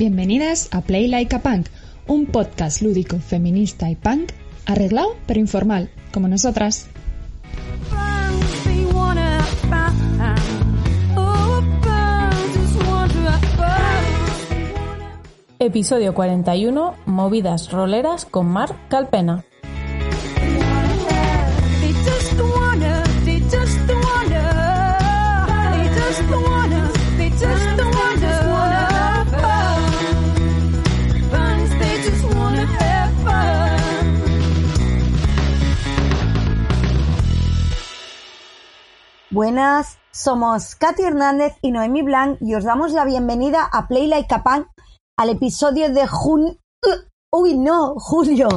Bienvenidas a Play Like a Punk, un podcast lúdico, feminista y punk, arreglado pero informal, como nosotras. Episodio 41, Movidas roleras con Mar Calpena. Buenas, somos Katy Hernández y Noemi Blanc y os damos la bienvenida a Play Like a Punk al episodio de junio. Uy, no, julio.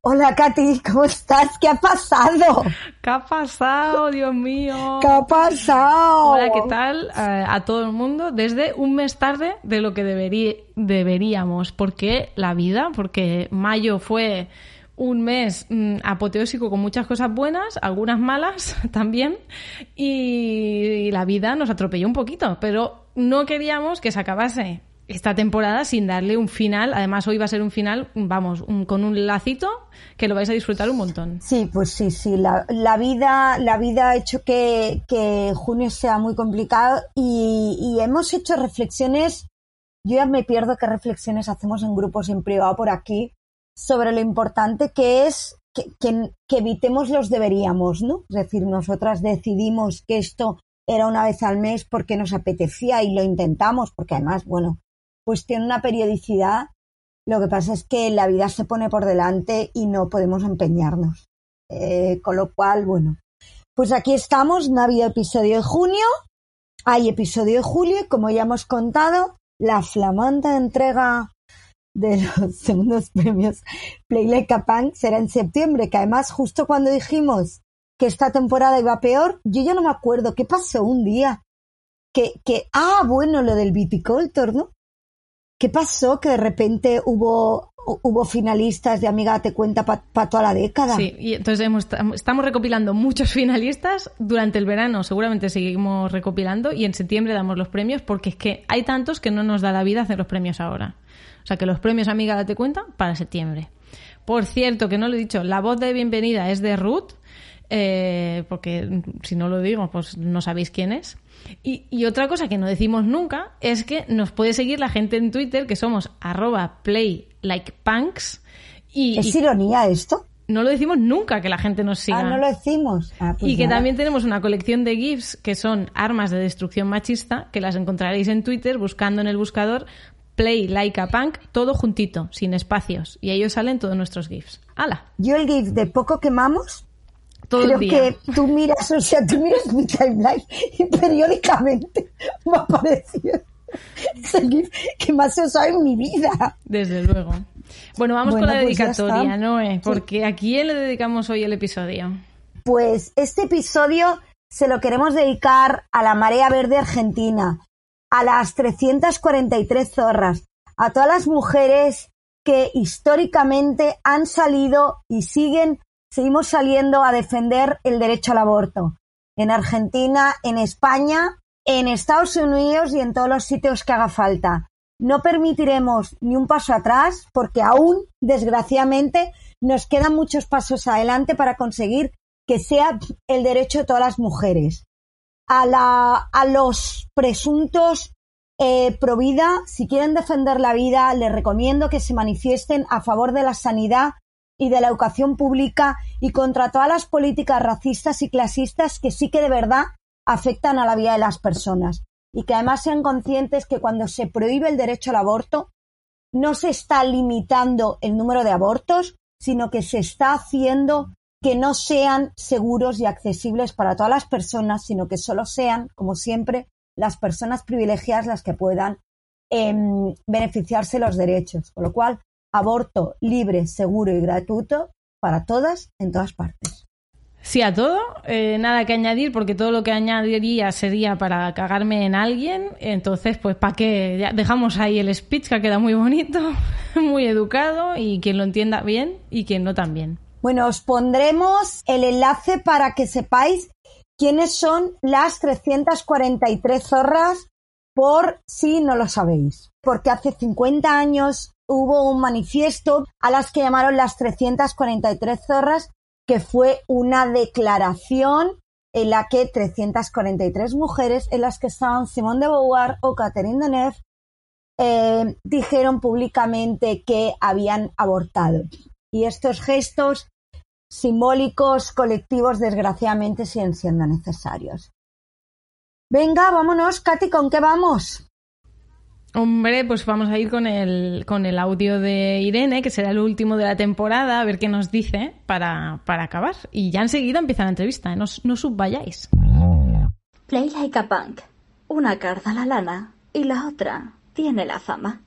Hola Katy, ¿cómo estás? ¿Qué ha pasado? ¿Qué ha pasado, Dios mío? ¿Qué ha pasado? Hola, ¿qué tal eh, a todo el mundo? Desde un mes tarde de lo que deberí- deberíamos. ¿Por qué la vida? Porque mayo fue un mes mm, apoteósico con muchas cosas buenas, algunas malas también, y la vida nos atropelló un poquito, pero no queríamos que se acabase esta temporada sin darle un final. Además, hoy va a ser un final, vamos, un- con un lacito que lo vais a disfrutar un montón. Sí, pues sí, sí. La, vida, la vida ha hecho que, que junio sea muy complicado y, y hemos hecho reflexiones. Yo ya me pierdo qué reflexiones hacemos en grupos en privado por aquí sobre lo importante que es que, evitemos los deberíamos, ¿no? Es decir, nosotras decidimos que esto era una vez al mes porque nos apetecía y lo intentamos, porque además, bueno, pues tiene una periodicidad. Lo que pasa es que la vida se pone por delante y no podemos empeñarnos. Eh, con lo cual, bueno, pues aquí estamos, no ha habido episodio de junio, hay episodio de julio y como ya hemos contado, la flamante entrega de los segundos premios Play Like será en septiembre, que además justo cuando dijimos que esta temporada iba peor, yo ya no me acuerdo qué pasó un día. Que, que, ah, bueno, lo del viticultor, ¿no? ¿Qué pasó? Que de repente hubo, hubo finalistas de Amiga Te Cuenta para toda la década. Sí, y entonces hemos- estamos recopilando muchos finalistas durante el verano, seguramente seguimos recopilando y en septiembre damos los premios porque es que hay tantos que no nos da la vida hacer los premios ahora. O sea que los premios Amiga Date Cuenta para septiembre. Por cierto, que no lo he dicho, la voz de bienvenida es de Ruth, eh, porque si no lo digo, pues no sabéis quién es. Y, y otra cosa que no decimos nunca es que nos puede seguir la gente en Twitter, que somos arroba playlikepunks. Y, ¿Es y ironía esto? no lo decimos nunca que la gente nos siga. Ah, no lo decimos. Ah, pues y que también tenemos una colección de GIFs que son armas de destrucción machista, que las encontraréis en Twitter buscando en el buscador Play Like a Punk, todo juntito, sin espacios. Y ahí os salen todos nuestros GIFs. ¡Hala! Yo el GIF de poco quemamos, Todo creo el día. que tú miras, o sea, tú miras mi timeline y periódicamente me aparece ese GIF que más he usado en mi vida. Desde luego. Bueno, vamos Bueno, con la pues dedicatoria. Noé, Sí. porque ¿a quién le dedicamos hoy el episodio? Pues este episodio se lo queremos dedicar a la marea verde argentina, a las 343 zorras, a todas las mujeres que históricamente han salido y siguen, seguimos saliendo a defender el derecho al aborto. En Argentina, en España, en Estados Unidos y en todos los sitios que haga falta. No permitiremos ni un paso atrás porque aún, desgraciadamente, nos quedan muchos pasos adelante para conseguir que sea el derecho de todas las mujeres. A, la, a los presuntos eh, pro vida, si quieren defender la vida, les recomiendo que se manifiesten a favor de la sanidad y de la educación pública y contra todas las políticas racistas y clasistas que sí que de verdad afectan a la vida de las personas. Y que además sean conscientes que cuando se prohíbe el derecho al aborto, no se está limitando el número de abortos, sino que se está haciendo que no sean seguros y accesibles para todas las personas, sino que solo sean, como siempre, las personas privilegiadas las que puedan em, beneficiarse los derechos. Con lo cual, aborto libre, seguro y gratuito para todas en todas partes. Sí, a todo. Eh, nada que añadir, porque todo lo que añadiría sería para cagarme en alguien. Entonces, pues, ¿para qué? Ya dejamos ahí el speech que queda muy bonito, muy educado, y quien lo entienda bien y quien no también. Bueno, os pondremos el enlace para que sepáis quiénes son las 343 zorras por si no lo sabéis. Porque hace 50 años hubo un manifiesto a las que llamaron las 343 zorras, que fue una declaración en la que 343 mujeres, en las que estaban Simone de Beauvoir o Catherine Deneuve, eh, dijeron públicamente que habían abortado. Y estos gestos simbólicos colectivos desgraciadamente siguen siendo necesarios. Venga, vámonos, Katy, ¿con qué vamos? Hombre, pues vamos a ir con el, con el audio de Irene, que será el último de la temporada, a ver qué nos dice para, para acabar. Y ya enseguida empieza la entrevista, ¿eh? no, no subayáis. Play like a punk. Una carta a la lana y la otra tiene la fama.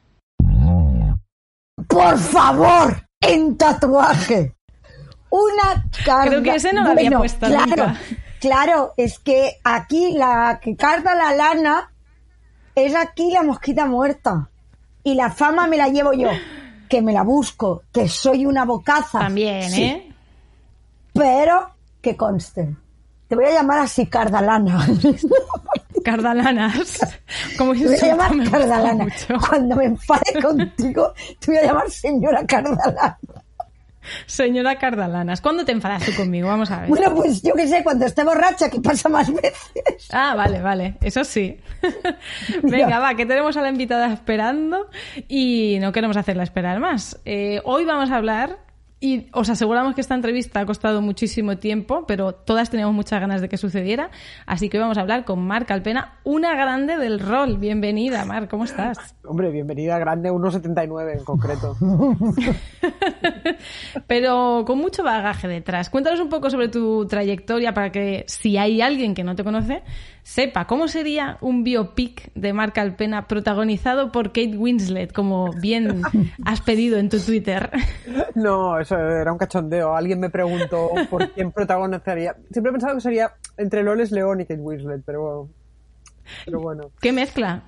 Por favor, en tatuaje. Una carta. Creo que ese no lo había puesto claro, nunca. Claro, es que aquí la que carga la lana es aquí la mosquita muerta. Y la fama me la llevo yo. Que me la busco, que soy una bocaza. También, Sí, ¿eh? Pero que conste. Te voy a llamar así Cardalana. Cardalanas. Como Te voy a llamar me Cardalana. Cuando me enfade contigo, te voy a llamar señora Cardalana. Señora Cardalanas, ¿cuándo te enfadas tú conmigo? Vamos a ver. Bueno, pues yo qué sé, cuando esté borracha, que pasa más veces. Ah, vale, vale, eso sí. Venga, va, que tenemos a la invitada esperando y no queremos hacerla esperar más. Eh, hoy vamos a hablar, y os aseguramos que esta entrevista ha costado muchísimo tiempo, pero todas teníamos muchas ganas de que sucediera, así que hoy vamos a hablar con Mar Alpena, una grande del rol. Bienvenida, Mar, ¿cómo estás? Hombre, bienvenida grande 1,79 en concreto. Pero con mucho bagaje detrás. Cuéntanos un poco sobre tu trayectoria para que si hay alguien que no te conoce, sepa cómo sería un biopic de Marc Alpena protagonizado por Kate Winslet, como bien has pedido en tu Twitter. No, eso era un cachondeo. Alguien me preguntó por quién protagonizaría. Siempre he pensado que sería entre Loles León y Kate Winslet, pero, pero bueno. ¿Qué mezcla?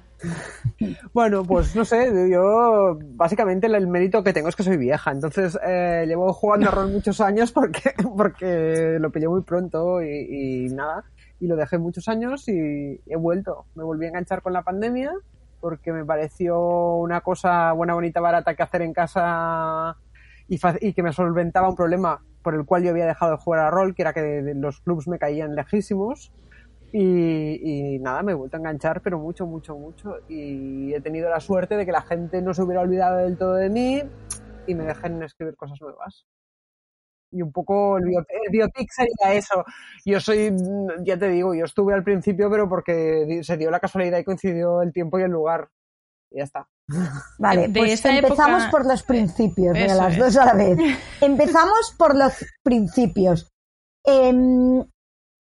Bueno, pues no sé, yo básicamente el, mérito que tengo es que soy vieja, entonces eh, llevo jugando a rol muchos años porque, porque lo pillé muy pronto y, y nada, y lo dejé muchos años y he vuelto. Me volví a enganchar con la pandemia porque me pareció una cosa buena, bonita, barata que hacer en casa y, y que me solventaba un problema por el cual yo había dejado de jugar a rol, que era que los clubs me caían lejísimos. Y, y nada, me he vuelto a enganchar, pero mucho, mucho, mucho. Y he tenido la suerte de que la gente no se hubiera olvidado del todo de mí y me dejen escribir cosas nuevas. Y un poco el, bio- el biopic sería eso. Yo soy, ya te digo, yo estuve al principio, pero porque se dio la casualidad y coincidió el tiempo y el lugar. Y ya está. Vale, De pues empezamos época- por los principios, de Eso las es. dos a la vez. Empezamos por los principios. Em,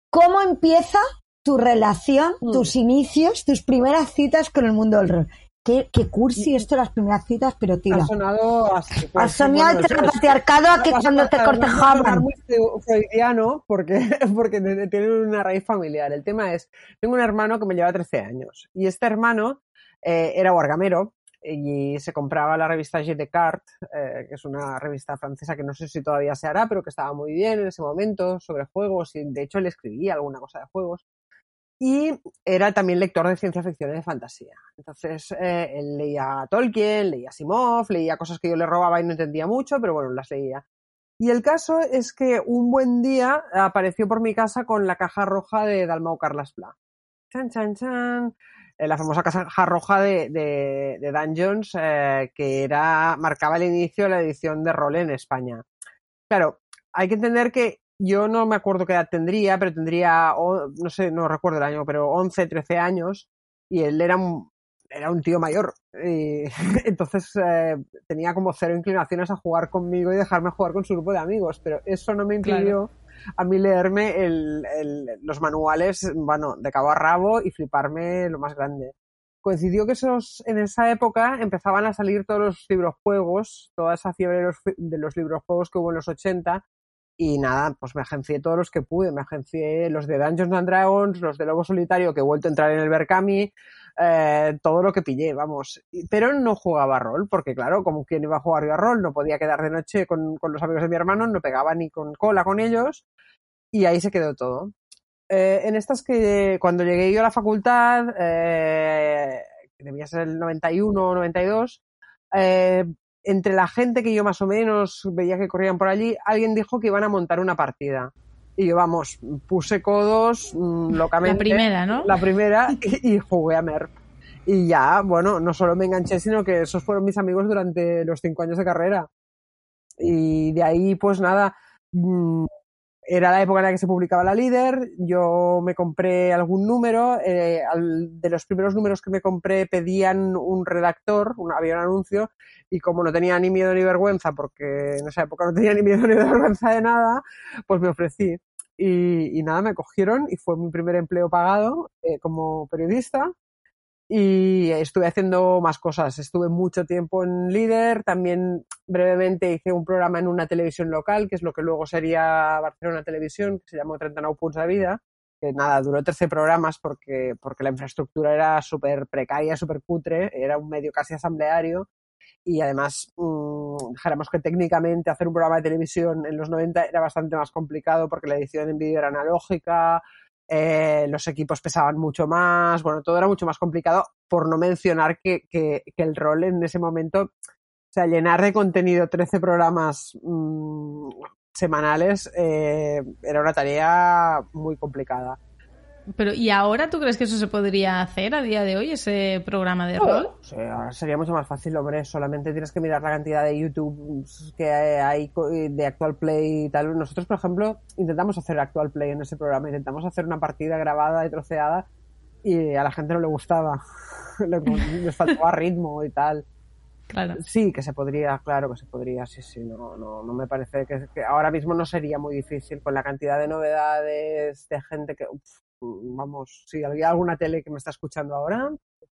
¿Cómo empieza tu relación, Mm. tus inicios, tus primeras citas con el mundo del rol? Qué, qué cursi esto las primeras citas, pero tira. Ha sonado así. pues, Ha sonado bueno, el patriarcado a que a cuando te cortejaban. muy freu- freudiano porque, porque tienen una raíz familiar. El tema es, tengo un hermano que me lleva 13 años y este hermano eh, era wargamero y se compraba la revista J. Descartes, eh, que es una revista francesa que no sé si todavía se hará, pero que estaba muy bien en ese momento sobre juegos y de hecho él escribía alguna cosa de juegos. Y era también lector de ciencia ficción y de fantasía. Entonces, eh, él leía a Tolkien, leía a Asimov, leía cosas que yo le robaba y no entendía mucho, pero bueno, las leía. Y el caso es que un buen día apareció por mi casa con la caja roja de Dalmau Carlas Pla. Chan, chan, chan. Eh, La famosa caja roja de, de, de Dungeons, eh, que era, marcaba el inicio de la edición de rol en España. Claro, hay que entender que yo no me acuerdo qué edad tendría, pero tendría, no sé, no recuerdo el año, pero 11, 13 años, y él era un, era un tío mayor. Y entonces eh, tenía como cero inclinaciones a jugar conmigo y dejarme jugar con su grupo de amigos, pero eso no me impidió a mí leerme el, el- los manuales, bueno, de cabo a rabo y fliparme lo más grande. Coincidió que esos, en esa época empezaban a salir todos los libros juegos, toda esa fiebre de los, de los libros juegos que hubo en los 80, y nada, pues me agencié todos los que pude. Me agencié los de Dungeons and Dragons, los de Lobo Solitario, que he vuelto a entrar en el Berkami, eh, todo lo que pillé, vamos. Pero no jugaba rol, porque claro, como quien iba a jugar yo a rol, no podía quedar de noche con, con los amigos de mi hermano, no pegaba ni con cola con ellos, y ahí se quedó todo. eh, en estas que cuando llegué yo a la facultad, eh, que debía ser el 91 o 92, eh, entre la gente que yo más o menos veía que corrían por allí, alguien dijo que iban a montar una partida. Y yo, vamos, puse codos mm, locamente. La primera, ¿no? La primera y, y jugué a MERP. Y ya, bueno, no solo me enganché, sino que esos fueron mis amigos durante los cinco años de carrera. Y de ahí, pues nada, mm, era la época en la que se publicaba la líder, yo me compré algún número, eh, de los primeros números que me compré pedían un redactor, un- había un anuncio, y como no tenía ni miedo ni vergüenza, porque en esa época no tenía ni miedo ni vergüenza de nada, pues me ofrecí. Y, y nada, me cogieron y fue mi primer empleo pagado eh, como periodista y estuve haciendo más cosas. Estuve mucho tiempo en Líder, también brevemente hice un programa en una televisión local, que es lo que luego sería Barcelona Televisión, que se llamó 39 Punts de Vida, que nada, duró 13 programas porque, porque la infraestructura era súper precaria, súper cutre, era un medio casi asambleario y además mmm, que técnicamente hacer un programa de televisión en los 90 era bastante más complicado porque la edición en vídeo era analógica, eh, los equipos pesaban mucho más, bueno, todo era mucho más complicado, por no mencionar que, que, que el rol en ese momento, o sea, llenar de contenido 13 programas mmm, semanales eh, era una tarea muy complicada. Pero, ¿y ahora tú crees que eso se podría hacer a día de hoy, ese programa de rol? sí, ahora sería mucho más fácil, hombre. Solamente tienes que mirar la cantidad de YouTube que hay co- de Actual Play y tal. Nosotros, por ejemplo, intentamos hacer Actual Play en ese programa. Intentamos hacer una partida grabada y troceada y a la gente no le gustaba. Le- Les faltaba ritmo y tal. Claro. Sí, que se podría, claro que se podría, sí, sí, no, no, no me parece que, que ahora mismo no sería muy difícil con la cantidad de novedades, de gente que, uf, vamos, si había alguna tele que me está escuchando ahora,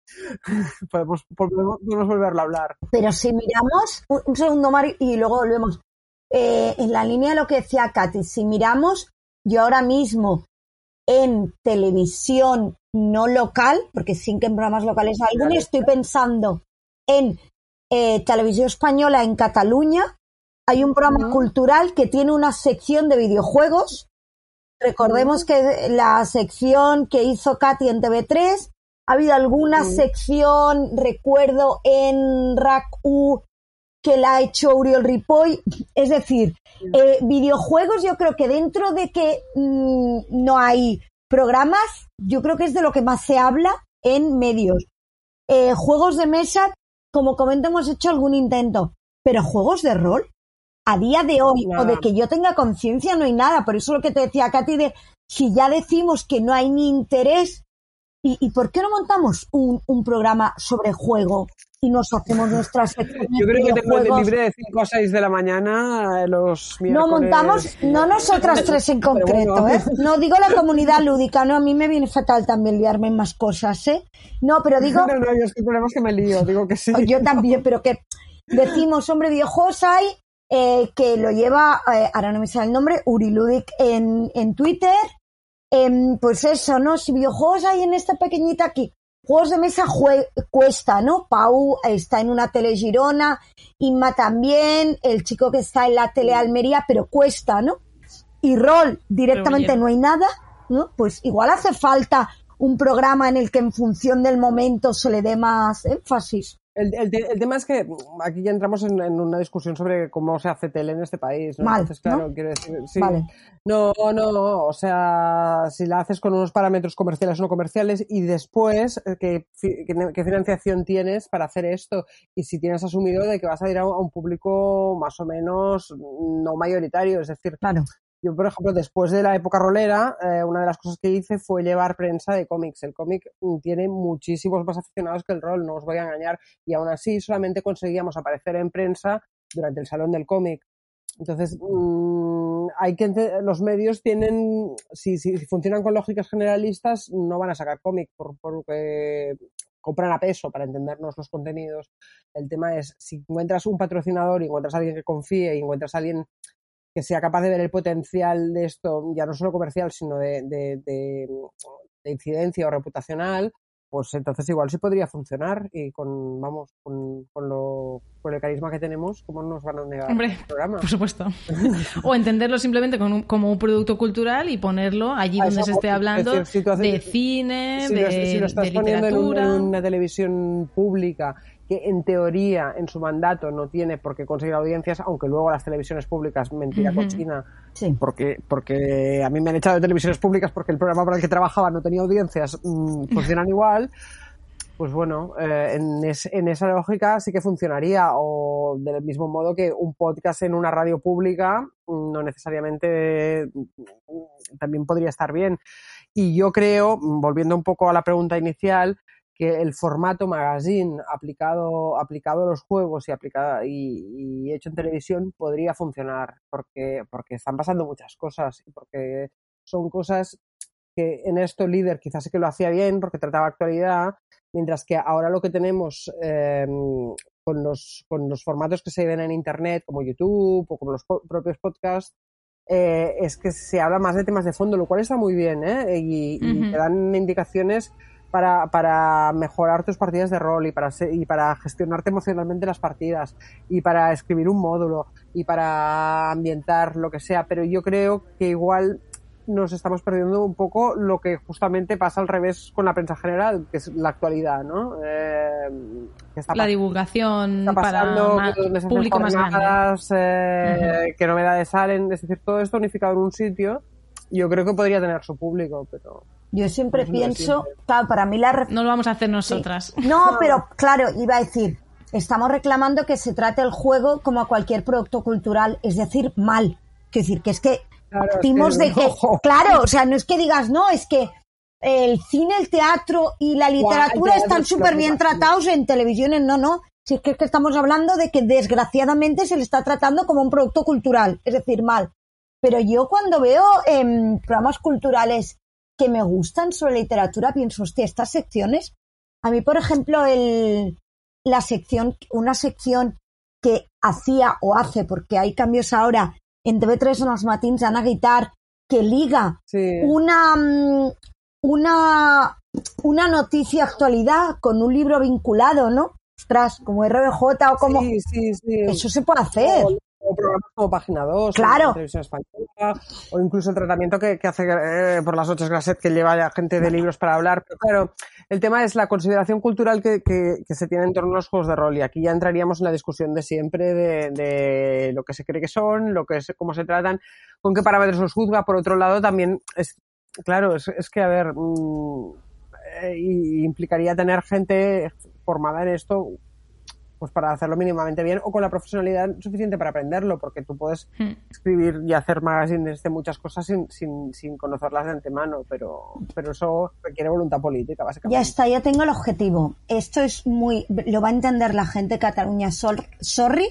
podemos, podemos, podemos volverlo a hablar. Pero si miramos, un, un segundo, Mari, y luego volvemos. Eh, en la línea de lo que decía Katy, si miramos, yo ahora mismo en televisión no local, porque sí que en programas locales algún, estoy pensando en eh, televisión española en Cataluña. Hay un programa cultural que tiene una sección de videojuegos. Recordemos que la sección que hizo Katy en TV3, ha habido alguna sección, recuerdo, en RAC-U que la ha hecho Uriol Ripoll. Es decir, eh, videojuegos yo creo que dentro de que mm, no hay programas, yo creo que es de lo que más se habla en medios. Eh, juegos de mesa, como comento, hemos hecho algún intento, pero juegos de rol, a día de hoy, o de que yo tenga conciencia, no hay nada. Por eso lo que te decía Katy de si ya decimos que no hay ni interés, ¿y, y por qué no montamos un, un programa sobre juego y nos hacemos nuestras Yo creo que de tengo el juegos? libre de 5 a 6 de la mañana eh, los No miércoles. montamos, no nosotras tres en concreto, bueno. ¿eh? No digo la comunidad lúdica, no, a mí me viene fatal también liarme en más cosas, ¿eh? No, pero digo, No, no, yo es que el problema es que me lío, digo que sí. yo también, pero que decimos, hombre, videojuegos hay, eh, que lo lleva, eh, ahora no me sale el nombre, Uriludic en, en Twitter, Em, pues eso, ¿no? Si videojuegos hay en esta pequeñita aquí, juegos de mesa cuesta, ¿no? Pau está en una tele Girona, Inma también, el chico que está en la tele Almería, pero cuesta, ¿no? Y rol, directamente no hay nada, ¿no? Pues igual hace falta un programa en el que en función del momento se le dé más énfasis. El, el te- el tema es que aquí ya entramos en, en una discusión sobre cómo se hace tele en este país. ¿no? Mal, Entonces, claro, ¿no? quiero decir, sí. Vale. No, no, o sea, si la haces con unos parámetros comerciales o no comerciales y después, eh, ¿qué, qué, financiación tienes para hacer esto? Y si tienes asumido de que vas a ir a un público más o menos no mayoritario, es decir, Claro. Yo, por ejemplo, después de la época rolera, eh, una de las cosas que hice fue llevar prensa de cómics. El cómic mm, tiene muchísimos más aficionados que el rol, no os voy a engañar. Y aún así solamente conseguíamos aparecer en prensa durante el salón del cómic. Entonces, mm, hay que los medios tienen, si, si, si funcionan con lógicas generalistas, no van a sacar cómic por- porque compran a peso para entendernos los contenidos. El tema es, si encuentras un patrocinador y encuentras a alguien que confíe y encuentras a alguien que sea capaz de ver el potencial de esto, ya no solo comercial, sino de, de, de- de incidencia o reputacional, pues entonces igual sí podría funcionar y con, vamos, con, con, lo, con el carisma que tenemos, ¿cómo nos van a negar Hombre, el programa? Por supuesto. o entenderlo simplemente como un, como un producto cultural y ponerlo allí A donde se esté hablando es decir, si tú haces- de cine, si, de, lo, si lo estás de poniendo en, un- literatura. en una televisión pública que en teoría en su mandato no tiene por qué conseguir audiencias, aunque luego las televisiones públicas, mentira Ujú. cochina, Sí. porque, porque a mí me han echado de televisiones públicas porque el programa para el que trabajaba no tenía audiencias, mm, funcionan igual. Pues bueno, eh, en, es- esa lógica sí que funcionaría. O del mismo modo que un podcast en una radio pública mm, no necesariamente mm, también podría estar bien. Y yo creo, volviendo un poco a la pregunta inicial, que el formato magazine aplicado, aplicado a los juegos y, aplicado, y, y hecho en televisión podría funcionar porque, porque están pasando muchas cosas porque son cosas que en esto el líder quizás sí que lo hacía bien porque trataba actualidad, mientras que ahora lo que tenemos eh, con, los, con los formatos que se ven en Internet, como YouTube o como los po- propios podcasts, eh, es que se habla más de temas de fondo, lo cual está muy bien, ¿eh? Y, te dan indicaciones para, para mejorar tus partidas de rol y para, se- y para gestionarte emocionalmente las partidas y para escribir un módulo y para ambientar lo que sea, pero yo creo que igual nos estamos perdiendo un poco lo que justamente pasa al revés con la prensa general, que es la actualidad, ¿no? Eh, que está la divulgación está para pasando ma- que público más grande. eh, qué novedades salen, es decir, todo esto unificado en un sitio, yo creo que podría tener su público, pero Yo siempre no pienso, siempre. claro, para mí la No lo vamos a hacer nosotras. No, pero claro, iba a decir, estamos reclamando que se trate el juego como a cualquier producto cultural, es decir, mal. Quiero decir, que es que partimos de que, ojo. claro, o sea, no es que digas, no, es que el cine, el teatro y la literatura están súper bien tratados en televisiones, no, no. Si es que, es que estamos hablando de que desgraciadamente se le está tratando como un producto cultural, es decir, mal. Pero yo cuando veo em, programas culturales que me gustan sobre literatura, pienso, hostia, estas secciones, a mí, por ejemplo, el, la sección, una sección que hacía o hace, porque hay cambios ahora, en TV3 en los matins, Ana Guitar, que liga sí. una, mm, una, una noticia actualidad con un libro vinculado, ¿no? Ostras, como RBJ o como... Sí, sí, sí. Eso se puede hacer. O, programas como Página 2, Claro. o Televisión Española, o incluso el tratamiento que, que hace eh, por las noches Grasset, que lleva a gente de libros para hablar. Pero claro, el tema es la consideración cultural que, que- que se tiene en torno a los juegos de rol. Y aquí ya entraríamos en la discusión de siempre de, de lo que se cree que son, lo que es, cómo se tratan, con qué parámetros los juzga. Por otro lado, también es, claro, es, es que, a ver, mm, eh, y implicaría tener gente formada en esto pues para hacerlo mínimamente bien o con la profesionalidad suficiente para aprenderlo, porque tú puedes Hmm. escribir y hacer magazines de muchas cosas sin, sin, sin conocerlas de antemano, pero, pero eso requiere voluntad política, básicamente. Ya está, ya tengo el objetivo. Esto es muy... Lo va a entender la gente de Cataluña. Sol- sorry,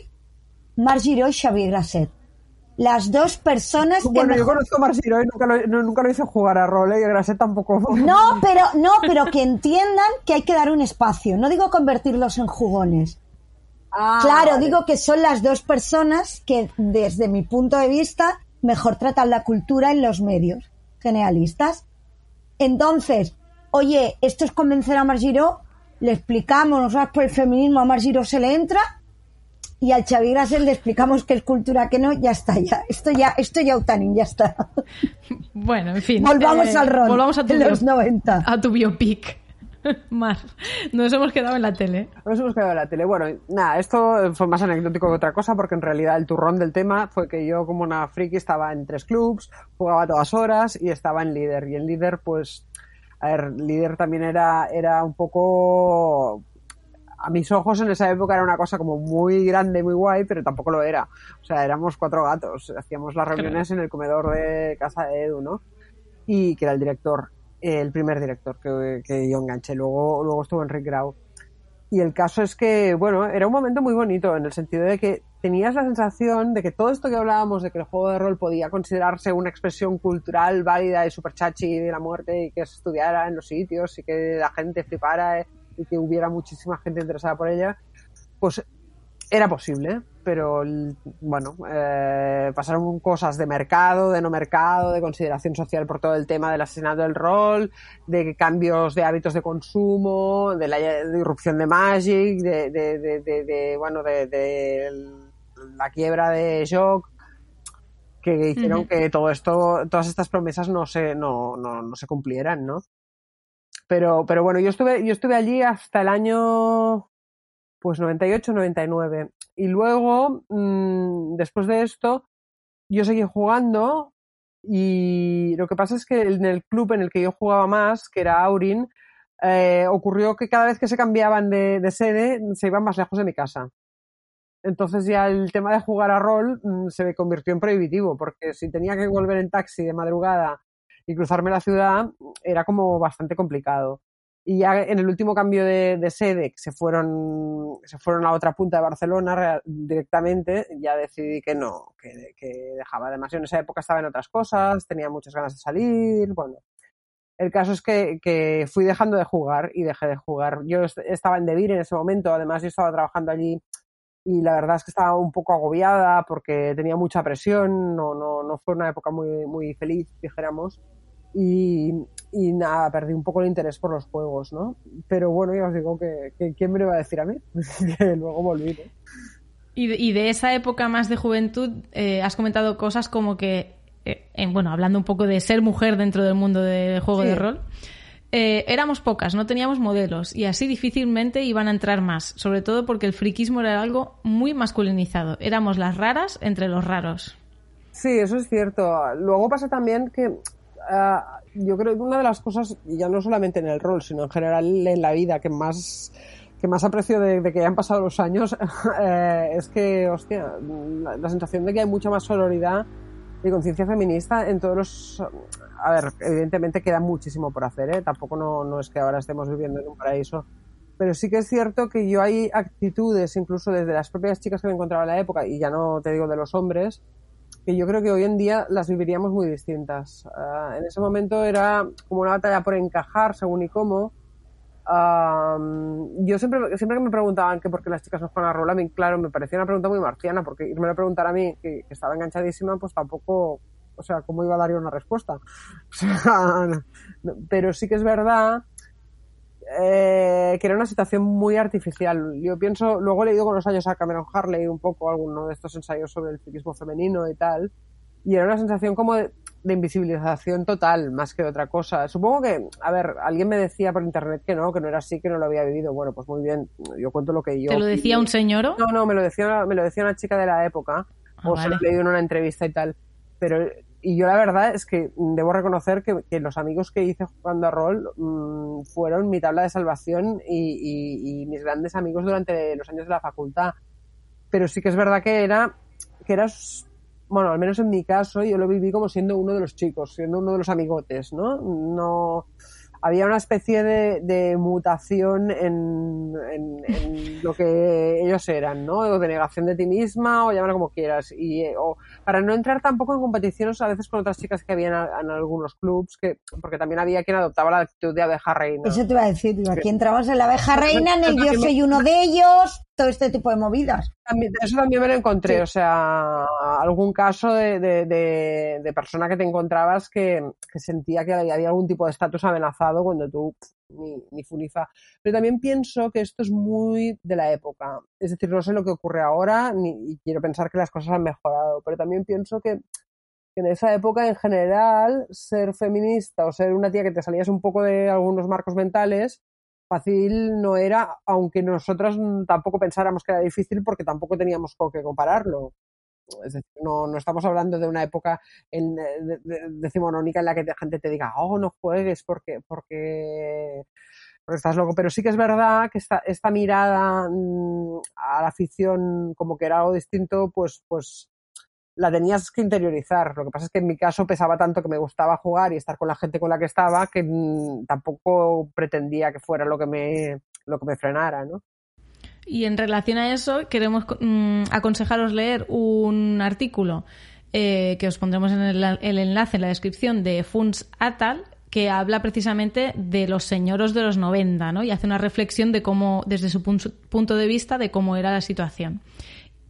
Marc Giró y Xavier Grasset. Las dos personas que Bueno, yo mejor... conozco a Marciro y nunca lo, no- nunca lo hice jugar a rol, ¿eh? y a Grasset tampoco. No, pero, no, pero que entiendan que hay que dar un espacio. No digo convertirlos en jugones. Ah, Claro, vale. digo que son las dos personas que, desde mi punto de vista, mejor tratan la cultura en los medios generalistas. Entonces, oye, esto es convencer a Margiro, le explicamos, nosotros por el feminismo a Margiro se le entra y al Xavi Grasset le explicamos que es cultura que no, ya está, ya. Esto ya, esto ya Utanin, ya está. Bueno, en fin. Volvamos eh, al rol Volvamos a tu, de los bio- 90. a tu biopic. Mar, nos hemos quedado en la tele. Nos hemos quedado en la tele. Bueno, nada, esto fue más anecdótico que otra cosa, porque en realidad el turrón del tema fue que yo, como una friki, estaba en tres clubs, jugaba a todas horas y estaba en líder. Y en líder, pues, a ver, líder también era, era un poco. A mis ojos en esa época era una cosa como muy grande, muy guay, pero tampoco lo era. O sea, éramos cuatro gatos. Hacíamos las reuniones en el comedor de casa de Edu, ¿no? Y que era el director, el primer director que, yo enganché. Luego, luego estuvo Enric Grau. Y el caso es que, bueno, era un momento muy bonito en el sentido de que tenías la sensación de que todo esto que hablábamos de que el juego de rol podía considerarse una expresión cultural válida y super chachi de la muerte y que se estudiara en los sitios y que la gente flipara eh, y que hubiera muchísima gente interesada por ella, pues era posible. Pero bueno, eh, pasaron cosas de mercado, de no mercado, de consideración social por todo el tema del asesinato del rol, de cambios de hábitos de consumo, de la irrupción de Magic, de, de, de, de bueno, de, la quiebra de Shock, que hicieron que todo esto, todas estas promesas no se, no, no, no se cumplieran, ¿no? Pero, pero bueno, yo estuve, yo estuve allí hasta el año pues 98, 99. Y luego, mmm, después de esto, yo seguí jugando y lo que pasa es que en el club en el que yo jugaba más, que era Aurin, eh, ocurrió que cada vez que se cambiaban de, de, sede se iban más lejos de mi casa. Entonces ya el tema de jugar a rol mmm, se me convirtió en prohibitivo, porque si tenía que volver en taxi de madrugada y cruzarme la ciudad, era como bastante complicado. Y ya en el último cambio de, de sede, se fueron, se fueron a otra punta de Barcelona directamente, ya decidí que no, que, que dejaba demasiado. En esa época estaba en otras cosas, tenía muchas ganas de salir, bueno. El caso es que, que fui dejando de jugar y dejé de jugar. Yo estaba en Devir en ese momento, además yo estaba trabajando allí y la verdad es que estaba un poco agobiada porque tenía mucha presión, no, no, no fue una época muy, muy feliz, dijéramos. Y, y nada, perdí un poco el interés por los juegos, ¿no? Pero bueno, ya os digo que, que ¿quién me lo iba a decir a mí? que luego volví, ¿no? Y de, esa época más de juventud, eh, has comentado cosas como que, eh, en, bueno, hablando un poco de ser mujer dentro del mundo del juego sí. de rol, eh, éramos pocas, no teníamos modelos y así difícilmente iban a entrar más, sobre todo porque el friquismo era algo muy masculinizado. Éramos las raras entre los raros. Sí, eso es cierto. Luego pasa también que uh, yo creo que una de las cosas, ya no solamente en el rol, sino en general en la vida, que más que más aprecio de, de que hayan pasado los años eh, es que, hostia, la, la, sensación de que hay mucha más sororidad y conciencia feminista en todos los... A ver, evidentemente queda muchísimo por hacer, ¿eh? Tampoco no, no es que ahora estemos viviendo en un paraíso. Pero sí que es cierto que yo hay actitudes, incluso desde las propias chicas que me encontraba en la época, y ya no te digo de los hombres, que yo creo que hoy en día las viviríamos muy distintas. Uh, en ese momento era como una batalla por encajar según y cómo. Uh, yo siempre, siempre que me preguntaban que por qué las chicas no juegan a rol, a mí, claro, me parecía una pregunta muy marciana, porque irme a preguntar a mí, que, que, estaba enganchadísima, pues tampoco, o sea, ¿cómo iba a dar yo una respuesta? O sea, no, pero sí que es verdad eh, que era una situación muy artificial. Yo pienso, luego he leído con los años a Cameron Harley un poco alguno de estos ensayos sobre el psiquismo femenino y tal, y era una sensación como de, de, invisibilización total, más que otra cosa. Supongo que, a ver, alguien me decía por internet que no, que no era así, que no lo había vivido. Bueno, pues muy bien, yo cuento lo que yo. ¿Te lo decía un señor? No, no, me lo decía, me lo decía una chica de la época, ah, o vale. se lo leído en una entrevista y tal. Pero y yo la verdad es que debo reconocer que, que los amigos que hice jugando a rol mmm, fueron mi tabla de salvación y, y, y, mis grandes amigos durante los años de la facultad. Pero sí que es verdad que era, que eras, bueno, al menos en mi caso, yo lo viví como siendo uno de los chicos, siendo uno de los amigotes, ¿no? No, había una especie de, de mutación en, en, en, lo que ellos eran, ¿no? O de negación de ti misma, o llámalo como quieras. Y, o, para no entrar tampoco en competiciones a veces con otras chicas que habían en algunos clubs, que, porque también había quien adoptaba la actitud de abeja reina. Eso te iba a decir, digo, aquí entrabas en la abeja reina, en el yo soy uno de ellos, todo este tipo de movidas. También, eso también me lo encontré, sí. o sea, algún caso de, de, de, de, persona que te encontrabas que, que sentía que había algún tipo de estatus amenazado cuando tú ni, ni funifa. Pero también pienso que esto es muy de la época. Es decir, no sé lo que ocurre ahora ni, y quiero pensar que las cosas han mejorado, pero también pienso que, que en esa época en general ser feminista o ser una tía que te salías un poco de algunos marcos mentales fácil no era, aunque nosotros tampoco pensáramos que era difícil porque tampoco teníamos con qué compararlo. Es decir, no, no estamos hablando de una época en, de, decimonónica en la que la gente te diga, oh, no juegues porque, porque, porque estás loco. Pero sí que es verdad que esta, esta mirada mmm, a la afición como que era algo distinto, pues, pues la tenías que interiorizar. Lo que pasa es que en mi caso pesaba tanto que me gustaba jugar y estar con la gente con la que estaba que mmm, tampoco pretendía que fuera lo que me, lo que me frenara, ¿no? Y en relación a eso, queremos mmm, aconsejaros leer un artículo eh, que os pondremos en el, el, enlace en la descripción de Funs Atal, que habla precisamente de los señoros de los 90, ¿no? Y hace una reflexión de cómo, desde su punto de vista, de cómo era la situación.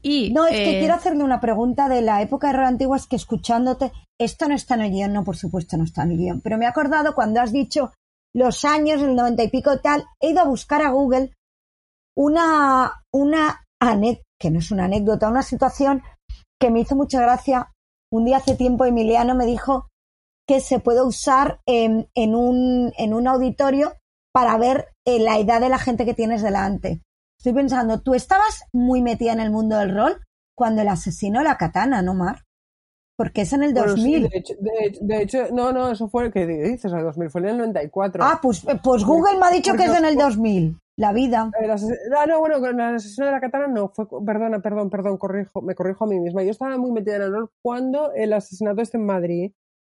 Y, No, es que eh, quiero hacerle una pregunta de la época de rol antiguo, es que escuchándote, esto no está en el guion, no, por supuesto no está en el guion, pero me he acordado cuando has dicho los años, el noventa y pico tal, he ido a buscar a Google una, una anécdota, que no es una anécdota, una situación que me hizo mucha gracia. Un día hace tiempo Emiliano me dijo que se puede usar en, en un, en un auditorio para ver eh, la edad de la gente que tienes delante. Estoy pensando, tú estabas muy metida en el mundo del rol cuando el asesino la katana, ¿no, Mar? Porque es en el Bueno, sí, 2000. de, hecho, de hecho- de hecho, no, no, eso fue, ¿qué dices? El 2000, fue en el 94. ah, pues, pues Google me ha dicho que es en el 2000. La vida. El ah, no, bueno, con el asesino de la katana no, fue, perdona, perdón, perdón, corrijo, me corrijo a mí misma. Yo estaba muy metida en el rol cuando el asesinato este en Madrid,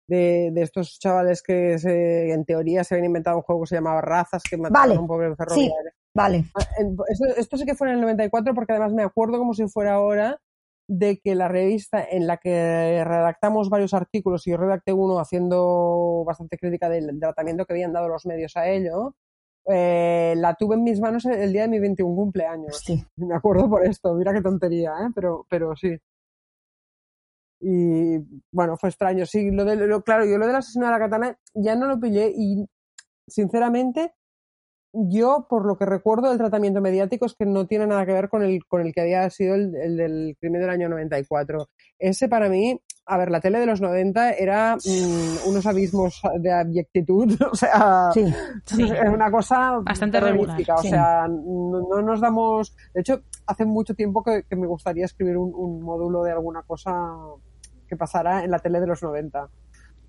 de, de estos chavales que se, en teoría se habían inventado un juego que se llamaba Razas, que mataron Vale, a un pobre Sí, ferroviario. Vale. Ah, Esto, esto sí que fue en el 94 porque además me acuerdo como si fuera ahora de que la revista en la que redactamos varios artículos y yo redacté uno haciendo bastante crítica del, del tratamiento que habían dado los medios a ello, eh, la tuve en mis manos el día de mi 21 cumpleaños. Sí. Me acuerdo por esto, mira qué tontería, ¿eh? pero, pero sí. Y bueno, fue extraño. Sí, lo de, lo, claro, yo lo del asesino de la katana ya no lo pillé y sinceramente yo, por lo que recuerdo del tratamiento mediático, es que no tiene nada que ver con el, con el que había sido el, el del crimen del año 94. Ese para mí, a ver, la tele de los 90 era mm, unos abismos de abyectitud, o sea, Sí. Sí. es una cosa Bastante regular, o sea, no, no nos damos... De hecho, hace mucho tiempo que, que me gustaría escribir un, un módulo de alguna cosa que pasara en la tele de los 90.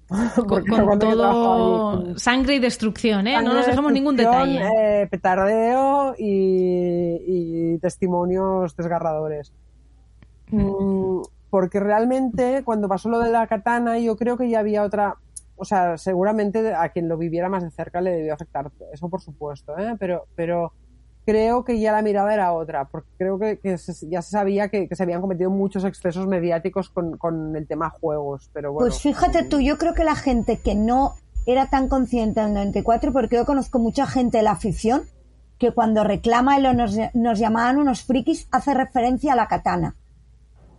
con, todo con- sangre y destrucción, ¿eh? No nos dejamos ningún detalle. eh, petardeo y, y testimonios desgarradores. Mm, porque realmente cuando pasó lo de la katana yo creo que ya había otra, o sea, seguramente a quien lo viviera más de cerca le debió afectar, eso por supuesto, ¿eh? pero, pero creo que ya la mirada era otra, porque creo que, que se- ya se sabía que, que se habían cometido muchos excesos mediáticos con, con el tema juegos, pero bueno. Pues fíjate tú, yo creo que la gente que no era tan consciente en el 94, porque yo conozco mucha gente de la afición que cuando reclama el nos, nos llamaban unos frikis, hace referencia a la katana.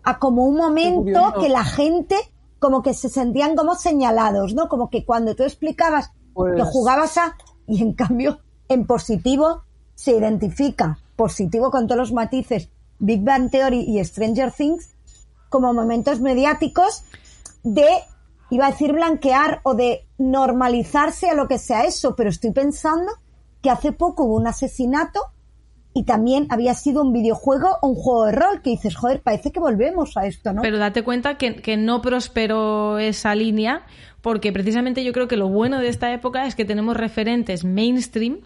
A como un momento que la gente como que se sentían como señalados, ¿no? Como que cuando tú explicabas Pues- que jugabas a... Y en cambio, en positivo se identifica, positivo con todos los matices, Big Bang Theory y Stranger Things, como momentos mediáticos de, iba a decir blanquear o de normalizarse a lo que sea eso, pero estoy pensando que hace poco hubo un asesinato y también había sido un videojuego o un juego de rol que dices, joder, parece que volvemos a esto, ¿no? Pero date cuenta que, que no prosperó esa línea, porque precisamente yo creo que lo bueno de esta época es que tenemos referentes mainstream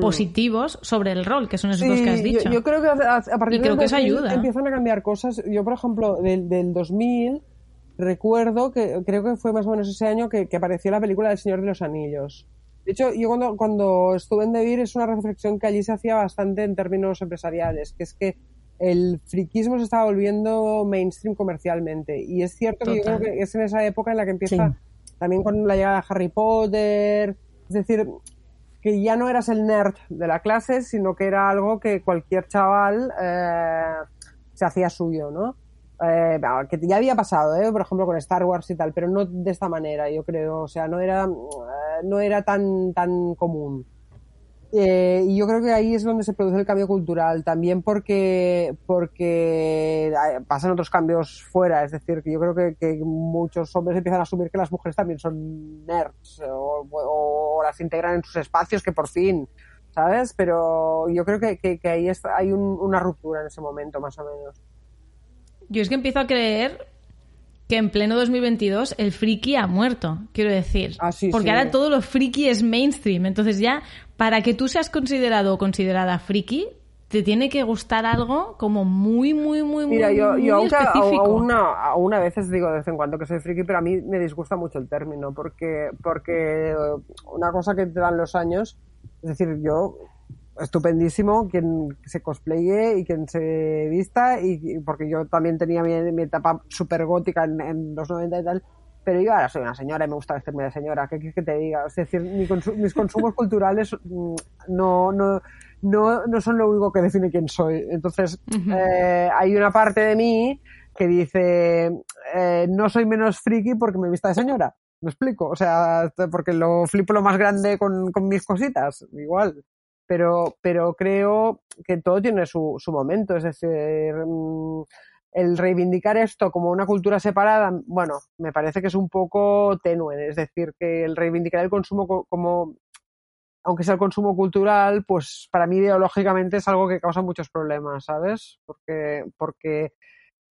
positivos sobre el rol, que son esos dos que has Mm. Sí, yo- dicho. Yo, creo que a, a partir Y creo que eso 2000 ayuda. empiezan a cambiar cosas. Yo, por ejemplo, del, del 2000 recuerdo que creo que fue más o menos ese año que, que apareció la película del Señor de los Anillos. De hecho, yo cuando, cuando estuve en Devir es una reflexión que allí se hacía bastante en términos empresariales, que es que el friquismo se estaba volviendo mainstream comercialmente. Y es cierto que yo Total. creo que es en esa época en la que empieza Sí. también con la llegada de Harry Potter, es decir, que ya no eras el nerd de la clase, sino que era algo que cualquier chaval eh, se hacía suyo, ¿no? Eh, que ya había pasado, ¿eh? por ejemplo, con Star Wars y tal, pero no de esta manera, yo creo. O sea, no era, eh, no era tan, tan común. Eh, y yo creo que ahí es donde se produce el cambio cultural, también porque, porque eh, pasan otros cambios fuera, es decir, que yo creo que, que muchos hombres empiezan a asumir que las mujeres también son nerds o, o las integran en sus espacios, que por fin, ¿sabes? Pero yo creo que, que, que ahí está, hay un- una ruptura en ese momento, más o menos. Yo es que empiezo a creer que en pleno 2022 el friki ha muerto, quiero decir. Ah, sí, Porque sí. ahora todo lo friki es mainstream. Entonces ya, para que tú seas considerado o considerada friki, te tiene que gustar algo como muy, muy, muy, Mira, muy, yo, muy yo aunque a, específico. aún a- aún a veces digo de vez en cuando que soy friki, pero a mí me disgusta mucho el término, porque, porque eh, una cosa que te dan los años, es decir, yo estupendísimo quien se cosplaye y quien se vista, y, y porque yo también tenía mi, mi etapa súper gótica en, en los 90 y tal, pero yo ahora soy una señora y me gusta vestirme de señora, ¿qué quieres que te diga? Es decir, mi consu- mis consumos culturales mm, no, no, no, no son lo único que define quién soy. Entonces, eh, hay una parte de mí que dice, eh, no soy menos friki porque me vista de señora. ¿Me explico? O sea, porque lo flipo lo más grande con, con mis cositas, igual. Pero, pero creo que todo tiene su, su momento. Es decir, mm, el reivindicar esto como una cultura separada, bueno, me parece que es un poco tenue. Es decir, que el reivindicar el consumo co- como, aunque sea el consumo cultural, pues para mí ideológicamente es algo que causa muchos problemas, ¿sabes? Porque, porque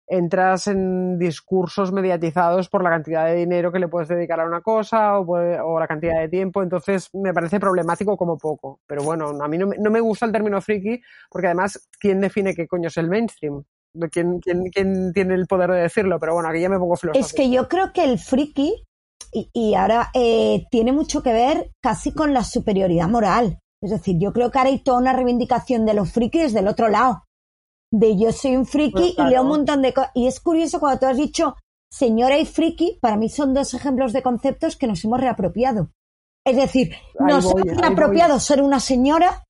entras en discursos mediatizados por la cantidad de dinero que le puedes dedicar a una cosa o, o la cantidad de tiempo, entonces me parece problemático como poco. Pero bueno, a mí no me, no me gusta el término friki porque además, ¿quién define qué coño es el mainstream? ¿Quién, quién, quién tiene el poder de decirlo? Pero bueno, aquí ya me pongo filosófico. Es que yo creo que el friki, y, y ahora eh, tiene mucho que ver casi con la superioridad moral. Es decir, yo creo que ahora hay toda una reivindicación de los frikis del otro lado. De yo soy un friki Pues claro. y leo un montón de cosas. Y es curioso cuando tú has dicho señora y friki, para mí son dos ejemplos de conceptos que nos hemos reapropiado. Es decir, Ahí nos voy, hemos reapropiado ser una señora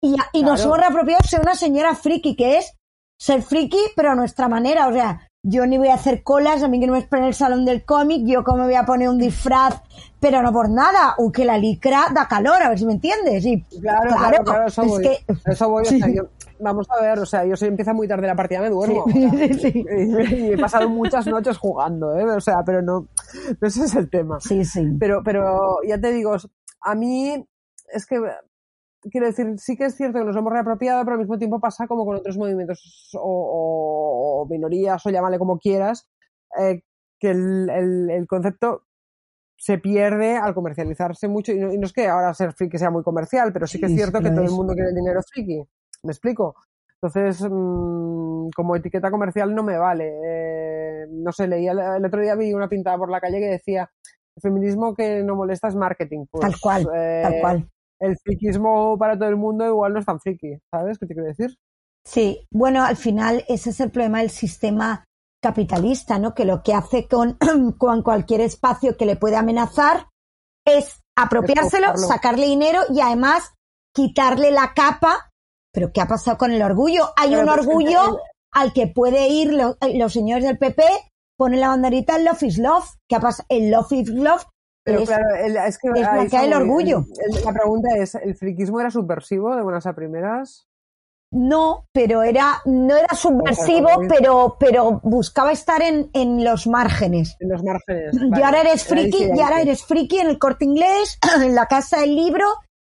y, y nos hemos reapropiado ser una señora friki, que es ser friki, pero a nuestra manera. O sea, yo ni voy a hacer colas, a mí que no me espera en el salón del cómic, yo como voy a poner un disfraz, pero no por nada, o que la licra da calor, a ver si me entiendes. Y, Claro, claro, claro, eso es voy. que- Eso voy, o Sí. sea, yo- vamos a ver, o sea, yo si empieza muy tarde la partida me duermo. o sea, Sí, sí. y, y he pasado muchas noches jugando, ¿eh? O sea, pero no, no ese es el tema. Sí, sí. Pero, pero ya te digo, a mí es que quiero decir, sí que es cierto que nos lo hemos reapropiado, pero al mismo tiempo pasa como con otros movimientos o, minorías, o llámale como quieras, eh, que el, el- el concepto se pierde al comercializarse mucho. Y no, y no es que ahora ser friki sea muy comercial, pero sí que es cierto sí que todo es. el mundo quiere el dinero friki. ¿Me explico? Entonces, mm, como etiqueta comercial no me vale. Eh, no sé, leía el, el otro día vi una pintada por la calle que decía el feminismo que no molesta es marketing. Pues, Tal cual, eh, tal cual. El frikismo para todo el mundo igual no es tan friki, ¿sabes qué te quiero decir? Sí, bueno, al final ese es el problema del sistema capitalista, ¿no? Que lo que hace con, con cualquier espacio que le puede amenazar es apropiárselo, sacarle dinero y además quitarle la capa. Pero ¿qué ha pasado con el orgullo? Hay un orgullo el- al que puede ir lo- los señores del PP, ponen la banderita en Love is Love. ¿Qué ha pasado? El Love is Love Pero es- claro, el- es que es ahí el orgullo. el- la pregunta es, ¿el frikismo era subversivo de buenas a primeras? No, pero era, no era subversivo, pero, pero buscaba estar en, en los márgenes. En los márgenes. Y vale. ahora eres friki, y ahora eres friki en el corte inglés, en la casa del libro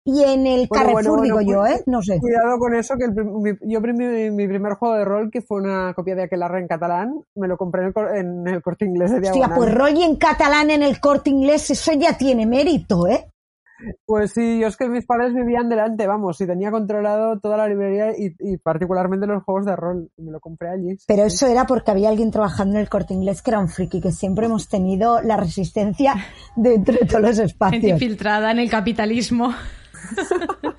y en el Bueno, Carrefour, bueno, bueno, digo yo, ¿eh? No sé. Cuidado con eso, que el mi- yo mi, mi primer juego de rol, que fue una copia de Aquelarre en catalán, me lo compré en el, cor- en el corte inglés de Hostia, diagonal. pues rol y en catalán en el corte inglés, eso ya tiene mérito, ¿eh? Pues sí, yo es que mis padres vivían delante, vamos, y tenía controlado toda la librería y, y particularmente los juegos de rol. y Me lo compré allí. sí, Pero sí. eso era porque había alguien trabajando en el corte inglés que era un friki, que siempre hemos tenido la resistencia de entre todos los Gente espacios. infiltrada en el capitalismo.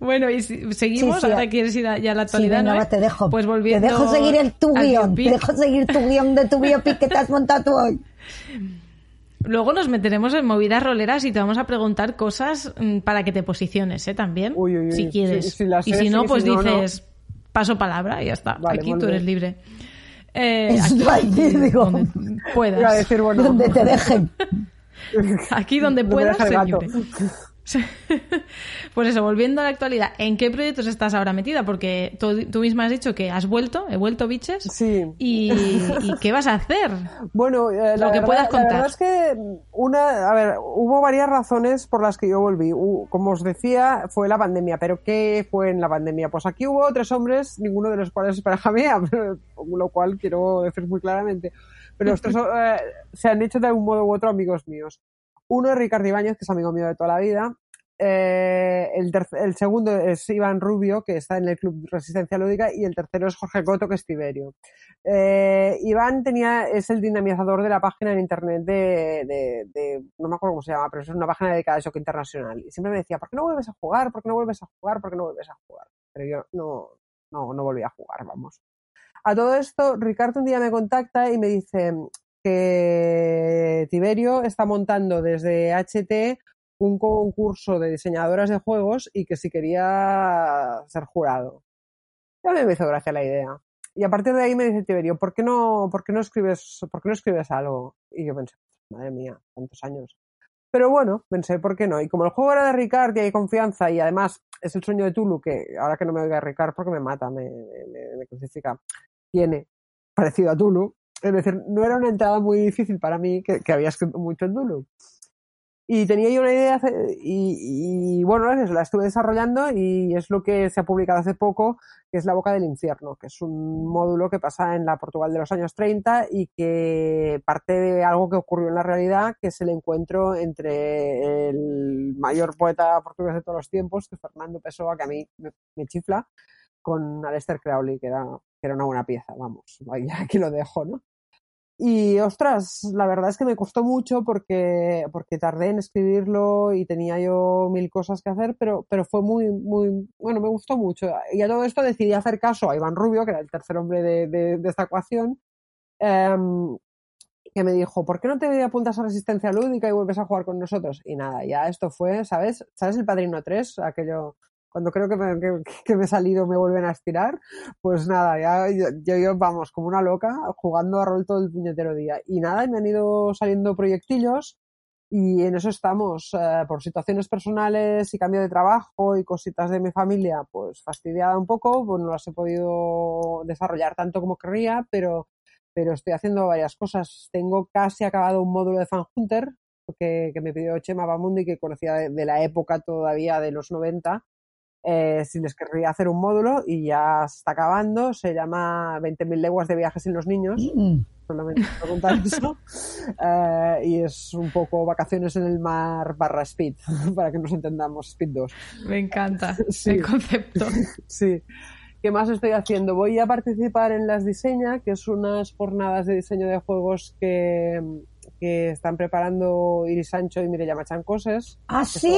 bueno, y si- seguimos. Sí, sí. Ahora quieres ir a- ya a la Sí, actualidad, venga, ¿no? va, te dejo. Pues volviendo te dejo seguir el tu guion. Te dejo seguir tu guion de tu biopic que te has montado tú hoy. Luego nos meteremos en movidas roleras y te vamos a preguntar cosas mm, para que te posiciones, ¿eh? También, Uy, uy, uy. si quieres. Si- y si no, pues si no, no. dices paso palabra y ya está. Vale, Aquí tú eres libre. Eh, aquí, digo. donde puedas. decir, bueno, Donde te dejen. Aquí donde gato. libre. Pues eso, volviendo a la actualidad, ¿en qué proyectos estás ahora metida? Porque tú, tú misma has dicho que has vuelto, he vuelto biches. Sí. ¿Y, y qué vas a hacer? Bueno, eh, la, Lo que verdad, puedas la contar. verdad es que una, a ver, hubo varias razones por las que yo volví. Como os decía, fue la pandemia. ¿Pero qué fue en la pandemia? Pues aquí hubo tres hombres, ninguno de los cuales es pareja mía, lo cual quiero decir muy claramente. Pero los tres eh, se han hecho de algún modo u otro amigos míos. Uno es Ricardo Ibáñez, que es amigo mío de toda la vida. Eh, el, el segundo es Iván Rubio, que está en el Club Resistencia Lúdica, y el tercero es Jorge Coto, que es Tiberio. Eh, Iván tenía, es el dinamizador de la página en internet de, de, de- no me acuerdo cómo se llama, pero es una página dedicada a Shock Internacional. Y siempre me decía, ¿por qué no vuelves a jugar? ¿Por qué no vuelves a jugar? ¿Por qué no vuelves a jugar? Pero yo no, no, no volví a jugar, vamos. A todo esto, Ricardo un día me contacta y me dice, que Tiberio está montando desde HT un concurso de diseñadoras de juegos y que si quería ser jurado. Ya me hizo gracia la idea. Y a partir de ahí me dice Tiberio, ¿por qué no, por qué no escribes, por qué no escribes algo? Y yo pensé, madre mía, tantos años. Pero bueno, pensé, ¿por qué no? Y como el juego era de Ricard y hay confianza y además es el sueño de Tulu, que ahora que no me oiga Ricard porque me mata, me, me, me crucifica, tiene parecido a Tulu. Es decir, no era una entrada muy difícil para mí, que, que había escrito mucho en Tulu. Y tenía yo una idea y, y, bueno, la estuve desarrollando y es lo que se ha publicado hace poco, que es La Boca del Infierno, que es un módulo que pasa en la Portugal de los años 30 y que parte de algo que ocurrió en la realidad, que es el encuentro entre el mayor poeta portugués de todos los tiempos, que Fernando Pessoa, que a mí me, me chifla, con Aleister Crowley, que era, que era una buena pieza, vamos, aquí lo dejo, ¿no? Y ostras, la verdad es que me costó mucho porque, porque tardé en escribirlo y tenía yo mil cosas que hacer, pero, pero fue muy, muy, bueno, me gustó mucho. Y a todo esto decidí hacer caso a Iván Rubio, que era el tercer hombre de, de, de esta ecuación, eh, que me dijo, ¿por qué no te apuntas a Resistencia Lúdica y vuelves a jugar con nosotros? Y nada, ya esto fue, ¿sabes? ¿Sabes el Padrino 3? Aquello cuando creo que me, que, que me, he salido me vuelven a estirar, pues nada, ya yo, yo, vamos como una loca jugando a rol todo el puñetero día. Y nada, me han ido saliendo proyectillos y en eso estamos, eh, por situaciones personales y cambio de trabajo y cositas de mi familia, pues fastidiada un poco, pues no las he podido desarrollar tanto como querría, pero, pero estoy haciendo varias cosas. Tengo casi acabado un módulo de Fan Hunter que, que me pidió Chema Bamundi, que conocía de, de la época todavía de los 90 eh, si les querría hacer un módulo y ya está acabando, se llama 20.000 leguas de viajes sin los niños, mm. solamente preguntar eso, eh, y es un poco vacaciones en el mar barra speed, para que nos entendamos, speed 2. Me encanta sí. el concepto. sí. ¿Qué más estoy haciendo? Voy a participar en las Diseña, que es unas jornadas de diseño de juegos que, que están preparando Iris Sancho y Mireya Machancoses. Ah, sí,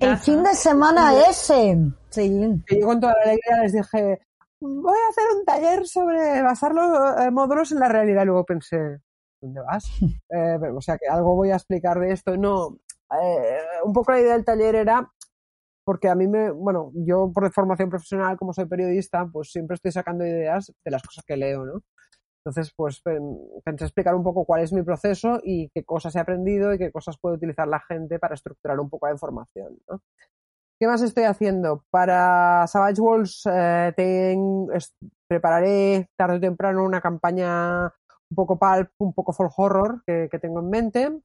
el fin de semana sí. ese. Sí. Que yo con toda la alegría les dije, voy a hacer un taller sobre basar los eh, módulos en la realidad. Y luego pensé, ¿dónde vas? eh, o sea, que algo voy a explicar de esto. No, eh, un poco la idea del taller era porque a mí me, bueno, yo por formación profesional, como soy periodista, pues siempre estoy sacando ideas de las cosas que leo, ¿no? Entonces, pues pensé explicar un poco cuál es mi proceso y qué cosas he aprendido y qué cosas puede utilizar la gente para estructurar un poco la información. ¿no? ¿Qué más estoy haciendo? Para Savage Walls eh, prepararé tarde o temprano una campaña un poco pulp, un poco folk horror que, tengo en mente.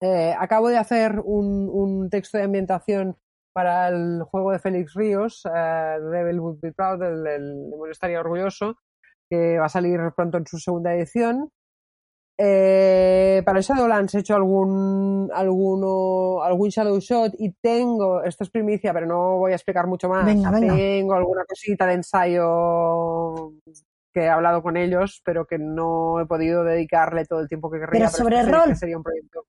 Eh, acabo de hacer un, un, texto de ambientación para el juego de Félix Ríos, uh, Devil Would Be Proud, el, el demonio estaría orgulloso, que va a salir pronto en su segunda edición. Eh, para el Shadowlands he hecho algún, alguno, algún Shadow Shot y tengo, esto es primicia, pero no voy a explicar mucho más. Venga, venga. Tengo alguna cosita de ensayo que he hablado con ellos, pero que no he podido dedicarle todo el tiempo que querría. Pero sobre rol. Que sería un proyecto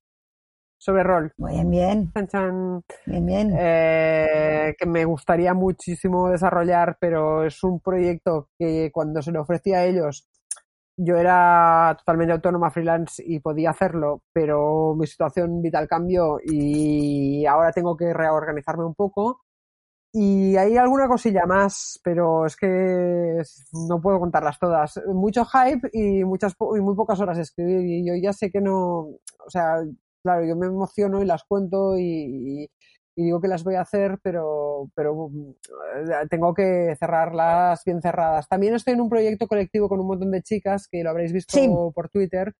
sobre rol. Bien, bien. Chan, chan. Bien, bien. Eh, que me gustaría muchísimo desarrollar, pero es un proyecto que cuando se lo ofrecí a ellos, yo era totalmente autónoma freelance y podía hacerlo, pero mi situación vital cambió y ahora tengo que reorganizarme un poco. Y hay alguna cosilla más, pero es que no puedo contarlas todas. Mucho hype y muchas y muy pocas horas de escribir. Y yo ya sé que no, o sea, claro, yo me emociono y las cuento y, y, y, digo que las voy a hacer, pero, pero tengo que cerrarlas bien cerradas. También estoy en un proyecto colectivo con un montón de chicas, que lo habréis visto sí. por Twitter,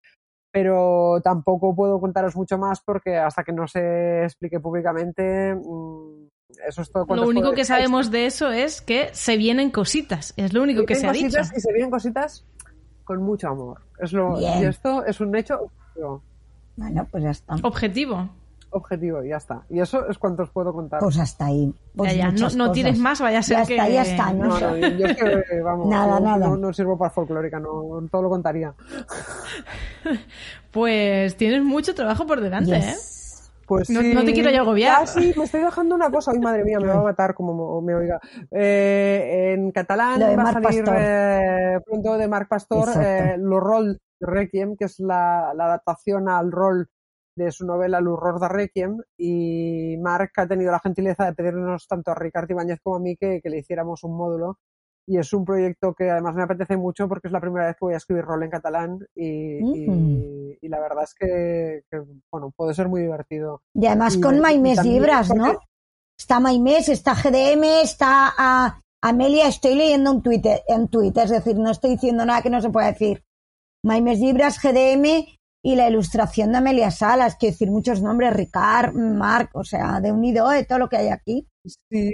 pero tampoco puedo contaros mucho más porque hasta que no se explique públicamente... Mmm, eso es todo lo único que sabemos de eso es que se vienen cositas, es lo único se que se ha dicho. Y se vienen cositas con mucho amor. Es lo, y esto es un hecho. Bueno, pues ya está. Objetivo. Objetivo, ya está. Y eso es cuanto os puedo contar. Pues hasta ahí. Pues ya, ya. No, no, tienes más, vaya a ser ya que... Está, ya está, no, no, no yo es que, vamos, nada, no, nada. No, no, sirvo para folclórica, no, todo lo contaría. pues tienes mucho trabajo por delante, yes. ¿eh? Pues no, sí. no, te quiero yo agobiar. Ah, sí, me estoy dejando una cosa. Ay, madre mía, me va a matar como me oiga. Eh, en catalán va a salir eh, pronto de Marc Pastor eh, los rol Requiem, que es la, la adaptación al rol de su novela El horror de Requiem y Marc ha tenido la gentileza de pedirnos tanto a Ricardo Ibáñez como a mí que, que le hiciéramos un módulo y es un proyecto que además me apetece mucho porque es la primera vez que voy a escribir rol en catalán y, Mm. y la verdad es que, que, bueno, puede ser muy divertido. Y además Y- con Maimés Libras, ¿no? Está Maimés, está GDM, está ah, Amelia, estoy leyendo un tuit, en Twitter, es decir, no estoy diciendo nada que no se pueda decir. Maimés Libras, GDM y la ilustración de Amelia Salas, quiero decir muchos nombres, Ricard, Marc, o sea, de unido de todo lo que hay aquí. Sí,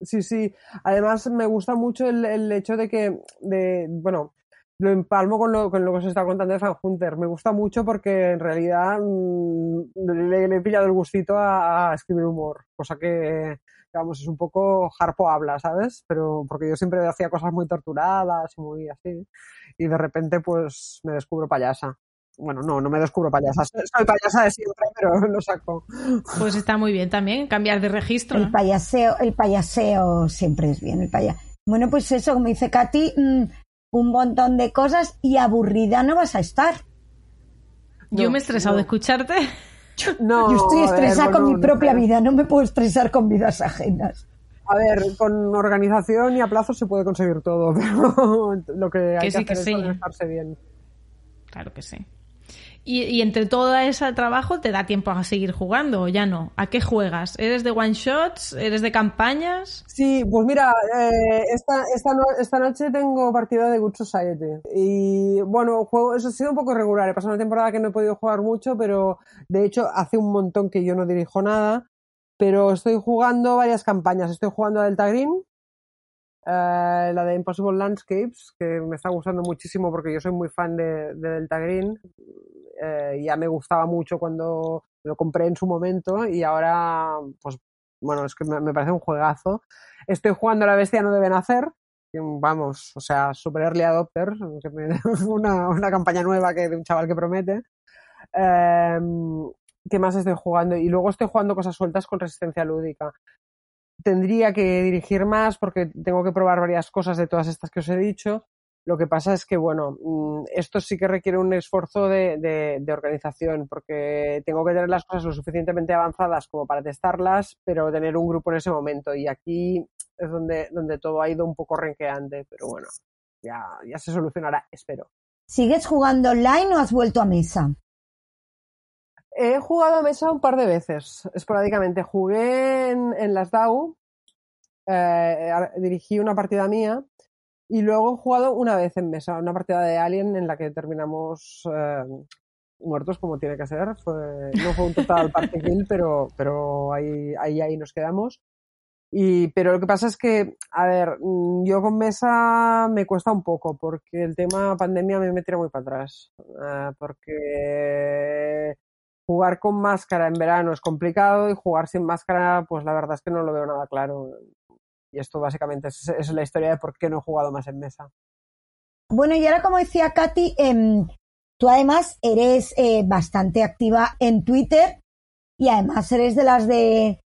sí, sí. Además, me gusta mucho el, el hecho de que, de, bueno, lo empalmo con lo, con lo que os está contando de Fan Hunter. Me gusta mucho porque en realidad mm, le, le he pillado el gustito a, a escribir humor, cosa que, que, vamos, es un poco harpo habla, ¿sabes? Pero porque yo siempre hacía cosas muy torturadas y muy así. Y de repente, pues, me descubro payasa. Bueno, no, no me descubro payasa. Soy payasa de siempre, pero lo saco. Pues está muy bien también, cambiar de registro. El payaseo, el payaseo siempre es bien, el paya. Bueno, pues eso, como dice Katy, mm, un montón de cosas y aburrida no vas a estar. Yo No, me he estresado no. de escucharte. No, Yo estoy ver, estresada con mi propia vida, no me puedo estresar con vidas ajenas. A ver, con organización y a plazo se puede conseguir todo, pero lo que hay Que que, sí, que hacer sí. es organizarse bien. Claro que sí. Y, entre todo ese trabajo te da tiempo a seguir jugando o ya no. ¿A qué juegas? ¿Eres de one shots? ¿Eres de campañas? Sí, pues mira, eh, esta, esta, esta noche tengo partida de Good Society. Y bueno, juego, eso ha sido un poco irregular. He pasado una temporada que no he podido jugar mucho, pero de hecho hace un montón que yo no dirijo nada. Pero estoy jugando varias campañas. Estoy jugando a Delta Green, eh, la de Impossible Landscapes, que me está gustando muchísimo porque yo soy muy fan de, de Delta Green. Eh, ya me gustaba mucho cuando lo compré en su momento y ahora, pues bueno, es que me, parece un juegazo. Estoy jugando La Bestia no debe nacer. Vamos, o sea, super early adopter, una, una campaña nueva que de un chaval que promete. Eh, ¿Qué más estoy jugando? Y luego estoy jugando cosas sueltas con resistencia lúdica. Tendría que dirigir más porque tengo que probar varias cosas de todas estas que os he dicho. Lo que pasa es que, bueno, mm, esto sí que requiere un esfuerzo de, organización porque tengo que tener las cosas lo suficientemente avanzadas como para testarlas, pero tener un grupo en ese momento. Y aquí es donde, donde todo ha ido un poco renqueante, pero bueno, ya, ya se solucionará, espero. ¿Sigues jugando online o has vuelto a mesa? He jugado a mesa un par de veces, esporádicamente. Jugué en, en las DAO, eh, dirigí una partida mía y luego he jugado una vez en mesa, una partida de Alien en la que terminamos eh, muertos como tiene que ser. Fue- no fue un total party kill, pero, pero ahí, ahí, ahí nos quedamos. Y, pero lo que pasa es que, a ver, yo con mesa me cuesta un poco porque el tema pandemia me tira muy para atrás. Eh, porque jugar con máscara en verano es complicado y jugar sin máscara, pues la verdad es que no lo veo nada claro. Y esto básicamente es, es la historia de por qué no he jugado más en mesa. Bueno, y ahora como decía Katy, em, tú además eres eh, bastante activa en Twitter y además eres de las de...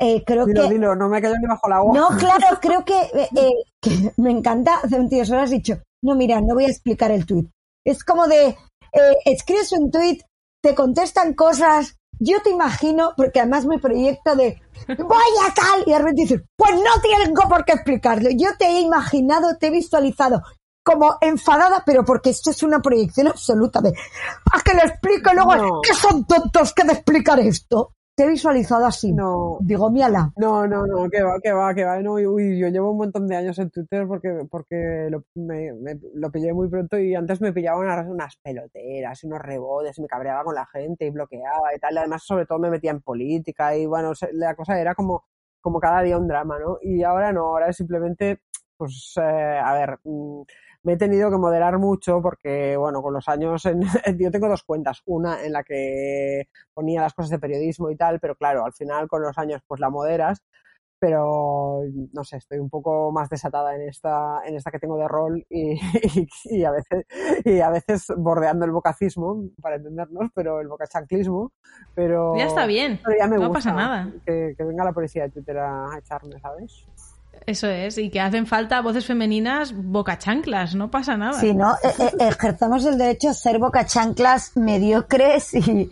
eh, creo Dilo, que... dilo, no me callo ni bajo la agua. No, claro, creo que, eh, eh, que me encanta. Hace un tío solo has dicho, no, mira, no voy a explicar el tweet. Es como de, eh, escribes un tweet, te contestan cosas, yo te imagino, porque además me proyecto de, voy a tal, y de repente dices, pues no tengo por qué explicarlo. Yo te he imaginado, te he visualizado como enfadada, pero porque esto es una proyección absoluta de, a que lo explico luego, No. que son tontos que de explicar esto. Te he visualizado así. No, Digo, mírala. No, no, no, que va, que va, que va. No, uy, yo llevo un montón de años en Twitter porque, porque lo, me, me- lo pillé muy pronto y antes me pillaban unas, unas peloteras y unos rebotes y me cabreaba con la gente y bloqueaba y tal. Y además, sobre todo, me metía en política y bueno, la cosa era como, como cada día un drama, ¿no? Y ahora no, ahora es simplemente, pues, eh, a ver, mm, me he tenido que moderar mucho porque, bueno, con los años, en- yo tengo dos cuentas. Una en la que ponía las cosas de periodismo y tal, pero claro, al final con los años pues la moderas, pero no sé, estoy un poco más desatada en esta, en esta que tengo de rol y, y, y a veces, y a veces bordeando el bocacismo, para entendernos, pero el bocachanclismo, pero... Ya está bien, pero ya me no gusta pasa nada. Que, que venga la policía de Twitter a echarme, ¿sabes? Eso es, y que hacen falta voces femeninas boca chanclas, no pasa nada. Sí, ¿no? Eh, eh, ejercemos el derecho a ser boca chanclas mediocres y...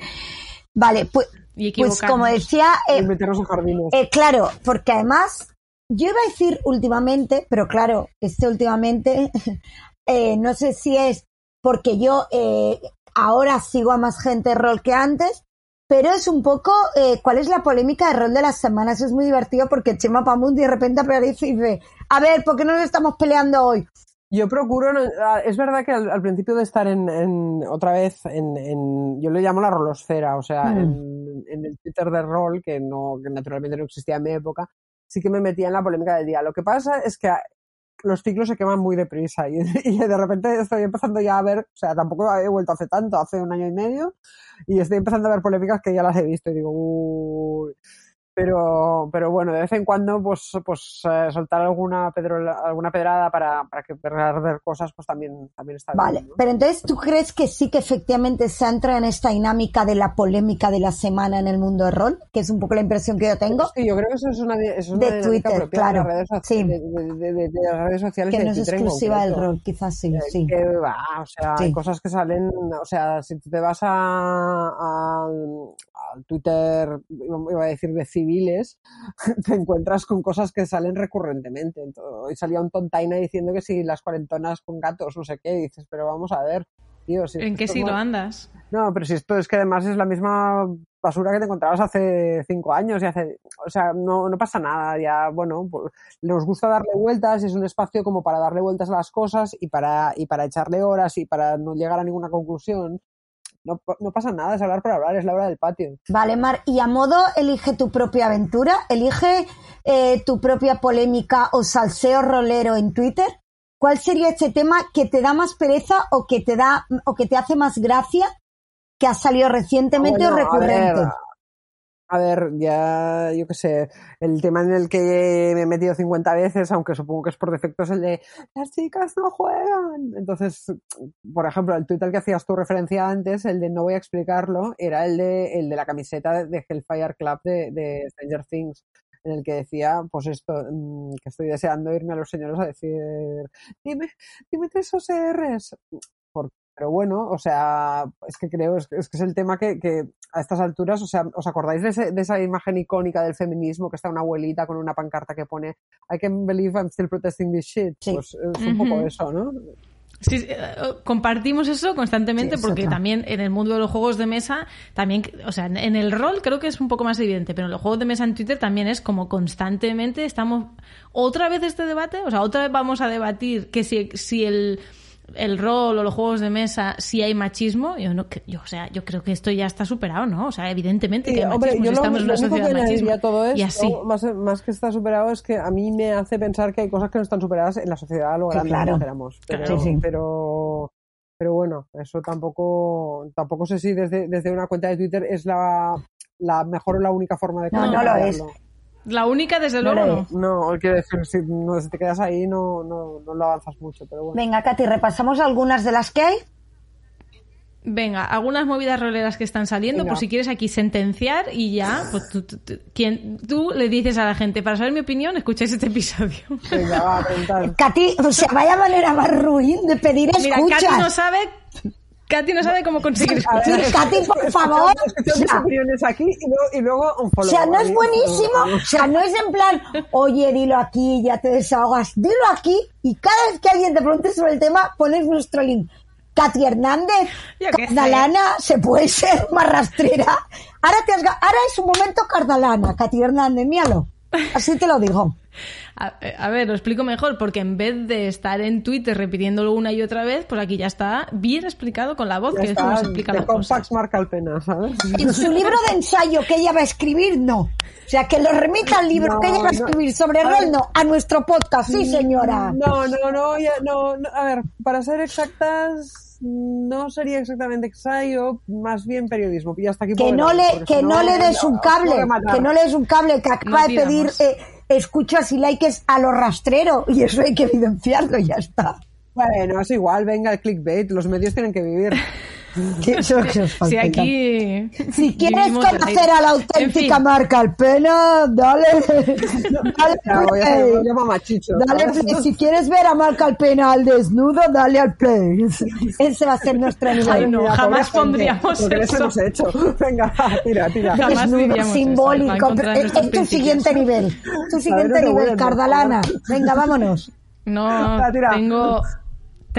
Vale, pues, Y pues como decía, Y eh, meternos en jardines. eh, claro, porque además, yo iba a decir últimamente, pero claro, este últimamente, eh, no sé si es porque yo eh, ahora sigo a más gente de rol que antes, pero es un poco eh, cuál es la polémica de rol de las semanas. Es muy divertido porque Chema Pamundi de repente aparece y dice, a ver, ¿por qué no nos estamos peleando hoy? Yo procuro, ah, es verdad que al, al principio de estar en, en- otra vez en, en- yo lo llamo la rolosfera, o sea, Mm. en, en el Twitter de rol, que no, que naturalmente no existía en mi época, sí que me metía en la polémica del día. Lo que pasa es que los ciclos se queman muy deprisa y, y de repente estoy empezando ya a ver, o sea, tampoco he vuelto hace tanto, hace un año y medio, y estoy empezando a ver polémicas que ya las he visto y digo, uy. Pero, pero bueno, de vez en cuando, pues, pues eh, soltar alguna, pedro, alguna pedrada para, para que para ver cosas, pues también, también está Vale, bien. ¿no? pero entonces tú crees que sí que efectivamente se entra en esta dinámica de la polémica de la semana en el mundo de rol, que es un poco la impresión que yo tengo, Sí, yo creo que eso es una, di- eso es De una Twitter, propia claro, de las redes, sí. de, las redes sociales que no es exclusiva del rol, quizás sí, Eh, sí. que va, o sea, Sí. hay cosas que salen, o sea, si tú te vas a, a- al Twitter, iba a decir de civiles, te encuentras con cosas que salen recurrentemente. Hoy salía un tontaina diciendo que si las cuarentonas con gatos, no sé qué, y dices, pero vamos a ver, tío, si ¿En qué siglo no- andas? no, pero si esto es que además es la misma basura que te encontrabas hace cinco años y hace, o sea, no, no pasa nada, ya, bueno, pues, nos gusta darle vueltas, es un espacio como para darle vueltas a las cosas y para, y para echarle horas y para no llegar a ninguna conclusión. No, pa- no pasa nada, es hablar por hablar, es la hora del patio. Vale, Mar, y a modo elige tu propia aventura, elige eh, tu propia polémica o salseo rolero en Twitter. ¿Cuál sería este tema que te da más pereza o que te da o que te hace más gracia que ha salido recientemente Bueno, o recurrente? A ver, a ver, ya, yo qué sé, el tema en el que me he metido 50 veces, aunque supongo que es por defecto, es el de las chicas no juegan. Entonces, por ejemplo, el tweet al que hacías tu referencia antes, el de no voy a explicarlo, era el de, el de la camiseta de Hellfire Club de, de Stranger Things, en el que decía, pues esto, mm, que estoy deseando irme a los señores a decir, dime, dime tres. Por- pero bueno, o sea, es que creo, es, que- es que es el tema que, que a estas alturas, o sea, ¿os acordáis de, ese- de esa imagen icónica del feminismo que está una abuelita con una pancarta que pone I can believe I'm still protesting this shit? Sí. Pues es un poco eso, ¿no? Sí, eh, compartimos eso constantemente Sí, porque también en el mundo de los juegos de mesa, también, o sea, en el rol creo que es un poco más evidente, pero en los juegos de mesa en Twitter también es como constantemente estamos otra vez este debate, o sea, otra vez vamos a debatir que si, si el, el rol o los juegos de mesa, si hay machismo, yo no, que- yo, o sea, yo creo que esto ya está superado, ¿no? O sea, evidentemente que hay hombre, machismo, yo si lo, estamos en una único que sociedad machismo. a todo y esto, así. más, más que está superado, es que a mí me hace pensar que hay cosas que no están superadas en la sociedad a lo Sí, grande claro. que queramos. Pero, Sí, sí. pero, pero bueno, eso tampoco, tampoco sé si desde, desde una cuenta de Twitter es la, la mejor o la única forma de No, no lo es. La única, desde No luego, no. es. No, quiero decir, si, no, si te quedas ahí no, no, no lo avanzas mucho, pero bueno. Venga, Katy, repasamos algunas de las que hay. Venga, algunas movidas roleras que están saliendo, Venga. por si quieres aquí sentenciar y ya, pues tú, tú- tú- quien, tú le dices a la gente, para saber mi opinión, escucháis este episodio. Venga, va. Katy, o sea, vaya manera más ruin de pedir Mira, escuchas. Katy no sabe, Katy no sabe cómo conseguir ver. Sí, Katy, por favor. O sea, tus opiniones aquí y luego, y luego un O follow. sea, no es buenísimo. O sea, no es en plan, oye, dilo aquí, ya te desahogas. Dilo aquí y cada vez que alguien te pregunte sobre el tema, pones nuestro link. Katy Hernández. Cardalana, se puede ser más rastrera. Ahora, te has ahora es un momento Cardalana, Katy Hernández, míralo. Así te lo digo. A, a ver, lo explico mejor, porque en vez de estar en Twitter repitiéndolo una y otra vez, pues aquí ya está bien explicado con la voz, Ya que es como está, se explica de las cosas. Marca el pena, ¿sabes? En su libro de ensayo que ella va a escribir, no. O sea, que lo remita al libro No, que ella va a no. escribir sobre A rol, ver. no. A nuestro podcast, sí, señora. No, no, no, ya, no, no, a ver, para ser exactas, no sería exactamente ensayo, más bien periodismo. Y hasta aquí que no le que no le des un cable que no le des un cable que acaba No de pedir eh, escuchas y likes a lo rastrero y eso hay que evidenciarlo y ya está Bueno, es igual, venga el clickbait, los medios tienen que vivir. Eso es Si aquí. Si quieres conocer a la En auténtica fin, marca Alpena, dale, dale Ya, play. hacer-. Dale. Si quieres ver a Marca Alpena al desnudo, dale al play. Ese va a ser nuestro Ay, nivel. no, jamás gente, pondríamos Porque les eso. hemos hecho. Venga, tira, tira. Jamás eso, va simbólico. es, es tu siguiente nivel. Tu siguiente nivel, Cardalana. Venga, vámonos. No, Tira, tira. tengo.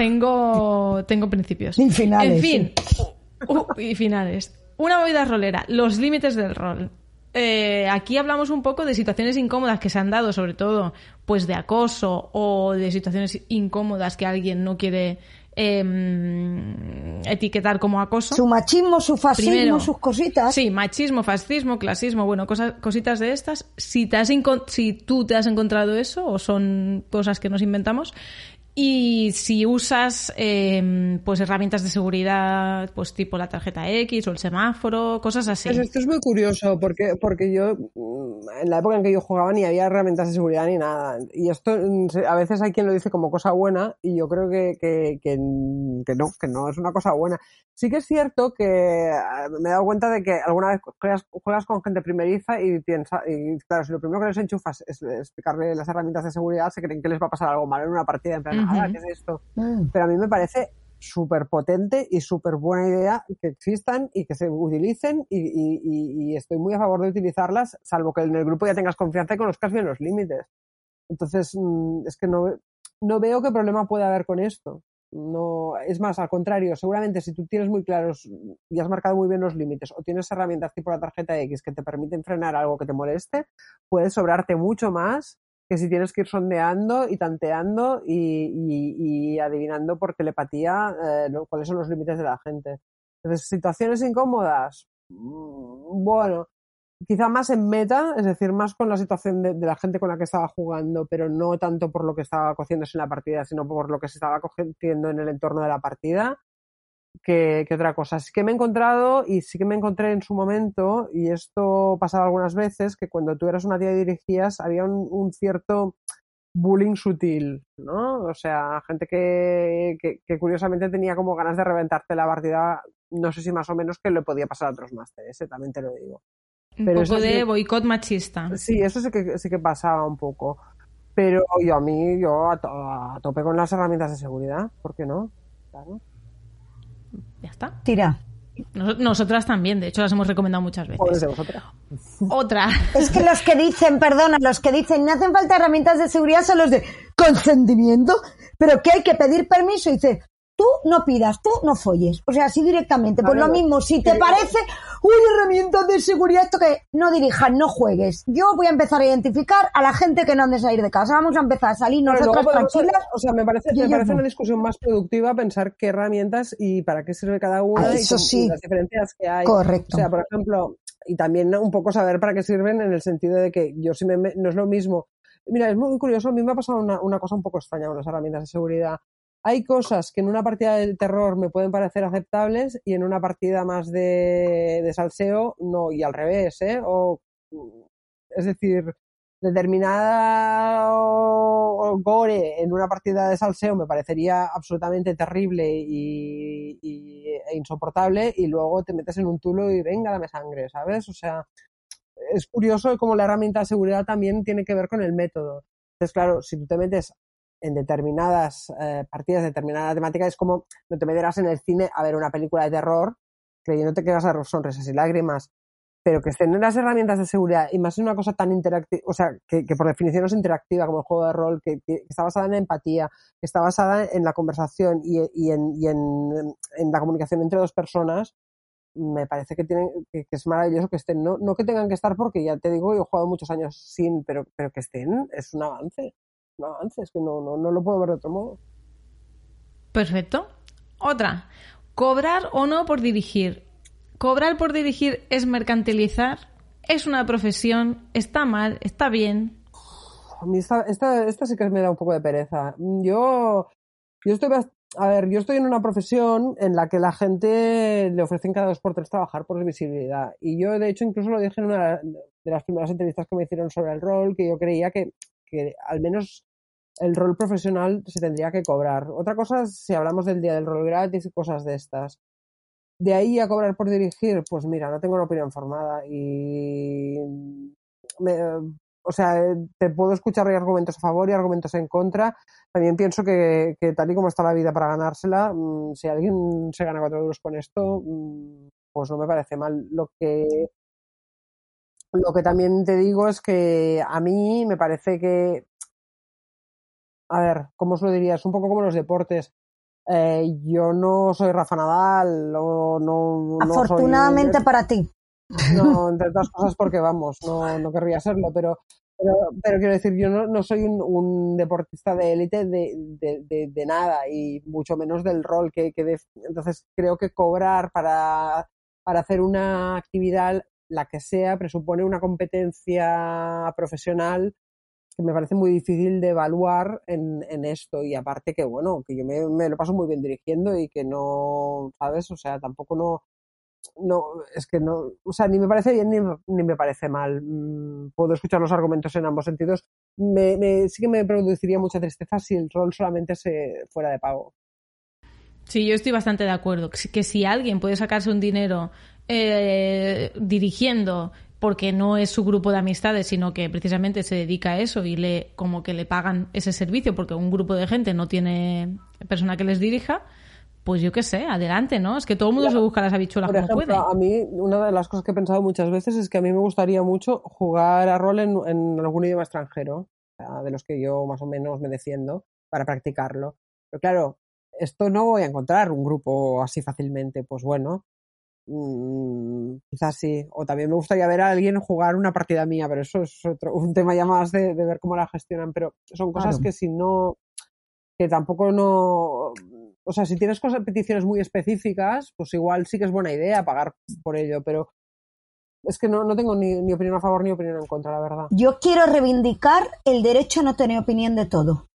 Tengo. Tengo principios. Y finales, En fin. Uh, y finales. Una movida rolera. Los límites del rol. Eh, aquí hablamos un poco de situaciones incómodas que se han dado, sobre todo, pues de acoso o de situaciones incómodas que alguien no quiere em, etiquetar como acoso. Su machismo, su fascismo, Primero. sus cositas. Sí, machismo, fascismo, clasismo, bueno, cosas, cositas de estas. Si, te has si tú te has encontrado eso o son cosas que nos inventamos. Y si usas eh, pues herramientas de seguridad, pues tipo la tarjeta X o el semáforo, cosas así. Pues esto es muy curioso porque, porque yo, en la época en que yo jugaba, ni había herramientas de seguridad ni nada. Y esto a veces hay quien lo dice como cosa buena y yo creo que, que, que, que no, que no es una cosa buena. Sí que es cierto que ah, me he dado cuenta de que alguna vez juegas, juegas con gente primeriza y piensa, y claro, si lo primero que les enchufas es explicarle las herramientas de seguridad, se creen que les va a pasar algo malo en una partida, en plan, Ujú. "Ah, ¿qué es esto? Mm. pero a mí me parece súper potente y súper buena idea que existan y que se utilicen y, y- y- y estoy muy a favor de utilizarlas, salvo que en el grupo ya tengas confianza y conozcas bien los límites. Entonces, mm, es que no, no veo qué problema puede haber con esto. No, es más, al contrario, seguramente si tú tienes muy claros y has marcado muy bien los límites o tienes herramientas tipo la tarjeta X que te permiten frenar algo que te moleste, puede sobrarte mucho más que si tienes que ir sondeando y tanteando y, y- y adivinando por telepatía eh, cuáles son los límites de la gente. Entonces, situaciones incómodas, mm, bueno, quizá más en meta, es decir, más con la situación de, de la gente con la que estaba jugando, pero no tanto por lo que estaba cociéndose en la partida, sino por lo que se estaba cogiendo en el entorno de la partida que, que otra cosa. Sí que me he encontrado y sí que me encontré en su momento, y esto pasaba algunas veces, que cuando tú eras una tía y dirigías había un, un cierto bullying sutil, ¿no? O sea, gente que, que, que curiosamente tenía como ganas de reventarte la partida, no sé si más o menos que le podía pasar a otros másteres, ¿eh? también te lo digo. Un poco sí- de boicot machista. Sí, eso sí que, sí que pasaba un poco. Pero yo a mí, yo a, to- a tope con las herramientas de seguridad, ¿por qué no? Claro. Ya está. Tira. Nos- nosotras también, de hecho, las hemos recomendado muchas veces. Otra. Es que los que dicen, perdona, los que dicen no hacen falta herramientas de seguridad son los de consentimiento, pero que hay que pedir permiso y dice, tú no pidas, tú no folles. O sea, así directamente. Pues lo mismo, si te parece, uy, herramientas de seguridad, esto que no dirijas, no juegues. Yo voy a empezar a identificar a la gente que no han de salir de casa. Vamos a empezar a salir nosotras podemos- tranquilas. o sea, me parece, me parece no. una discusión más productiva pensar qué herramientas y para qué sirve cada una y, eso con- sí. las diferencias que hay. Correcto. O sea, por ejemplo, y también un poco saber para qué sirven en el sentido de que yo si me, me- no es lo mismo. Mira, es muy curioso, a mí me ha pasado una, una cosa un poco extraña con las herramientas de seguridad. Hay cosas que en una partida de terror me pueden parecer aceptables y en una partida más de, salseo no, y al revés, ¿eh? O, es decir, determinada gore en una partida de salseo me parecería absolutamente terrible y- e insoportable y luego te metes en un tulo y venga, dame sangre, ¿sabes? O sea, es curioso cómo la herramienta de seguridad también tiene que ver con el método. Entonces, claro, si tú te metes en determinadas eh, partidas, determinada temática, es como no te meterás en el cine a ver una película de terror creyéndote que vas a sonrisas y lágrimas, pero que en las herramientas de seguridad y más en una cosa tan interactiva, o sea, que, que por definición es interactiva como el juego de rol, que, que está basada en la empatía, que está basada en la conversación y, y en, y en, en la comunicación entre dos personas, me parece que tienen que, que es maravilloso que estén, no, no que tengan que estar porque ya te digo, yo he jugado muchos años sin, pero, pero que estén es un avance, avance, es que no, no, no lo puedo ver de otro modo. Perfecto. Otra. Cobrar o no por dirigir. Cobrar por dirigir es mercantilizar. Es una profesión. Está mal. Está bien. A mí esta, esta, esta sí que me da un poco de pereza. Yo, yo estoy, a ver, yo estoy en una profesión en la que la gente le ofrecen cada dos por tres trabajar por visibilidad. Y yo, de hecho, incluso lo dije en una de las primeras entrevistas que me hicieron sobre el rol, que yo creía que, que al menos el rol profesional se tendría que cobrar. Otra cosa es si hablamos del día del rol gratis y cosas de estas. de ahí a cobrar por dirigir, pues mira, no tengo una opinión formada y me- o sea, te puedo escuchar argumentos a favor y argumentos en contra. También pienso que, que tal y como está la vida para ganársela, mm, si alguien se gana cuatro euros con esto, mm, pues no me parece mal. Lo que lo que también te digo es que a mí me parece que, a ver, ¿cómo os lo diría? Es un poco como los deportes. Eh, yo no soy Rafa Nadal, o no, no soy- Afortunadamente para ti. no, entre otras cosas porque vamos, no, no querría serlo, pero, pero, pero quiero decir, yo no, no soy un, un deportista de élite de, de, de- de nada y mucho menos del rol que, que de- entonces creo que cobrar para, para hacer una actividad, la que sea, presupone una competencia profesional me parece muy difícil de evaluar en, esto y aparte que bueno, que yo me, lo paso muy bien dirigiendo y que no, ¿sabes? O sea, tampoco no, no, es que no, o sea, ni me parece bien ni, me- parece mal. Mm, Puedo escuchar los argumentos en ambos sentidos. Me, me- sí que me produciría mucha tristeza si el rol solamente se fuera de pago. Sí, yo estoy bastante de acuerdo. Que si- Que si alguien puede sacarse un dinero eh, dirigiendo porque no es su grupo de amistades, sino que precisamente se dedica a eso y le como que le pagan ese servicio porque un grupo de gente no tiene persona que les dirija, pues yo qué sé, adelante, ¿no? Es que todo el mundo se busca las habichuelas Por como ejemplo, puede. a mí, una de las cosas que he pensado muchas veces es que a mí me gustaría mucho jugar a rol en, en algún idioma extranjero, de los que yo más o menos me defiendo, para practicarlo. Pero claro, esto no voy a encontrar un grupo así fácilmente. Pues bueno, mm, quizás sí. O también me gustaría ver a alguien jugar una partida mía, pero eso es otro, un tema ya más de, de ver cómo la gestionan. Pero son cosas Claro. que si no, que tampoco no, o sea, si tienes cosas, peticiones muy específicas, pues igual sí que es buena idea pagar por ello, pero es que no, no tengo ni, ni opinión a favor ni opinión en contra, la verdad. Yo quiero reivindicar el derecho a no tener opinión de todo.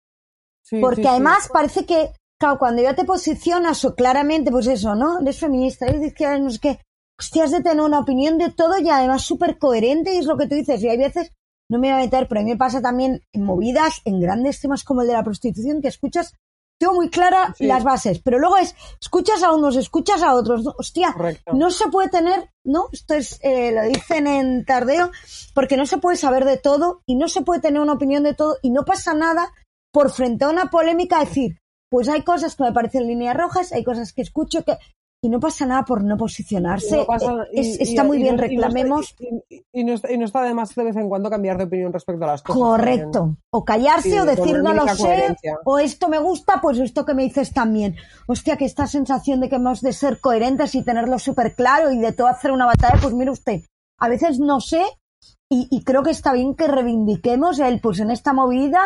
Sí, Porque sí, sí. además parece que, claro, cuando ya te posicionas o claramente, pues eso, ¿no? Eres feminista, eres de izquierda, no sé qué. Hostia, has de tener una opinión de todo y además súper coherente y es lo que tú dices. Y hay veces, no me voy a meter, pero a mí me pasa también en movidas, en grandes temas como el de la prostitución, que escuchas, tengo muy claras Sí. las bases, pero luego es, escuchas a unos, escuchas a otros. ¿no? Hostia, Correcto. no se puede tener, ¿no? Esto es, eh, lo dicen en tardeo, porque no se puede saber de todo y no se puede tener una opinión de todo y no pasa nada por frente a una polémica decir, pues hay cosas que me parecen líneas rojas, hay cosas que escucho que... Y no pasa nada por no posicionarse. No pasa- Eh, es- está y- muy y bien, no- y no está- reclamemos. Y, no está, y no está de más de vez en cuando cambiar de opinión respecto a las cosas. también. Correcto. O callarse Sí, o decir no lo sé, coherencia. o esto me gusta, pues esto que me dices también. Hostia, que esta sensación de que hemos de ser coherentes y tenerlo súper claro y de todo hacer una batalla, pues mire usted, a veces no sé y, y creo que está bien que reivindiquemos el, pues en esta movida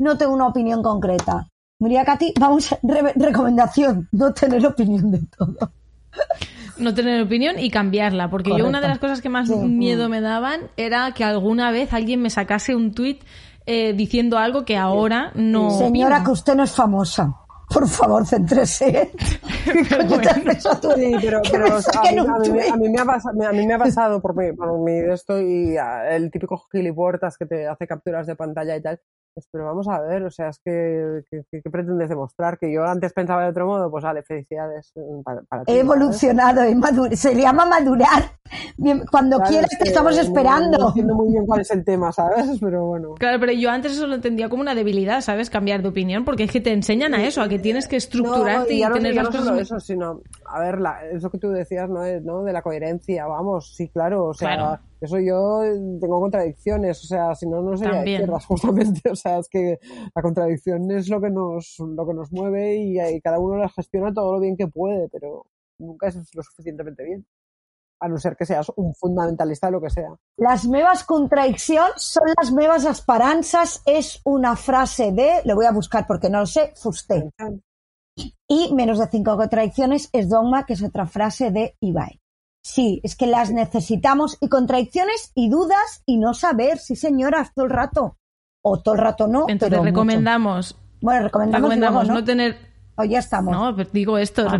no tengo una opinión concreta. María Katy, vamos, re- recomendación, no tener opinión de todo. No tener opinión y cambiarla, porque yo una de las cosas que más Sí. miedo me daban era que alguna vez alguien me sacase un tuit eh, diciendo algo que ahora no. Señora, opino. que usted no es famosa. Por favor, céntrese. ¿Qué coño te haces a tu Sí, pero, que pero me o sea, a, saquen mí, un a mí me- tuit? a mí me ha pasado, a mí me ha pasado por mi, por mi de esto y ah, el típico gilipuertas que te hace capturas de pantalla y tal. Pero vamos a ver, o sea, es que, que, que- ¿qué pretendes demostrar? Que yo antes pensaba de otro modo, pues vale, felicidades mm, para, para ti, He evolucionado, he madu- se le llama madurar. Cuando Claro, quieras es te estamos no- esperando. No entiendo muy bien cuál es el tema, ¿sabes? Pero bueno. Claro, pero yo antes eso lo entendía como una debilidad, ¿sabes? Cambiar de opinión, porque es que te enseñan a eso, a que tienes que estructurarte No, y, no, tener ya las no cosas. solo eso, sino, a ver, la, eso que tú decías, ¿no? Es, ¿no? De la coherencia, vamos, sí, claro, o sea, Claro. eso yo tengo contradicciones, o sea, si no, no sería izquierdas, justamente, o sea, es que la contradicción es lo que nos, lo que nos mueve y, y cada uno la gestiona todo lo bien que puede, pero nunca es lo suficientemente bien. A no ser que seas un fundamentalista de lo que sea. Las mevas contradiccions son las mevas esperanzas. Es una frase de, lo voy a buscar porque no lo sé, Fuster. Y menos de cinco contradicciones es dogma, que es otra frase de Ibai. Sí, es que las necesitamos y contradicciones y dudas y no saber, sí señoras, todo el rato. O todo el rato no. Entonces pero mucho. recomendamos, Bueno, recomendamos, recomendamos luego, no ¿no? tener. O ya estamos. No, pero digo esto. Ah.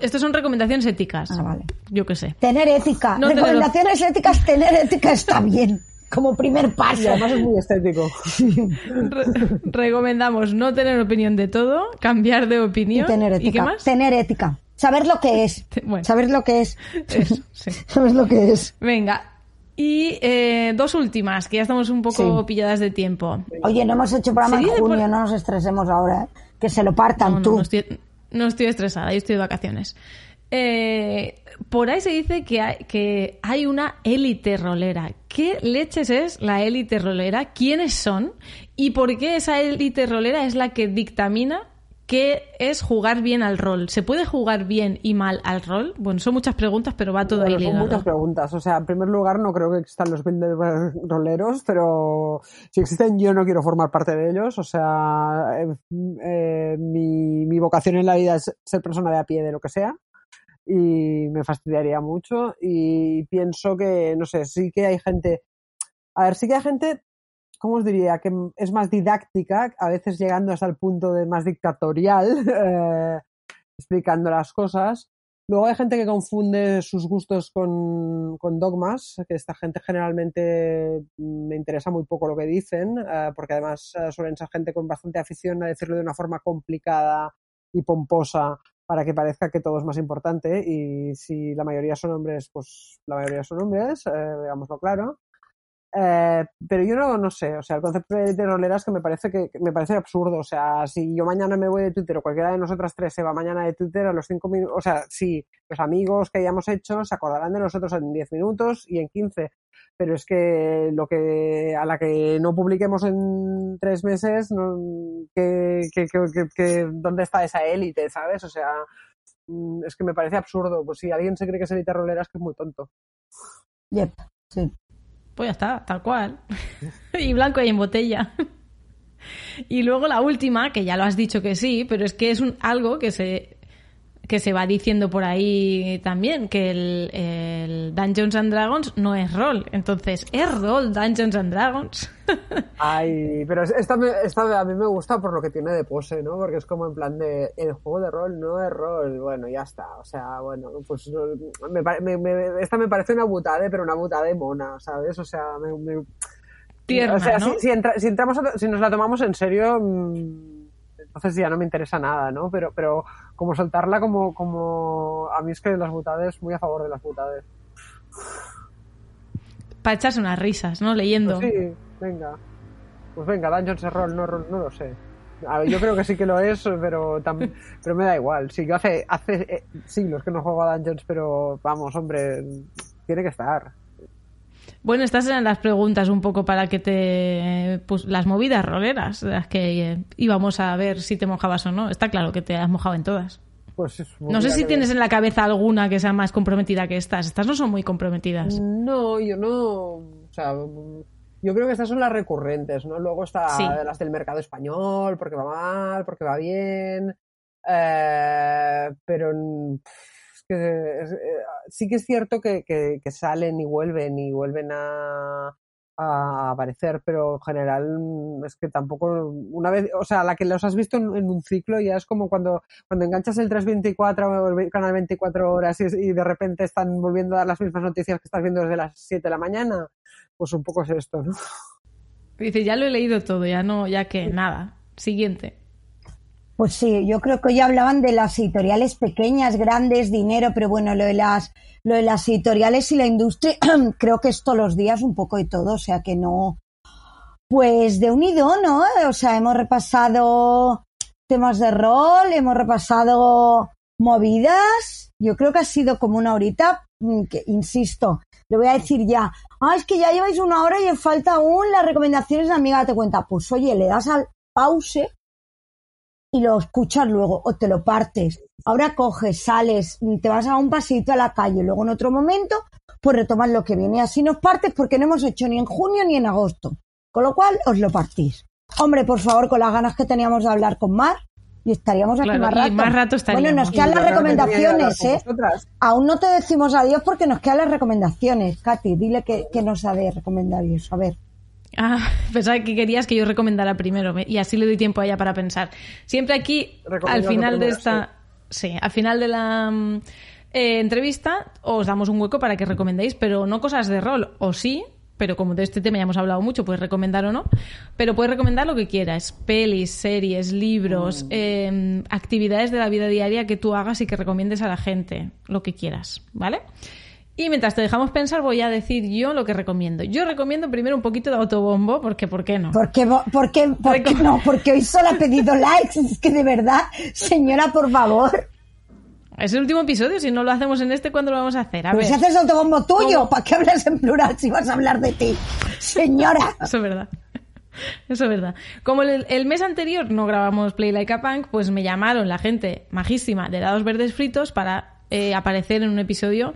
estas son recomendaciones éticas. Ah, vale. Yo qué sé. Tener ética. No tener- Recomendaciones éticas, tener ética está bien. Como primer paso. Y además es muy estético. Re- recomendamos no tener opinión de todo, cambiar de Y opinión. tener ética. ¿Y qué más? Tener ética. saber lo que es. Bueno. Saber lo que es. Eso, sí. Sabes lo que es. Venga. Y eh, dos últimas, que ya estamos un poco Sí. pilladas de tiempo. Oye, no hemos hecho programa en junio, por- no nos estresemos ahora, ¿eh? Que se lo partan No, no, tú. no estoy, no estoy estresada, yo estoy de vacaciones. Eh, por ahí se dice que hay, que hay una élite rolera. ¿Qué leches es la élite rolera? ¿Quiénes son? ¿Y por qué esa élite rolera es la que dictamina qué es jugar bien al rol? ¿Se puede jugar bien y mal al rol? Bueno, son muchas preguntas, pero va todo Bueno, ahí son muchas preguntas. O sea, en primer lugar, no creo que existan los builders roleros, pero si existen, yo no quiero formar parte de ellos. O sea, eh, eh, mi, mi vocación en la vida es ser persona de a pie de lo que sea y me fastidiaría mucho. Y pienso que, no sé, sí que hay gente. A ver, sí que hay gente, ¿cómo os diría? Que es más didáctica, a veces llegando hasta el punto de más dictatorial, eh, explicando las cosas. Luego hay gente que confunde sus gustos con, con dogmas, que esta gente generalmente me interesa muy poco lo que dicen, eh, porque además eh, suelen ser gente con bastante afición a decirlo de una forma complicada y pomposa para que parezca que todo es más importante y si la mayoría son hombres, pues la mayoría son hombres, eh, veámoslo claro. Eh, pero yo no, no sé, o sea, el concepto de, de rolera es que me parece que, que me parece absurdo. O sea, si yo mañana me voy de Twitter o cualquiera de nosotras tres se va mañana de Twitter a los cinco minutos, o sea, sí, los amigos que hayamos hecho se acordarán de nosotros en 10 minutos y en 15. Pero es que lo que a la que no publiquemos en tres meses, no, que, que, que, ¿dónde está esa élite, sabes? O sea, mm, es que me parece absurdo. Pues si alguien se cree que es élite rolera es que es muy tonto. Yep, sí. Pues ya está, tal cual. y blanco y en botella. y luego la última, que ya lo has dicho que sí, pero es que es un, algo que se, que se va diciendo por ahí también, que el, el Dungeons and Dragons no es rol. Entonces, ¿es rol Dungeons and Dragons? Ay, pero es- esta, esta a mí me gusta por lo que tiene de pose, ¿no? Porque es como en plan de, el juego de rol no es rol, bueno, ya está, o sea, bueno, pues me, pare- me- me- esta me parece una butade, pero una butade mona, ¿sabes? O sea, me... Tierna, o sea, ¿no? si, si entra- si entramos, a- si nos la tomamos en serio, mm, entonces ya no me interesa nada, ¿no? Pero, pero como soltarla como, como, a mí es que las butades, muy a favor de las butades. Para echarse unas risas, ¿no? Leyendo. Pues sí, venga. Pues venga, Dungeons es rol, no no lo sé. A ver, yo creo que sí que lo es, pero tam- pero me da igual. Sí, yo hace, hace eh, siglos que no juego a Dungeons, pero vamos, hombre, tiene que estar. Bueno, estas eran las preguntas un poco para que te... Pues las movidas roleras, las que eh, íbamos a ver si te mojabas o no. Está claro que te has mojado en todas. Pues es- No sé si tienes en la cabeza alguna que sea más comprometida que estas. Estas no son muy comprometidas. No, yo no. O sea, yo creo que estas son las recurrentes, ¿no? Luego está Sí. las del mercado español, porque va mal, porque va bien. Eh, pero que eh, sí que es cierto que, salen y vuelven y vuelven a, a aparecer, pero en general mm, es que tampoco una vez, o sea, la que los has visto en, un ciclo ya es como cuando, cuando enganchas el 324 o el canal 24 horas y, y de repente están volviendo a dar las mismas noticias que estás viendo desde las 7 de la mañana, pues un poco es esto, ¿no? Dice, ya lo he leído todo, ya no, ya que nada. Siguiente. Pues sí, yo creo que hoy hablaban de las editoriales pequeñas, grandes, dinero, pero bueno, lo de las, lo de las editoriales y la industria, creo que es todos los días un poco de todo, o sea que no. Pues de unido, ¿no? O sea, hemos repasado temas de rol, hemos repasado movidas. Yo creo que ha sido como una horita, mm, que insisto, le voy a decir ya, ah, es que ya lleváis una hora y os falta aún las recomendaciones de amiga, te cuenta. Pues oye, le das al pause y lo escuchas luego o te lo partes. Ahora coges, sales, te vas a un pasito a la calle, luego en otro momento, pues retomas lo que viene. Así nos partes porque no hemos hecho ni en junio ni en agosto. Con lo cual, os lo partís. Hombre, por favor, con las ganas que teníamos de hablar con Mar, y estaríamos aquí Claro, más rato. más rato. Bueno, nos quedan las recomendaciones, ¿eh? Aún no te decimos adiós porque nos quedan las recomendaciones. Katy, dile que, que nos ha de recomendar eso. A ver. Ah, pensaba que querías que yo recomendara primero me- y así le doy tiempo a ella para pensar. Siempre aquí, al final de esta... Sí, al final de la mm, eh, entrevista os damos un hueco para que recomendéis, pero no cosas de rol, o sí, pero como de este tema ya hemos hablado mucho, puedes recomendar o no, pero puedes recomendar lo que quieras, pelis, series, libros, eh, actividades de la vida diaria que tú hagas y que recomiendes a la gente, lo que quieras, ¿vale? Y mientras te dejamos pensar, voy a decir yo lo que recomiendo. Yo recomiendo primero un poquito de autobombo, porque ¿por qué no? ¿Por qué, por qué, por qué no? Porque hoy solo ha pedido likes. Es que de verdad, señora, por favor. Es el último episodio, si no lo hacemos en este, ¿cuándo lo vamos a hacer? A Pero ver. si haces autobombo tuyo. ¿para qué hablas en plural si vas a hablar de ti? Señora. Eso es verdad. Eso es verdad. Como el, el mes anterior no grabamos Play Like a Punk, pues me llamaron la gente majísima de Dados Verdes Fritos para eh, aparecer en un episodio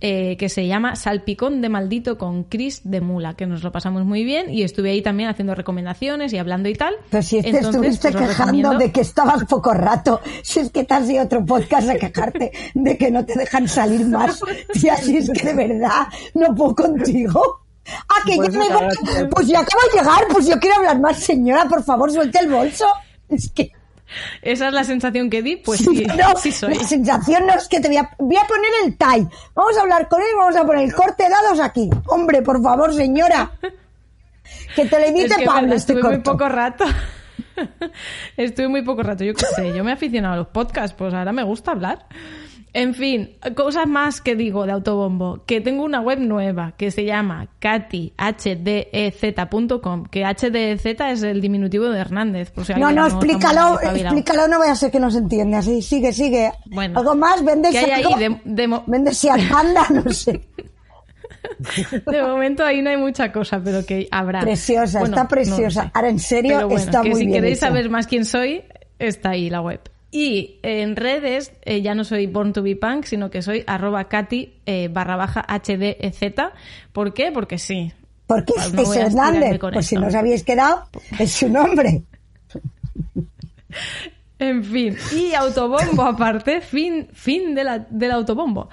eh, que se llama Salpicón de Maldito con Chris de Mula, que nos lo pasamos muy bien y estuve ahí también haciendo recomendaciones y hablando y tal. Pero si te Entonces, estuviste pues quejando recomiendo- de que estabas poco rato, si es que te has ido otro podcast a quejarte de que no te dejan salir más, si es que de verdad no puedo contigo. Ah, que Pues ya me. Pues ya acabo de llegar, pues yo quiero hablar más, señora, por favor, suelte el bolso. Es que Esa es la sensación que di, pues sí, no, sí soy. la sensación no es que te voy a, voy a poner el tie. Vamos a hablar con él, vamos a poner el corte de dados aquí. Hombre, por favor, señora. Que te lo edite Es que, Pablo verdad, este estuve muy poco rato. estuve muy poco rato, yo qué sé, yo me he aficionado a los podcasts, pues ahora me gusta hablar. En fin, cosas más que digo de autobombo, que tengo una web nueva que se llama katihdez.com, que HDZ es el diminutivo de Hernández, por si No, no, explícalo, explícalo, no voy a ser que no se entiende. Así, sigue, sigue. Bueno. Algo más, vende ¿Qué hay ahí? De, de Panda, no sé. de momento ahí no hay mucha cosa, pero que habrá. Preciosa, Bueno, está preciosa. Ahora, en serio, bueno, está que muy si bien queréis hecho. saber más quién soy, está ahí la web. Y en redes eh, ya no soy Born to be Punk, sino que soy arroba Katy eh, barra baja HDZ. ¿Por qué? Porque sí. Porque Pues es no Hernández. Pues si no os habéis quedado, es su nombre. En fin, y autobombo aparte, fin, fin de la- del autobombo.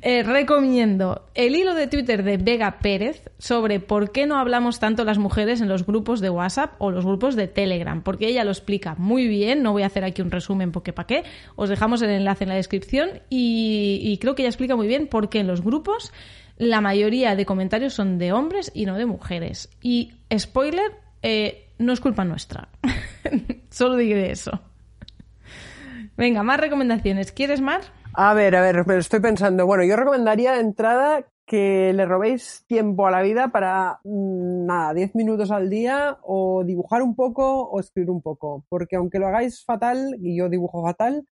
Eh, recomiendo el hilo de Twitter de Vega Pérez sobre por qué no hablamos tanto las mujeres en los grupos de WhatsApp o los grupos de Telegram, porque ella lo explica muy bien, no voy a hacer aquí un resumen porque para qué, os dejamos el enlace en la descripción y, creo que ella explica muy bien por qué en los grupos la mayoría de comentarios son de hombres y no de mujeres. Y spoiler, eh, no es culpa nuestra. Solo diré eso. Venga, más recomendaciones. ¿Quieres más? A ver, a ver, pero estoy pensando. Bueno, yo recomendaría de entrada que le robéis tiempo a la vida para, mm, nada, 10 minutos al día o dibujar un poco o escribir un poco. Porque aunque lo hagáis fatal, y yo dibujo fatal,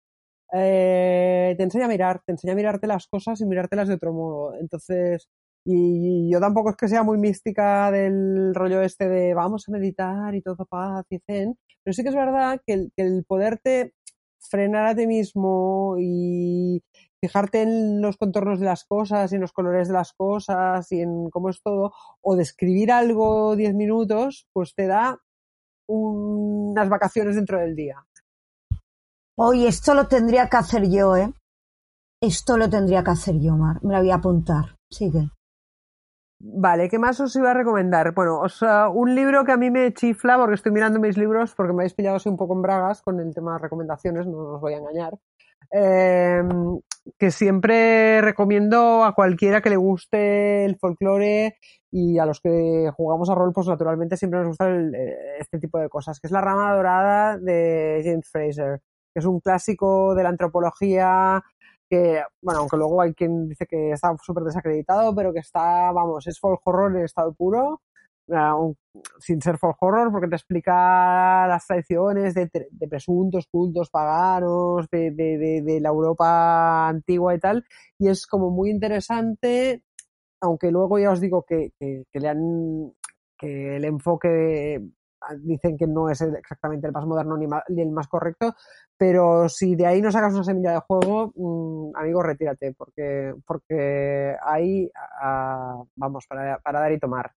eh, te enseña a mirar, te enseña a mirarte las cosas y mirártelas de otro modo. Entonces, y yo tampoco es que sea muy mística del rollo este de vamos a meditar y todo paz y zen, pero sí que es verdad que el, que el poderte frenar a ti mismo y fijarte en los contornos de las cosas y en los colores de las cosas y en cómo es todo, o describir algo 10 minutos, pues te da un- unas vacaciones dentro del día. Hoy esto lo tendría que hacer yo, ¿eh? Esto lo tendría que hacer yo, Mar. Me la voy a apuntar. Sigue. Vale, ¿qué más os iba a recomendar? Bueno, os, ah, un libro que a mí me chifla porque estoy mirando mis libros porque me habéis pillado así un poco en bragas con el tema de recomendaciones, no os voy a engañar. Eh, que siempre recomiendo a cualquiera que le guste el folclore y a los que jugamos a rol, pues naturalmente siempre nos gusta eh, este tipo de cosas, que es La Rama Dorada de James Fraser, que es un clásico de la antropología que, bueno, aunque luego hay quien dice que está súper desacreditado, pero que está, vamos, es folk horror en estado puro, sin ser folk horror, porque te explica las tradiciones de, presuntos cultos paganos, de, de- de- la Europa antigua y tal, y es como muy interesante, aunque luego ya os digo que, que- le han, que el enfoque dicen que no es exactamente el más moderno ni, el más correcto, pero si de ahí no sacas una semilla de juego, mm, amigo, retírate, porque, porque ahí, ah, vamos, para, para dar y tomar.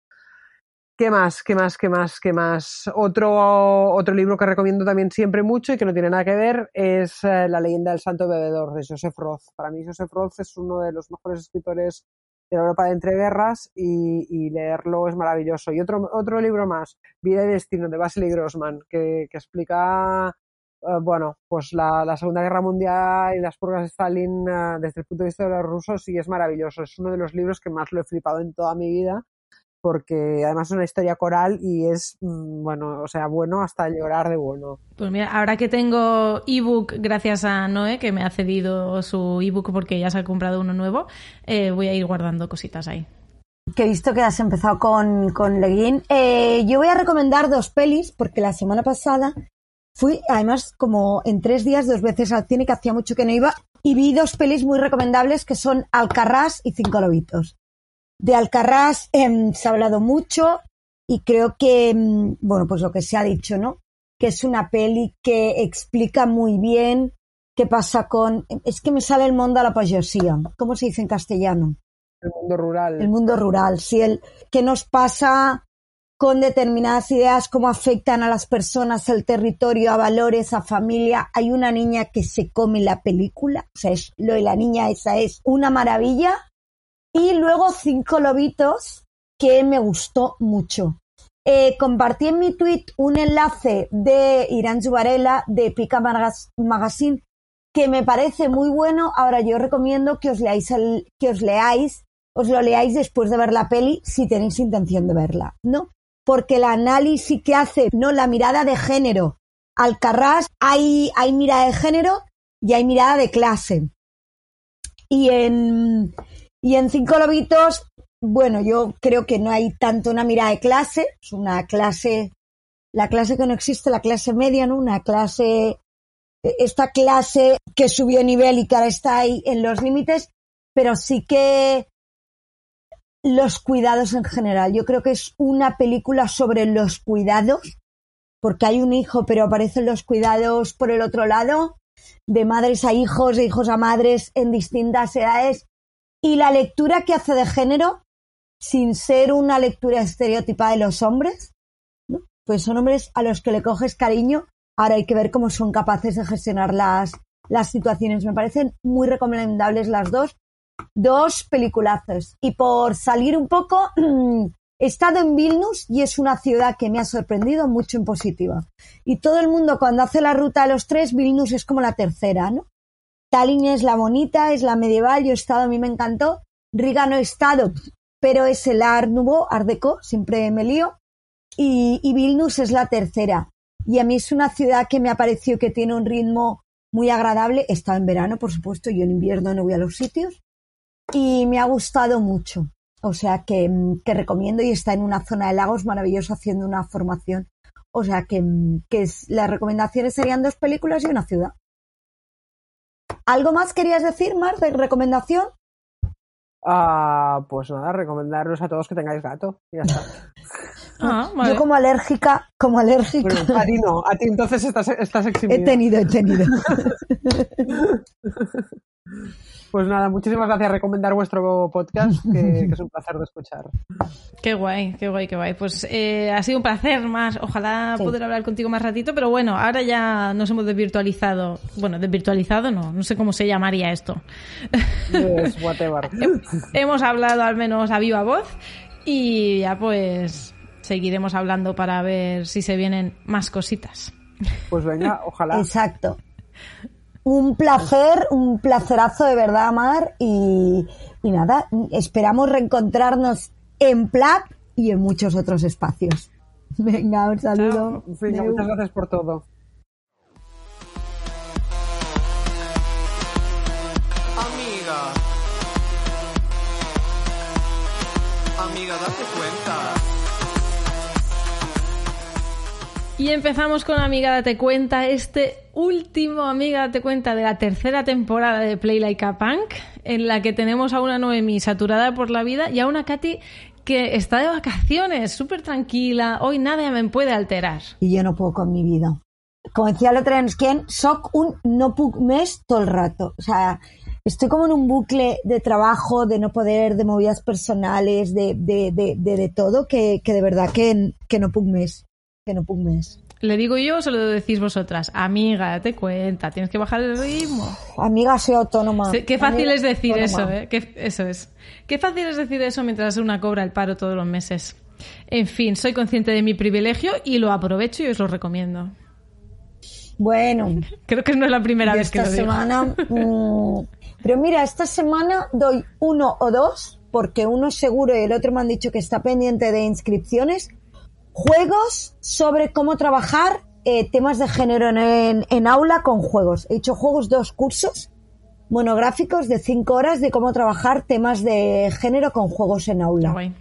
¿Qué más? ¿Qué más? ¿Qué más? ¿Qué más? Otro, otro libro que recomiendo también siempre mucho y que no tiene nada que ver es eh, La leyenda del santo bebedor de Joseph Roth. Para mí Joseph Roth es uno de los mejores escritores de Europa de entreguerras y, y leerlo es maravilloso. Y otro, otro libro más, Vida y Destino, de Vasily Grossman, que, que explica eh, bueno, pues la, la Segunda Guerra Mundial y las purgas de Stalin eh, desde el punto de vista de los rusos y es maravilloso. Es uno de los libros que más lo he flipado en toda mi vida porque además es una historia coral y es, mm, bueno, o sea, bueno hasta llorar de bueno. Pues mira, ahora que tengo ebook gracias a Noé, que me ha cedido su ebook porque ya se ha comprado uno nuevo, eh, voy a ir guardando cositas ahí. Que he visto que has empezado con, con Leguín. Eh, yo voy a recomendar dos pelis, porque la semana pasada fui, además, como en tres días, dos veces al cine, que hacía mucho que no iba, y vi dos pelis muy recomendables que son Alcarrás y Cinco Lobitos. De Alcarrás em, se ha hablado mucho y creo que, em, bueno, pues lo que se ha dicho, ¿no? Que es una peli que explica muy bien qué pasa con... Es que me sale el mundo a la pagesía. ¿Cómo se dice en castellano? El mundo rural. El mundo rural, sí. El, ¿Qué nos pasa con determinadas ideas? ¿Cómo afectan a las personas, el territorio, a valores, a familia? Hay una niña que se come la película. O sea, es, lo de la niña esa es una maravilla. Y luego Cinco Lobitos, que me gustó mucho. Eh, compartí en mi tweet un enlace de Irán Zubarela de Pica Magazine que me parece muy bueno. Ahora yo recomiendo que os leáis que os leáis, os lo leáis después de ver la peli si tenéis intención de verla, ¿no? Porque el análisis que hace, no, la mirada de género. Alcarrás hay, hay mirada de género y hay mirada de clase. Y en, y en Cinco Lobitos, bueno, yo creo que no hay tanto una mirada de clase, es una clase, la clase que no existe, la clase media, ¿no? Una clase, esta clase que subió nivel y que ahora está ahí en los límites, pero sí que los cuidados en general. Yo creo que es una película sobre los cuidados, porque hay un hijo, pero aparecen los cuidados por el otro lado, de madres a hijos, de hijos a madres en distintas edades, y la lectura que hace de género, sin ser una lectura estereotipada de los hombres, pues son hombres a los que le coges cariño, ahora hay que ver cómo son capaces de gestionar las, las situaciones. Me parecen muy recomendables las dos, dos peliculazos. Y por salir un poco, he estado en Vilnius y es una ciudad que me ha sorprendido mucho en positiva. Y todo el mundo cuando hace la ruta de los tres, Vilnius es como la tercera, ¿no? Tallinn es la bonita, es la medieval, yo he estado, a mí me encantó. Riga no he estado, pero es el Art Nouveau, Art Deco, siempre me lío. Y, Vilnius es la tercera. Y a mí es una ciudad que me ha parecido que tiene un ritmo muy agradable. He estado en verano, por supuesto, yo en invierno no voy a los sitios. Y me ha gustado mucho. O sea que, que recomiendo y está en una zona de lagos maravilloso haciendo una formación. O sea que, que es, las recomendaciones serían dos películas y una ciudad. ¿Algo más querías decir, Mar, de recomendación? Ah, pues nada, recomendaros a todos que tengáis gato. Y ya está. Ah, vale. Yo como alérgica, como alérgica. Bueno, a ti no, a ti entonces estás, estás He tenido, he tenido. Pues nada, muchísimas gracias. Recomendar vuestro podcast, que, que es un placer de escuchar. Qué guay, qué guay, qué guay. Pues eh, ha sido un placer más. Ojalá Sí. poder hablar contigo más ratito, pero bueno, ahora ya nos hemos desvirtualizado. Bueno, desvirtualizado no, no sé cómo se llamaría esto. Yes, whatever. hemos hablado al menos a viva voz y ya pues seguiremos hablando para ver si se vienen más cositas. Pues venga, ojalá. Exacto. Un placer, un placerazo de verdad, Mar. Y, y nada, esperamos reencontrarnos en Plat y en muchos otros espacios. Venga, un saludo. Venga, muchas gracias por todo. Amiga. Amiga, date Y empezamos con Amiga Date Cuenta, este último Amiga Date Cuenta de la tercera temporada de Play Like a Punk, en la que tenemos a una Noemi saturada por la vida y a una Katy que está de vacaciones, súper tranquila, hoy nada me puede alterar. Y yo no puedo con mi vida. Como decía otro día, es que soc un no puc mes todo el rato. O sea, estoy como en un bucle de trabajo, de no poder, de movidas personales, de, de, de, de, de todo, que, que de verdad que, que no puc mes. Que no puc mes. ¿Le digo yo o se lo decís vosotras? Amiga, date cuenta, tienes que bajar el ritmo. Amiga, soy autónoma. Qué fácil Amiga, es decir autónoma. eso, ¿eh? Qué- eso es. Qué fácil es decir eso mientras una cobra el paro todos los meses. En fin, soy consciente de mi privilegio y lo aprovecho y os lo recomiendo. Bueno, Creo que no es la primera vez que lo digo. semana. mm, pero mira, esta semana doy uno o dos porque uno es seguro y el otro me han dicho que está pendiente de inscripciones, juegos sobre cómo trabajar eh, temas de género en, aula con juegos. He hecho juegos, dos cursos monográficos de cinco horas de cómo trabajar temas de género con juegos en aula. Guay.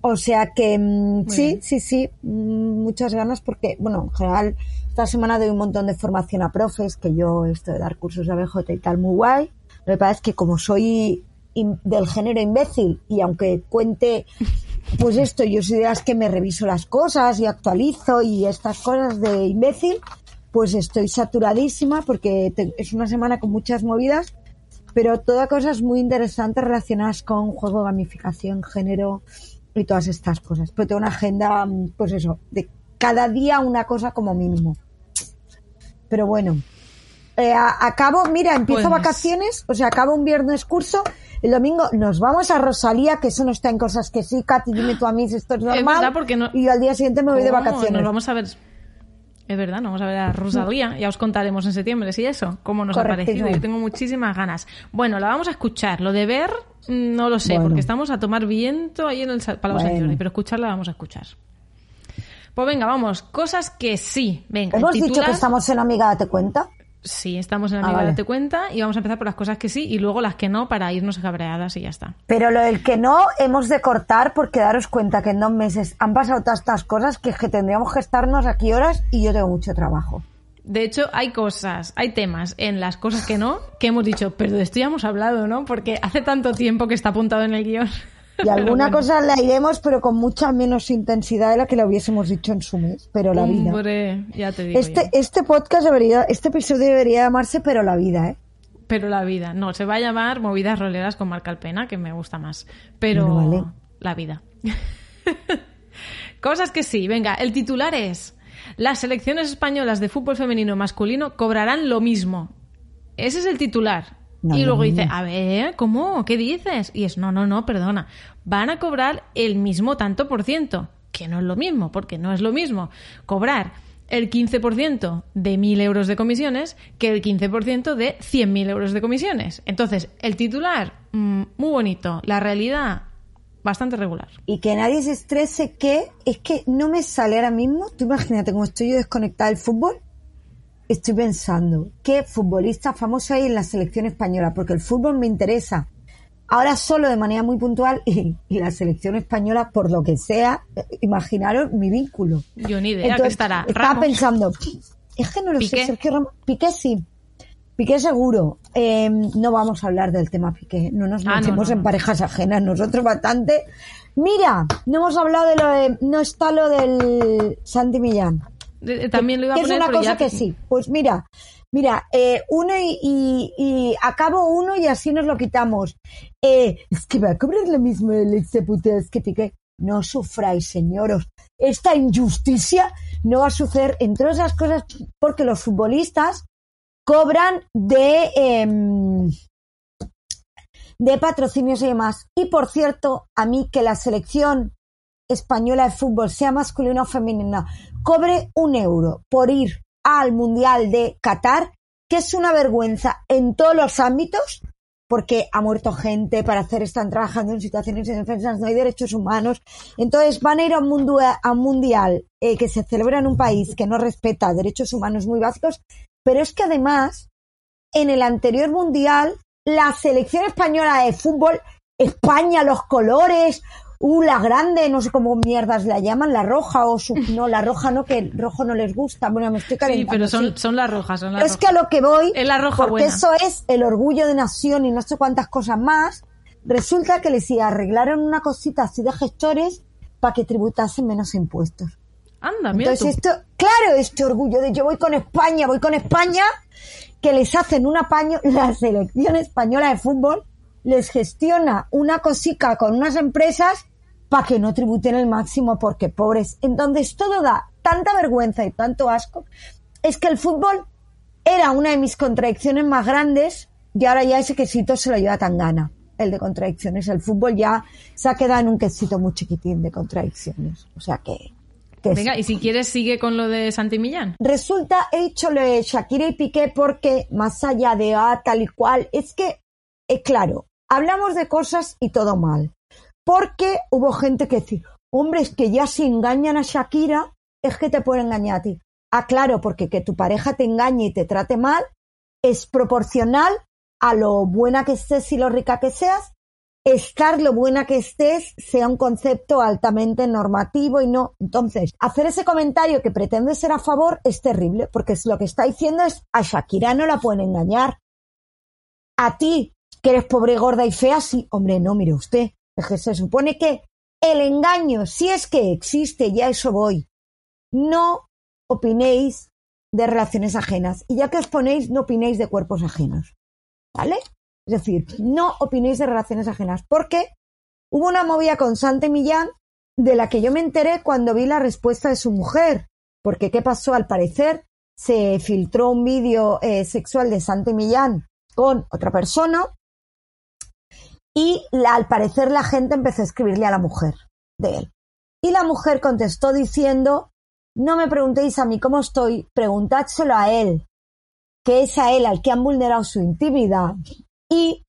O sea que mm, sí, bien. sí, sí, mm, muchas ganas porque, bueno, en general, esta semana doy un montón de formación a profes, que yo esto de dar cursos de ABJ y tal, muy guay. Lo que pasa es que como soy del género imbécil y aunque cuente, pues esto, yo soy de las que me reviso las cosas y actualizo y estas cosas de imbécil, pues estoy saturadísima porque es una semana con muchas movidas, pero todas cosas muy interesantes relacionadas con juego, gamificación, género y todas estas cosas. Pero tengo una agenda, pues eso, de cada día una cosa como mínimo. Pero bueno, eh, acabo, mira, empiezo Pues- vacaciones, o sea, acabo un viernes curso, el domingo nos vamos a Rosalía, que eso no está en cosas que sí, Katy, dime tú a mí si esto es normal. verdad, porque no- Y yo al día siguiente me voy de ¿Cómo? vacaciones. Nos vamos a ver. Es verdad, nos vamos a ver a Rosalía. Ya os contaremos en septiembre, ¿sí? Eso, cómo nos ha parecido. Yo tengo muchísimas ganas. Bueno, la vamos a escuchar. Lo de ver, mm, no lo sé, Bueno. porque estamos a tomar viento ahí en el Palau Bueno. Pero escucharla la vamos a escuchar. Pues venga, vamos. Cosas que sí. Venga, Hemos dicho que estamos en Amiga Date Cuenta. Sí, estamos en Ah, Amiga vale. Date Cuenta y vamos a empezar por las cosas que sí y luego las que no para irnos cabreadas y ya está. Pero lo del que no hemos de cortar porque daros cuenta que en dos meses han pasado todas estas cosas que que tendríamos que estarnos aquí horas y yo tengo mucho trabajo. De hecho, hay cosas, hay temas en las cosas que no que hemos dicho, pero de esto ya hemos hablado, ¿no? Porque hace tanto tiempo que está apuntado en el guion. Y alguna cosa la iremos, pero con mucha menos intensidad de la que la hubiésemos dicho en su mes. Pero la vida. Hombre, ya te digo Este, este podcast debería, este episodio debería llamarse Pero la vida, ¿eh? Pero la vida. No, se va a llamar Movidas Roleras con Marca Alpena, que me gusta más. Pero vale. la vida. Cosas que sí. Venga, el titular es... Las selecciones españolas de fútbol femenino y masculino cobrarán lo mismo. Ese es el titular. No, y luego no. dice, a ver, ¿cómo? ¿Qué dices? Y es, no, no, no, perdona. Van a cobrar el mismo tanto por ciento. Que no es lo mismo, porque no es lo mismo cobrar el 15% de 1.000 euros de comisiones que el 15% de 100.000 euros de comisiones. Entonces, el titular, mm, muy bonito. La realidad, bastante regular. Y que nadie se estrese que es que no me sale ahora mismo. Tú imagínate cómo estoy yo desconectada del fútbol. Estoy pensando qué futbolista famoso hay en la selección española, porque el fútbol me interesa. Ahora solo de manera muy puntual y, y la selección española, por lo que sea, eh, imaginaros mi vínculo. Yo ni idea que Entonces, estará. Estaba Ramos. pensando, es que no lo Piqué. sé, Sergio Ramos. Piqué sí. Piqué seguro. Eh, no vamos a hablar del tema Piqué. No nos Ah, no, metemos no, en parejas ajenas. Nosotros bastante. Mira, no hemos hablado de lo de. No está lo del Santi Millán. De- de- También lo iba a poner, es una cosa ya que sí. Pues mira, mira, eh, uno y, y, y acabo uno y así nos lo quitamos. Eh, es que va a cobrar lo mismo el exputas que Piqué. No sufráis, señoros. Esta injusticia no va a suceder entre otras cosas porque los futbolistas cobran de em, de patrocinios y demás. Y por cierto, a mí que la selección española de fútbol, sea masculina o femenina, cobre un euro por ir al Mundial de Qatar, que es una vergüenza en todos los ámbitos, porque ha muerto gente para hacer, están trabajando en situaciones de defensa, no hay derechos humanos. Entonces van a ir a un, a un mundial eh, que se celebra en un país que no respeta derechos humanos muy básicos, pero es que además, en el anterior mundial, la selección española de fútbol, España, los colores, uh, la grande, no sé cómo mierdas la llaman, la roja o su, no, la roja no, que el rojo no les gusta, bueno, me estoy Sí, calentando. pero son, sí. son las rojas. Son las Pero es que a rojas. lo que voy, Es la roja porque buena. eso es el orgullo de nación y no sé cuántas cosas más, resulta que les arreglaron una cosita así de gestores para que tributasen menos impuestos. Anda, mira Entonces tú. esto, claro, este orgullo de yo voy con España, voy con España, que les hacen un apaño, la selección española de fútbol les gestiona una cosica con unas empresas para que no tributen el máximo porque pobres. Entonces todo da tanta vergüenza y tanto asco. Es que el fútbol era una de mis contradicciones más grandes y ahora ya ese quesito se lo lleva tan gana. El de contradicciones. El fútbol ya se ha quedado en un quesito muy chiquitín de contradicciones. O sea que... que Venga, y si quieres sigue con lo de Santi Millán. Resulta, he dicho lo de Shakira y Piqué porque más allá de ah, tal y cual, es que, es claro, hablamos de cosas y todo mal. Porque hubo gente que decía, hombre, es que ya si engañan a Shakira, es que te pueden engañar a ti. Ah, claro, porque que tu pareja te engañe y te trate mal es proporcional a lo buena que estés y lo rica que seas. Estar lo buena que estés sea un concepto altamente normativo y no. Entonces, hacer ese comentario que pretende ser a favor es terrible, porque lo que está diciendo es a Shakira no la pueden engañar. A ti, que eres pobre, gorda y fea, sí. Hombre, no, mire usted. Se supone que el engaño, si es que existe, ya eso voy. No opinéis de relaciones ajenas. Y ya que os ponéis, no opinéis de cuerpos ajenos. ¿Vale? Es decir, no opinéis de relaciones ajenas. Porque hubo una movida con Sante Millán de la que yo me enteré cuando vi la respuesta de su mujer. Porque, ¿qué pasó? Al parecer, se filtró un vídeo eh, sexual de Sante Millán con otra persona y al parecer la gente empezó a escribirle a la mujer de él. Y la mujer contestó diciendo, no me preguntéis a mí cómo estoy, preguntádselo a él, que es a él al que han vulnerado su intimidad. Y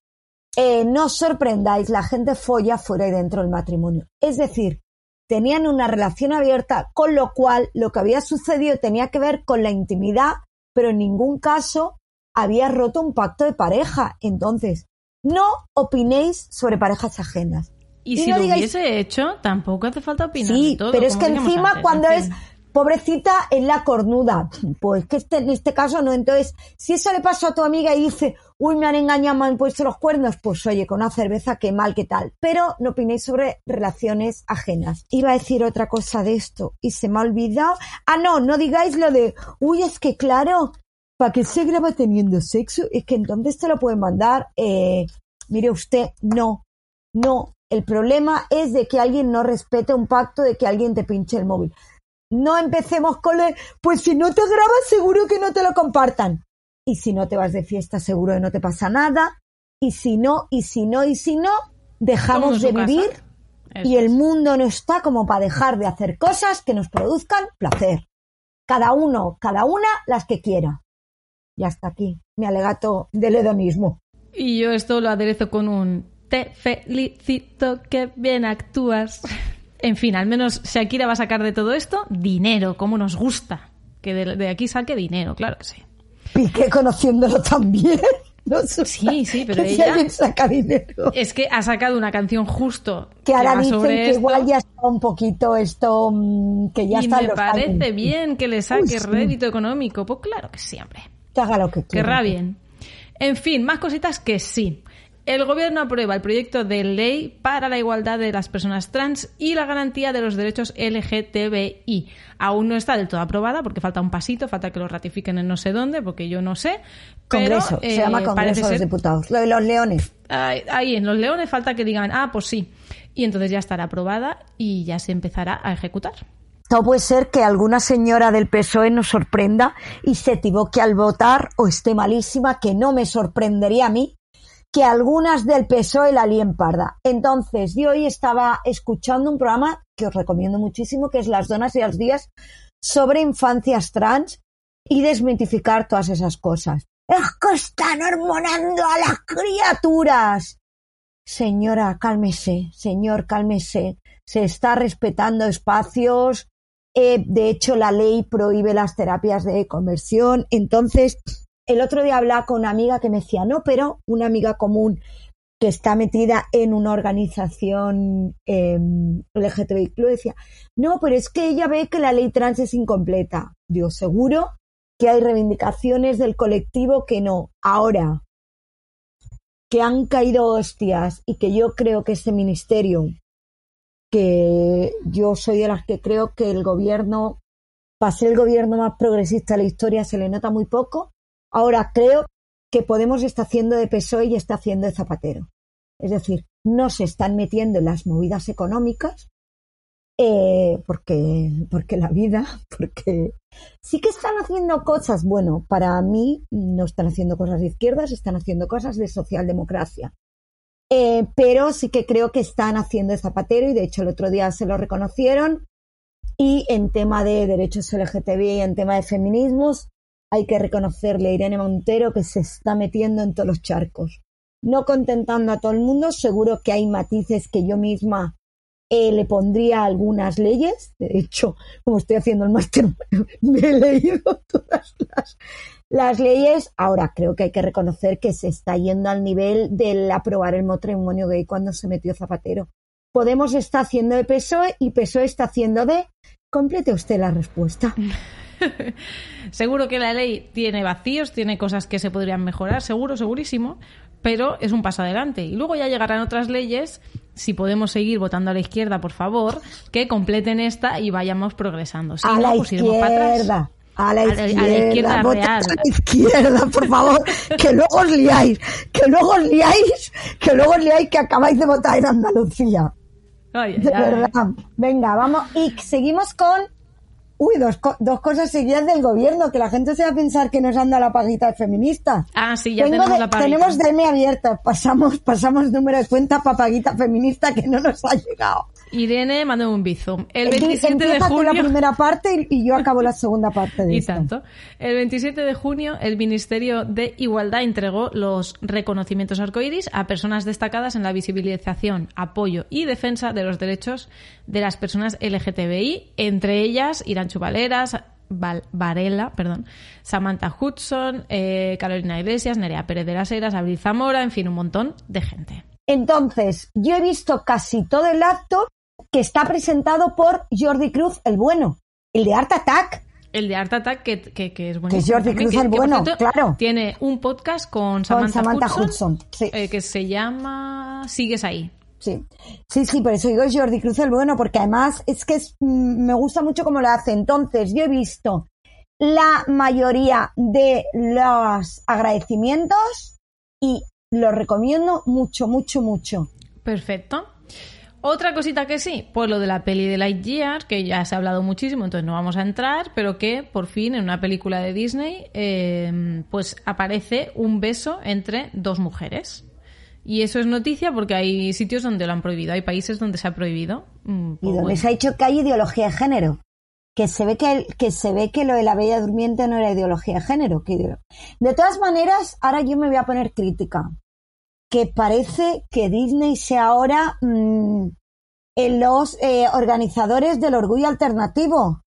eh, no os sorprendáis, la gente folla fuera y dentro del matrimonio. Es decir, tenían una relación abierta, con lo cual lo que había sucedido tenía que ver con la intimidad, pero en ningún caso había roto un pacto de pareja. Entonces, no opinéis sobre parejas ajenas. Y, Y si no lo digáis- hubiese hecho, tampoco hace falta opinar Sí, de todo. pero es que encima antes, cuando en es pobrecita es la cornuda, pues que este, en este caso no. Entonces, si eso le pasó a tu amiga y dice, uy, me han engañado, me han puesto los cuernos, pues oye, con una cerveza, qué mal, qué tal. Pero no opinéis sobre relaciones ajenas. Iba a decir otra cosa de esto y se me ha olvidado. Ah, no, no digáis lo de, uy, es que claro, ¿para qué se graba teniendo sexo? Es que entonces te lo pueden mandar. Eh, mire usted, no, no. El problema es de que alguien no respete un pacto, de que alguien te pinche el móvil. No empecemos con de, pues si no te grabas, seguro que no te lo compartan. Y si no te vas de fiesta, seguro que no te pasa nada. Y si no, y si no, y si no, dejamos de vivir y el mundo no está como para dejar de hacer cosas que nos produzcan placer. Cada uno, cada una, las que quiera. Y hasta aquí mi alegato del hedonismo. Y yo esto lo aderezo con un te felicito que bien actúas. En fin, al menos Shakira va a sacar de todo esto dinero, como nos gusta. Que de, de aquí saque dinero, claro que sí. Piqué conociéndolo también. No Sí, sí, pero que si ella- alguien saca dinero. Es que ha sacado una canción justo Que ahora va dicen que esto, igual ya está un poquito esto, mm, que ya y está me parece bien que le saque Uy, sí. rédito económico. Pues claro que sí, hombre. Que haga lo que quiera. Querrá bien. En fin, más cositas que sí. El gobierno aprueba el proyecto de ley para la igualdad de las personas trans y la garantía de los derechos LGTBI. Aún no está del todo aprobada porque falta un pasito, falta que lo ratifiquen en no sé dónde, porque yo no sé. Pero Congreso, eh, se llama Congreso parece de los Diputados. Lo de los leones. Ahí, ahí en los leones falta que digan, ah, pues sí. Y entonces ya estará aprobada y ya se empezará a ejecutar. No puede ser que alguna señora del PSOE nos sorprenda y se equivoque al votar o esté malísima, que no me sorprendería a mí que algunas del PSOE la líen parda. Entonces, yo hoy estaba escuchando un programa que os recomiendo muchísimo, que es Las Donas y los Días, sobre infancias trans y desmitificar todas esas cosas. Es que están hormonando a las criaturas. Señora, cálmese, señor, cálmese. Se está respetando espacios. Eh, de hecho, la ley prohíbe las terapias de conversión. Entonces, el otro día hablaba con una amiga que me decía, no, pero una amiga común que está metida en una organización eh, LGTBI, lo decía, no, pero es que ella ve que la ley trans es incompleta. Digo, seguro que hay reivindicaciones del colectivo que no. Ahora, que han caído hostias y que yo creo que ese ministerio, que yo soy de las que creo que el gobierno, para ser el gobierno más progresista de la historia, se le nota muy poco. Ahora creo que Podemos está haciendo de PSOE y está haciendo de Zapatero. Es decir, no se están metiendo en las movidas económicas, eh, porque, porque la vida, porque sí que están haciendo cosas, bueno, para mí no están haciendo cosas de izquierdas, están haciendo cosas de socialdemocracia. Eh, pero sí que creo que están haciendo Zapatero y de hecho el otro día se lo reconocieron. Y en tema de derechos LGTBI, en tema de feminismos, hay que reconocerle a Irene Montero que se está metiendo en todos los charcos. no contentando a todo el mundo. Seguro que hay matices que yo misma eh, le pondría algunas leyes. De hecho, como estoy haciendo el máster, me he leído todas las, las leyes. Ahora creo que hay que reconocer que se está yendo al nivel del aprobar el matrimonio gay cuando se metió Zapatero. Podemos está haciendo de PSOE y PSOE está haciendo de. Complete usted la respuesta. seguro que la ley tiene vacíos, tiene cosas que se podrían mejorar, seguro, segurísimo, pero es un paso adelante. Y luego ya llegarán otras leyes, si podemos seguir votando a la izquierda, por favor, que completen esta y vayamos progresando. Si a no, la pues para atrás. A la A la- a izquierda, la izquierda votad real. a la izquierda, por favor, que luego os liáis, que luego os liáis, que luego os liáis que acabáis de votar en Andalucía. De verdad. Venga, vamos. Y seguimos con. Uy, dos, dos cosas seguidas del gobierno, que la gente se va a pensar que nos anda la paguita de feminista. Ah, sí, ya Tengo tenemos de- la paguita. tenemos DM abierta. Pasamos, pasamos número de cuenta para paguita feminista que no nos ha llegado. Irene mandó un bizo. El Di- 27 de tú la junio... primera parte y, y yo acabo la segunda parte de Y esto. tanto. El 27 de junio, el Ministerio de Igualdad entregó los reconocimientos arcoíris a personas destacadas en la visibilización, apoyo y defensa de los derechos de las personas LGTBI, entre ellas Irán Chubaleras, Val- Varela, perdón, Samantha Hudson, eh, Carolina Iglesias, Nerea Pérez de las Heras, Abril Zamora, en fin, un montón de gente. Entonces, yo he visto casi todo el acto que está presentado por Jordi Cruz, el bueno, el de Art Attack. El de Art Attack, que, que, que es. Jordi Cruz el bueno, cierto, claro. Tiene un podcast con Con Samantha, Samantha Hudson, Hudson, sí. eh, que se llama Sigues ahí. Sí, sí, sí, por eso digo Jordi Cruz el bueno, porque además es que es, mm, me gusta mucho cómo lo hace. Entonces, yo he visto la mayoría de los agradecimientos y los recomiendo mucho, mucho, mucho. Perfecto. Otra cosita que sí, pues lo de la peli de Lightyear, que ya se ha hablado muchísimo, entonces no vamos a entrar, pero que por fin en una película de Disney, eh, pues aparece un beso entre dos mujeres. Y eso es noticia porque hay sitios donde lo han prohibido, hay países donde se ha prohibido. Mm, Y pues donde bueno. se ha dicho que hay ideología de género. Que se ve que, el- que se ve que lo de la bella durmiente no era ideología de género. que De todas maneras, ahora yo me voy a poner crítica. Que parece que Disney sea ahora mm, en los eh, organizadores del orgullo alternativo.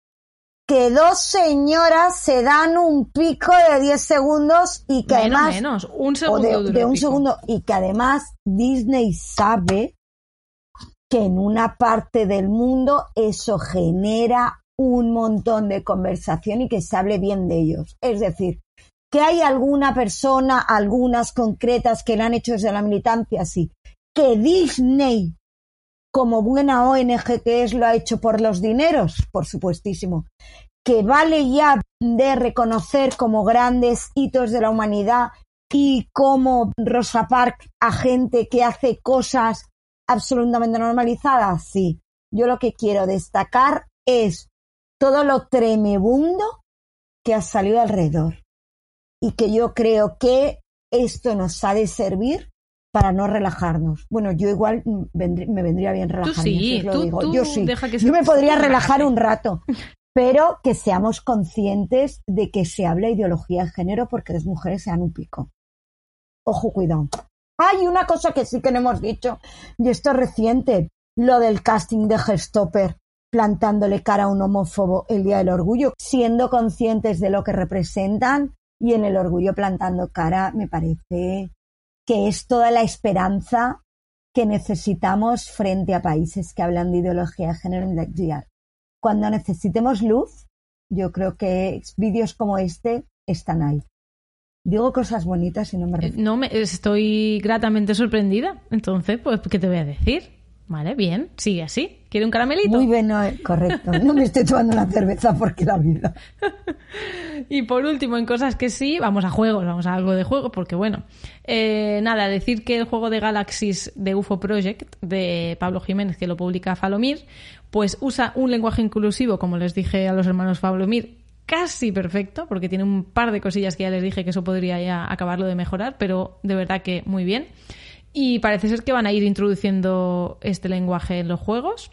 Que dos señoras se dan un pico de 10 segundos y que menos, además menos, un segundo. de, de un pico. segundo y que además Disney sabe que en una parte del mundo eso genera un montón de conversación y que se hable bien de ellos. Es decir, que hay alguna persona, algunas concretas que la han hecho desde la militancia, sí. Que Disney, como buena ONG que es, lo ha hecho por los dineros, por supuestísimo. Que vale ya de reconocer como grandes hitos de la humanidad y como Rosa Parks a gente que hace cosas absolutamente normalizadas, sí. Yo lo que quiero destacar es todo lo tremebundo que ha salido alrededor. Y que yo creo que esto nos ha de servir para no relajarnos. Bueno, yo igual me vendría bien relajarme. sí, si os lo tú- digo. tú yo sí. deja que yo me podría relajar un rato. Pero que seamos conscientes de que se habla de ideología de género porque las mujeres sean un pico. Ojo, cuidado. Hay una cosa que sí que no hemos dicho, y esto es reciente, lo del casting de Gestopper plantándole cara a un homófobo el Día del Orgullo, siendo conscientes de lo que representan y en el orgullo plantando cara, me parece que es toda la esperanza que necesitamos frente a países que hablan de ideología de género en la día. Cuando necesitemos luz, yo creo que vídeos como este están ahí. Digo cosas bonitas y no me Eh, refiero. No me estoy gratamente sorprendida. Entonces, pues, ¿qué te voy a decir? Vale, bien, sigue así. ¿Quiere un caramelito? Muy bien, eh, correcto. No me estoy tomando una cerveza porque la vida. Y por último, en cosas que sí, vamos a juegos, vamos a algo de juego, porque bueno, eh, nada, decir que el juego de Galaxies de UFO Project de Pablo Jiménez, que lo publica Falomir, pues usa un lenguaje inclusivo, como les dije a los hermanos Falomir, casi perfecto, porque tiene un par de cosillas que ya les dije que eso podría ya acabarlo de mejorar, pero de verdad que muy bien. Y parece ser que van a ir introduciendo este lenguaje en los juegos.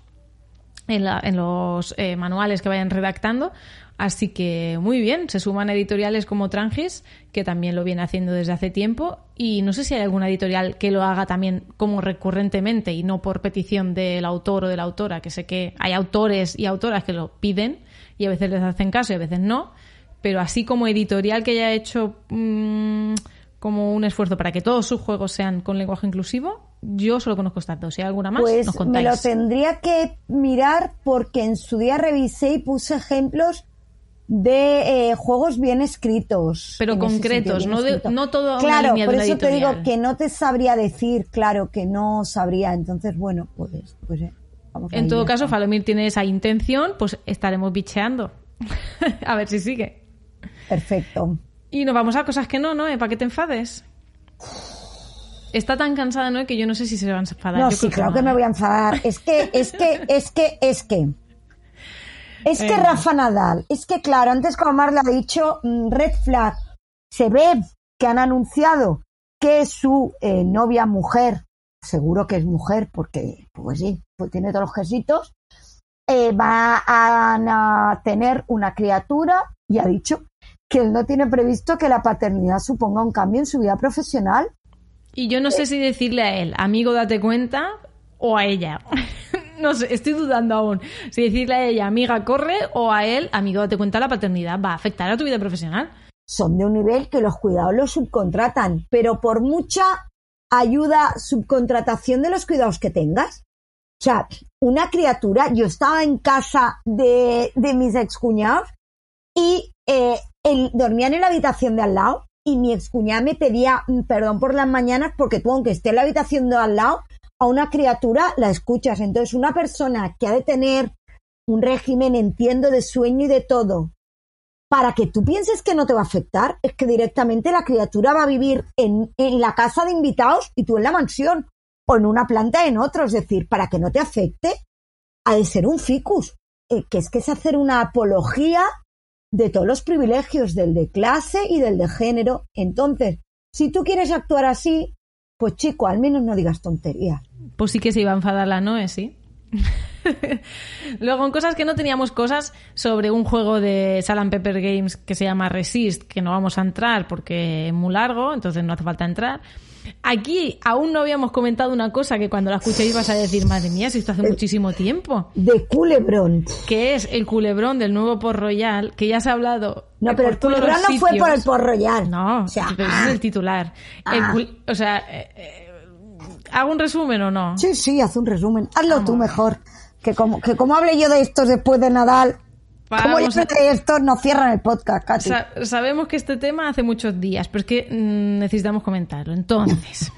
En, la- en los eh, manuales que vayan redactando. Así que muy bien, se suman editoriales como Trangis, que también lo viene haciendo desde hace tiempo. Y no sé si hay alguna editorial que lo haga también como recurrentemente y no por petición del autor o de la autora, que sé que hay autores y autoras que lo piden y a veces les hacen caso y a veces no. Pero así como editorial que haya hecho mm, como un esfuerzo para que todos sus juegos sean con lenguaje inclusivo, yo solo conozco estas dos. Si hay alguna más, Pues nos me contáis. lo tendría que mirar porque en su día revisé y puse ejemplos de eh, juegos bien escritos. Pero concretos, sentido, no de- no una Claro, línea de por una eso te digo editorial. que no te sabría decir, claro, que no sabría. Entonces, bueno, pues, pues eh, vamos En todo caso. Falomir tiene esa intención, pues estaremos bicheando. a ver si sigue. Perfecto. Y nos vamos a cosas que no, ¿no? ¿Para qué te enfades? Está tan cansada, ¿no? Que yo no sé si se va a enfadar. No, Yo sí, creo claro que no, me ¿eh? voy a enfadar. Es que, es que, es que, es que. Es que Venga. Rafa Nadal, es que claro, antes como Mar le ha dicho, mm, Red Flag, se ve que han anunciado que su eh, novia mujer, seguro que es mujer, porque, pues sí, pues tiene todos los quesitos, eh, va a, a tener una criatura y ha dicho que él no tiene previsto que la paternidad suponga un cambio en su vida profesional. Y yo no sé si decirle a él, amigo, date cuenta, o a ella. no sé, estoy dudando aún. Si decirle a ella, amiga, corre, o a él, amigo, date cuenta, la paternidad va a afectar a tu vida profesional. son de un nivel que los cuidados los subcontratan, pero por mucha ayuda, subcontratación de los cuidados que tengas. O sea, una criatura, yo estaba en casa de, de mis excuñados y eh, él, dormían en la habitación de al lado y mi excuñada me pedía mm, perdón por las mañanas porque tú, aunque esté en la habitación de al lado, a una criatura la escuchas. Entonces, una persona que ha de tener un régimen, entiendo, de sueño y de todo, para que tú pienses que no te va a afectar, es que directamente la criatura va a vivir en, la casa de invitados y tú en la mansión, o en una planta en otro. Es decir, para que no te afecte, ha de ser un ficus, eh, que es que es hacer una apología de todos los privilegios del de clase y del de género. Entonces, si tú quieres actuar así, pues chico, al menos no digas tonterías. Pues sí que se iba a enfadar la Noe, sí. Luego, en cosas que no teníamos cosas sobre un juego de Salam Pepper Games que se llama Resist, que no vamos a entrar porque es muy largo, entonces no hace falta entrar. Aquí aún no habíamos comentado una cosa que cuando la escuchéis vas a decir, madre mía, si esto hace muchísimo tiempo, De culebrón. que es el culebrón del nuevo Port Royal, que ya se ha hablado. No, eh, pero el culebrón no fue por el. Port Royal. No, o sea, pero es el titular. El Ah. o sea, eh, eh, ¿hago un resumen o no? Sí, sí, haz un resumen. Hazlo tú mejor. Que como, que como hable yo de estos después de Nadal, Vamos a- hable de estos, nos cierran el podcast, casi. Sa- sabemos que este tema hace muchos días, pero es que mm, necesitamos comentarlo. Entonces,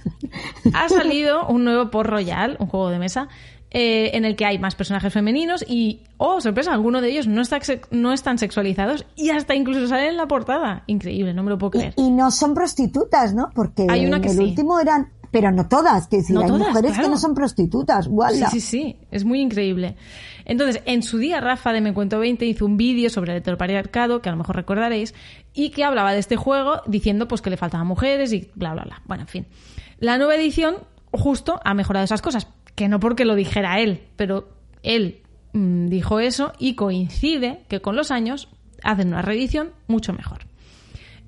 ha salido un nuevo Port Royal, un juego de mesa, eh, en el que hay más personajes femeninos y, oh, sorpresa, algunos de ellos no, está, no están sexualizados y hasta incluso salen en la portada. Increíble, no me lo puedo creer. Y, y no son prostitutas, ¿no? Porque Hay una en que el sí. último eran, pero no todas, que decir, No hay todas, mujeres claro. que no son prostitutas. Sí, Guala. sí, sí, es muy increíble. Entonces, en su día, Rafa de Me Cuento 20 hizo un vídeo sobre el heteropatriarcado, que a lo mejor recordaréis, y que hablaba de este juego diciendo pues que le faltaban mujeres y bla, bla, bla. Bueno, en fin. La nueva edición justo ha mejorado esas cosas, que no porque lo dijera él, pero él mm, dijo eso y coincide que con los años hacen una reedición mucho mejor.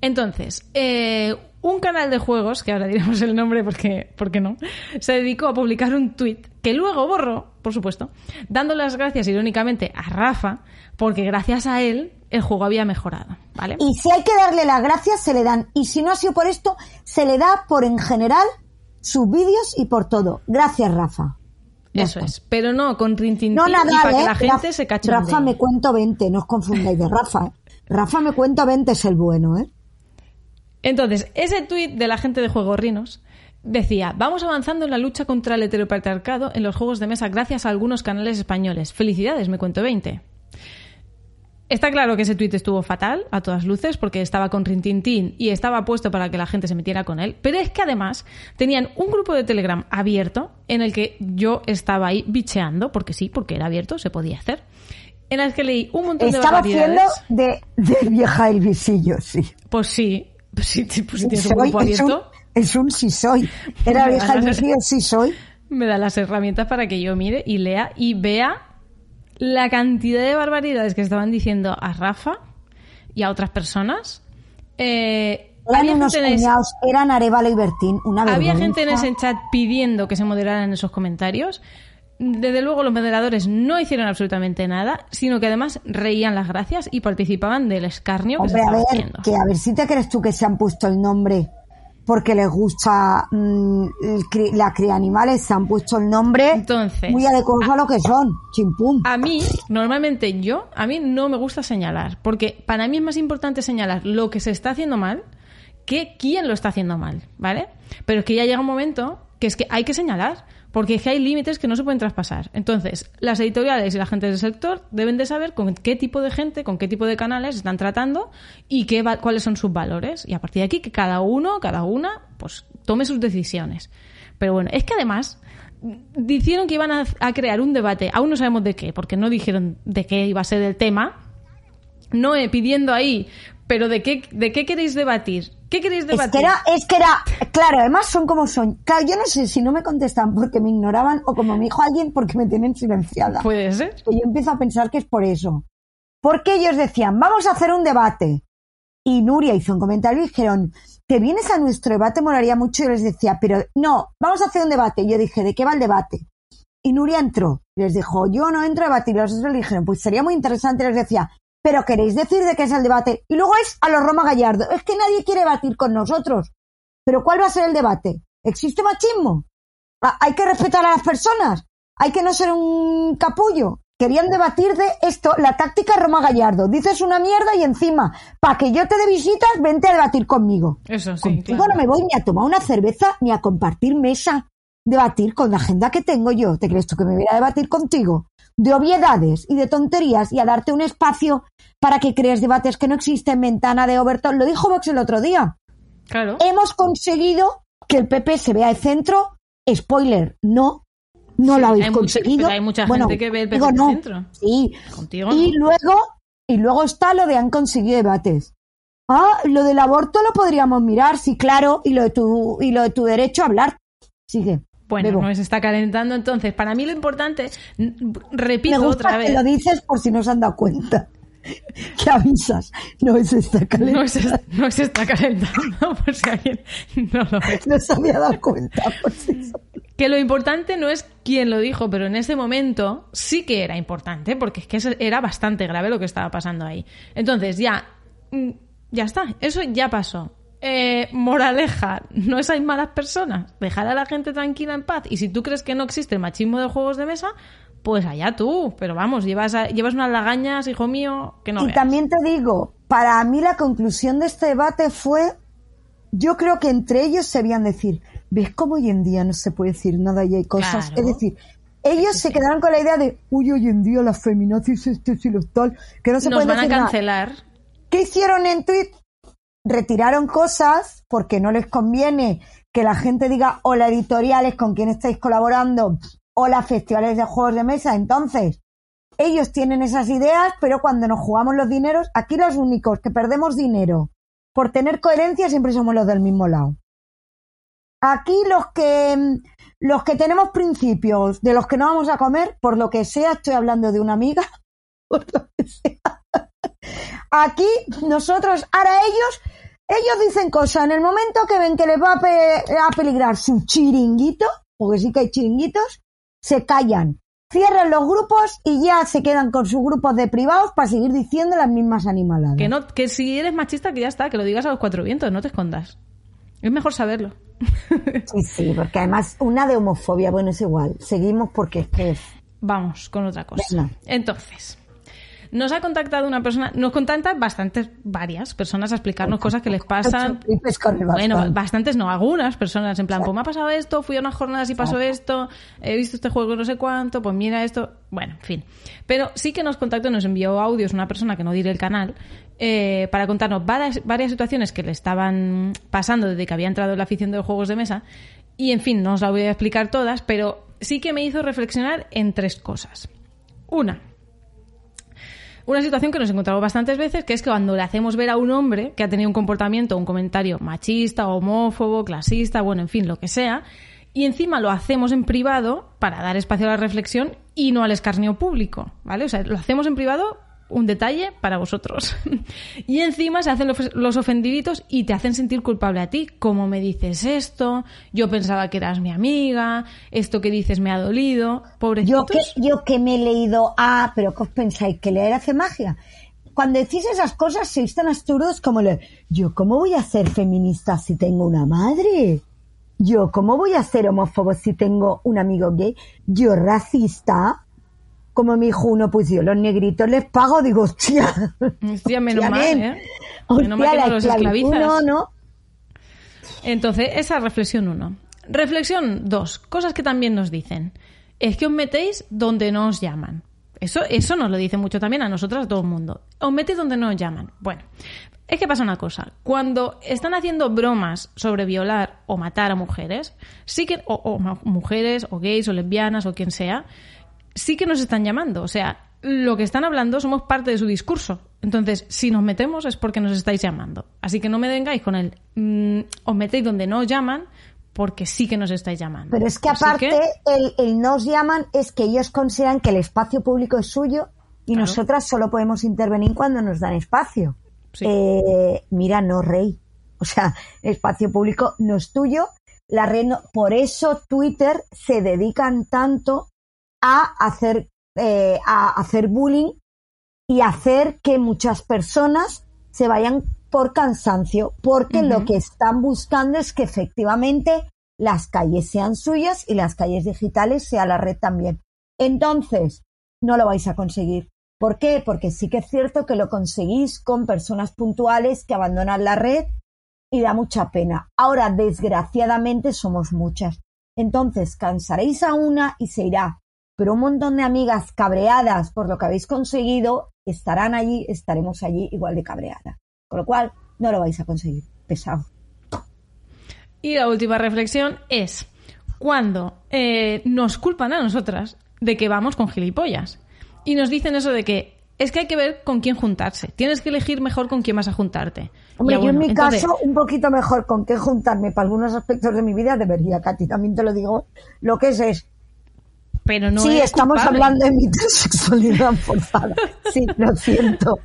Entonces, eh, un canal de juegos, que ahora diremos el nombre porque, porque no, se dedicó a publicar un tuit que luego borró, por supuesto, dando las gracias irónicamente a Rafa, porque gracias a él el juego había mejorado, ¿vale? Y si hay que darle las gracias, se le dan. Y si no ha sido por esto, se le da por en general sus vídeos y por todo. Gracias, Rafa. Ya Eso está. es, pero no con Rintintín No, y nada, para que ¿eh? la gente Rafa- se cache Rafa me cuento 20, no os confundáis de Rafa. ¿eh? Rafa me cuento 20 es el bueno, ¿eh? Entonces, ese tuit de la gente de Juegos Rinos decía, vamos avanzando en la lucha contra el heteropatriarcado en los juegos de mesa gracias a algunos canales españoles. Felicidades, me cuento 20. Está claro que ese tuit estuvo fatal, a todas luces, porque estaba con Rintintín y estaba puesto para que la gente se metiera con él, pero es que además tenían un grupo de Telegram abierto en el que yo estaba ahí bicheando, porque sí, porque era abierto, se podía hacer, en el que leí un montón Estaba de haciendo barbaridades. de, de vieja el visillo, sí. Pues sí, pues sí, pues si tienes un Soy- es, un, es un soy. Era vieja me da las herramientas para que yo mire y lea y vea la cantidad de barbaridades que estaban diciendo a Rafa y a otras personas. eh, Eran había unos cuñados, eran Arevalo y Bertín, una había gente en ese chat pidiendo que se moderaran esos comentarios. Desde luego los moderadores no hicieron absolutamente nada, sino que además reían las gracias y participaban del escarnio que Hombre, se a ver, haciendo. que a ver si te crees tú que se han puesto el nombre porque les gusta mm, el cri- la cría animales, se han puesto el nombre Entonces, muy adecuado a lo que son, chimpum. A mí, normalmente yo, a mí no me gusta señalar, porque para mí es más importante señalar lo que se está haciendo mal que quién lo está haciendo mal, ¿vale? Pero es que ya llega un momento que es que hay que señalar, porque es que hay límites que no se pueden traspasar. Entonces, las editoriales y la gente del sector deben de saber con qué tipo de gente, con qué tipo de canales están tratando y qué va- cuáles son sus valores. Y a partir de aquí, que cada uno, cada una, pues tome sus decisiones. Pero bueno, es que además dijeron que iban a, a crear un debate, aún no sabemos de qué, porque no dijeron de qué iba a ser el tema. No eh, pidiendo ahí, pero de qué, de qué queréis debatir. ¿Qué queréis Es debatir? que era, es que era, claro, además son como son. Claro, yo no sé si no me contestan porque me ignoraban o como me dijo alguien porque me tienen silenciada. Puede ser. que yo empiezo a pensar que es por eso. Porque ellos decían, vamos a hacer un debate. Y Nuria hizo un comentario y dijeron, ¿te vienes a nuestro debate? Molaría mucho. Y yo les decía, pero no, vamos a hacer un debate. Y yo dije, ¿de qué va el debate? Y Nuria entró. Les dijo, yo no entro a debatir. Y los otros le dijeron, pues sería muy interesante. Les decía, pero ¿queréis decir de qué es el debate? Y luego es a los Roma Gallardo. Es que nadie quiere debatir con nosotros. Pero ¿cuál va a ser el debate? ¿Existe machismo? Ah, ¿Hay que respetar a las personas? ¿Hay que no ser un capullo? Querían debatir de esto, la táctica Roma Gallardo. Dices una mierda y encima, para que yo te dé visitas, vente a debatir conmigo. Eso sí. Contigo claro. no me voy ni a tomar una cerveza ni a compartir mesa. Debatir con la agenda que tengo yo. ¿Te crees tú que me voy a debatir contigo? De obviedades y de tonterías y a darte un espacio para que crees debates que no existen. Ventana de Overton. Lo dijo Vox el otro día. Claro. Hemos conseguido que el PP se vea de centro. Spoiler, no. No lo habéis hay mucha- conseguido. pero hay mucha Bueno, gente que ve el PP digo, de no. centro. Sí. Contigo Y no. luego, y luego está lo de han conseguido debates. Ah, lo del aborto lo podríamos mirar, sí, claro, y lo de tu, y lo de tu derecho a hablar. Sigue. Bueno, Bebo. no se está calentando entonces. Para mí lo importante, n- Me repito gusta otra que vez, lo dices por si no se han dado cuenta. Que avisas. No se está calentando. no se, no se está calentando, por si alguien no lo ve. No se había dado cuenta. Por si eso. Que lo importante no es quién lo dijo, pero en ese momento sí que era importante, porque es que era bastante grave lo que estaba pasando ahí. Entonces, ya, mm, ya está, eso ya pasó. Eh, moraleja, no es hay malas personas, dejar a la gente tranquila en paz. Y si tú crees que no existe el machismo de juegos de mesa, pues allá tú. Pero vamos, llevas, a- llevas unas lagañas, hijo mío, que no y veas. también te digo, para mí la conclusión de este debate fue, yo creo que entre ellos se veían decir, ¿ves cómo hoy en día no se puede decir nada y hay cosas? Claro. Es decir, ellos se quedaron con la idea de, uy, hoy en día las feminazis, este y los tal, que no se Nos pueden van a decir nada". cancelar. ¿Qué hicieron en Twitter? Retiraron cosas porque no les conviene que la gente diga hola editoriales con quién estáis colaborando, hola festivales de juegos de mesa. Entonces, ellos tienen esas ideas, pero cuando nos jugamos los dineros, aquí los únicos que perdemos dinero por tener coherencia siempre somos los del mismo lado. Aquí los que los que tenemos principios, de los que no vamos a comer, por lo que sea, estoy hablando de una amiga, por lo que sea. Aquí nosotros, ahora ellos, ellos dicen cosas en el momento que ven que les va a, pe- a peligrar su chiringuito, porque sí que hay chiringuitos, se callan, cierran los grupos y ya se quedan con sus grupos de privados para seguir diciendo las mismas animaladas. Que, no, que si eres machista, que ya está, que lo digas a los cuatro vientos, no te escondas. Es mejor saberlo. Sí, sí, porque además una de homofobia, bueno, es igual. Seguimos porque es que. Vamos con otra cosa. Venga. Entonces, nos ha contactado una persona, nos contactan bastantes, varias personas a explicarnos cosas que les pasan. Bueno, bastantes no, algunas personas, en plan, pues me ha pasado esto, fui a unas jornadas y pasó esto, he visto este juego no sé cuánto, pues mira esto, bueno, en fin. Pero sí que nos contactó, nos envió audios una persona que no diré el canal, eh, para contarnos varias, varias situaciones que le estaban pasando desde que había entrado en la afición de los juegos de mesa. Y en fin, no os la voy a explicar todas, pero sí que me hizo reflexionar en tres cosas. Una, una situación que nos encontramos bastantes veces, que es que cuando le hacemos ver a un hombre que ha tenido un comportamiento, un comentario machista, homófobo, clasista, bueno, en fin, lo que sea, Y encima lo hacemos en privado para dar espacio a la reflexión y no al escarnio público, ¿vale? O sea, lo hacemos en privado un detalle para vosotros. y encima se hacen los- los ofendiditos y te hacen sentir culpable a ti. ¿Cómo me dices esto? Yo pensaba que eras mi amiga. Esto que dices me ha dolido. Yo Pobrecitos. que, yo que me he leído, ah, pero ¿qué os pensáis? ¿Que leer hace magia? Cuando decís esas cosas sois tan absurdos como le, yo cómo voy a ser feminista si tengo una madre? Yo cómo voy a ser homófobo si tengo un amigo gay? Yo racista, como me dijo uno, pues yo los negritos les pago, digo, hostia. Hostia, menos hostia, mal. ¿eh? Menos mal Hostia, que la no los esclavitud, esclavizas. No, no. Entonces, esa es reflexión 1. Reflexión 2. Cosas que también nos dicen. Es que os metéis donde no os llaman. Eso, eso nos lo dice mucho también a nosotras, a todo el mundo. Os metéis donde no os llaman. Bueno, es que pasa una cosa. Cuando están haciendo bromas sobre violar o matar a mujeres, sí que, o, o mujeres, o gays, o lesbianas, o quien sea, sí que nos están llamando. O sea, lo que están hablando somos parte de su discurso. Entonces, si nos metemos es porque nos estáis llamando. Así que no me vengáis con el mm, os metéis donde no os llaman porque sí que nos estáis llamando. Pero es que Así aparte, que- el, el nos llaman es que ellos consideran que el espacio público es suyo y Claro. nosotras solo podemos intervenir cuando nos dan espacio. Sí. Eh, mira, no, rey. O sea, el espacio público no es tuyo. La red no- por eso Twitter se dedican tanto a hacer, eh, a hacer bullying y hacer que muchas personas se vayan por cansancio, porque lo que están buscando es que efectivamente las calles sean suyas y las calles digitales sea la red también. Entonces, no lo vais a conseguir. ¿Por qué? Porque sí que es cierto que lo conseguís con personas puntuales que abandonan la red y da mucha pena. Ahora, desgraciadamente, somos muchas. Entonces, cansaréis a una y se irá. Pero un montón de amigas cabreadas por lo que habéis conseguido estarán allí, estaremos allí igual de cabreadas. Con lo cual, no lo vais a conseguir. Pesado. Y la última reflexión es cuando eh, nos culpan a nosotras de que vamos con gilipollas. Y nos dicen eso de que es que hay que ver con quién juntarse. Tienes que elegir mejor con quién vas a juntarte. Hombre, Ya, yo en mi entonces- caso, un poquito mejor con qué juntarme para algunos aspectos de mi vida debería, Katy, también te lo digo. Lo que es es, Pero no sí, es estamos culpable. hablando de mi sexualidad forzada. Sí, lo siento.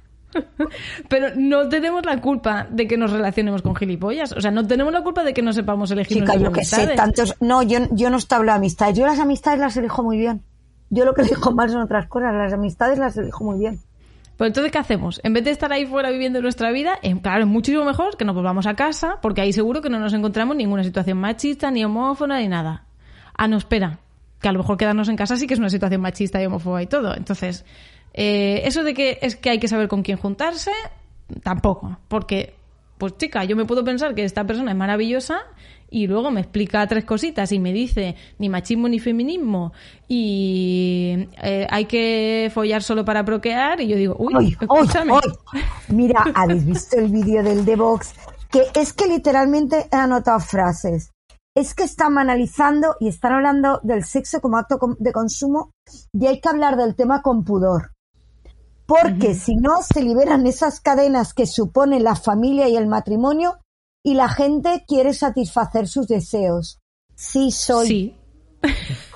Pero no tenemos la culpa de que nos relacionemos con gilipollas. O sea, no tenemos la culpa de que no sepamos elegir Chica, yo que sé, tantos... No, yo, yo no de amistades. Yo las amistades las elijo muy bien. Yo lo que elijo mal son otras cosas. Las amistades las elijo muy bien. Pues entonces, ¿qué hacemos? En vez de estar ahí fuera viviendo nuestra vida, eh, claro, es muchísimo mejor que nos volvamos a casa, porque ahí seguro que no nos encontramos ninguna situación machista, ni homófoba, ni nada. Ah, no, espera. Que a lo mejor quedarnos en casa sí que es una situación machista y homófoba y todo. Entonces, eh, eso de que es que hay que saber con quién juntarse, tampoco. Porque, pues chica, yo me puedo pensar que esta persona es maravillosa y luego me explica tres cositas y me dice ni machismo ni feminismo y eh, hay que follar solo para procrear y yo digo, uy, Hoy, hoy, escúchame. hoy. Mira, ¿habéis visto el vídeo del The Box? Que es que literalmente he anotado frases. Es que están analizando y están hablando del sexo como acto de consumo y hay que hablar del tema con pudor. Porque si no, se liberan esas cadenas que suponen la familia y el matrimonio y la gente quiere satisfacer sus deseos. Sí, soy. Sí.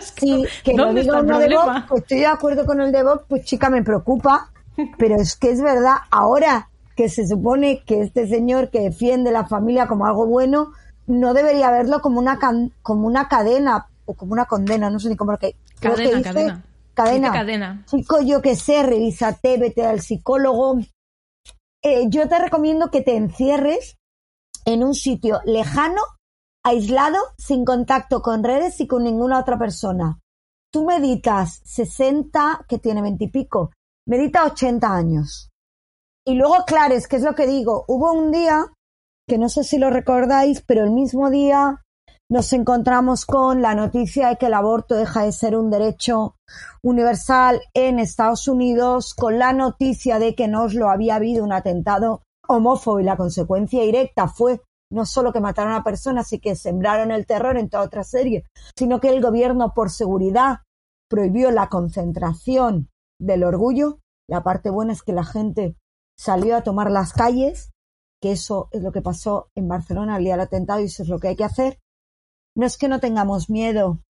Sí, que lo ¿Dónde diga uno de? Vox, pues estoy de acuerdo con el de Vox, pues chica, me preocupa, pero es que es verdad, ahora que se supone que este señor que defiende la familia como algo bueno, no debería verlo como una can- como una cadena o como una condena, no sé ni cómo lo que creo que Cadena, dice- cadena. cadena. Cadena. Chico, yo que sé, revísate, vete al psicólogo. Eh, yo te recomiendo que te encierres en un sitio lejano, aislado, sin contacto con redes y con ninguna otra persona. Tú meditas 60, que tiene 20 y pico, medita 80 años. Y luego, claro, es que es lo que digo, hubo un día, que no sé si lo recordáis, pero el mismo día nos encontramos con la noticia de que el aborto deja de ser un derecho universal en Estados Unidos, con la noticia de que no lo había habido un atentado homófobo y la consecuencia directa fue no solo que mataron a personas y que sembraron el terror en toda otra serie, sino que el gobierno por seguridad prohibió la concentración del orgullo. La parte buena es que la gente salió a tomar las calles, que eso es lo que pasó en Barcelona el día del atentado y eso es lo que hay que hacer. no es que no tengamos miedo,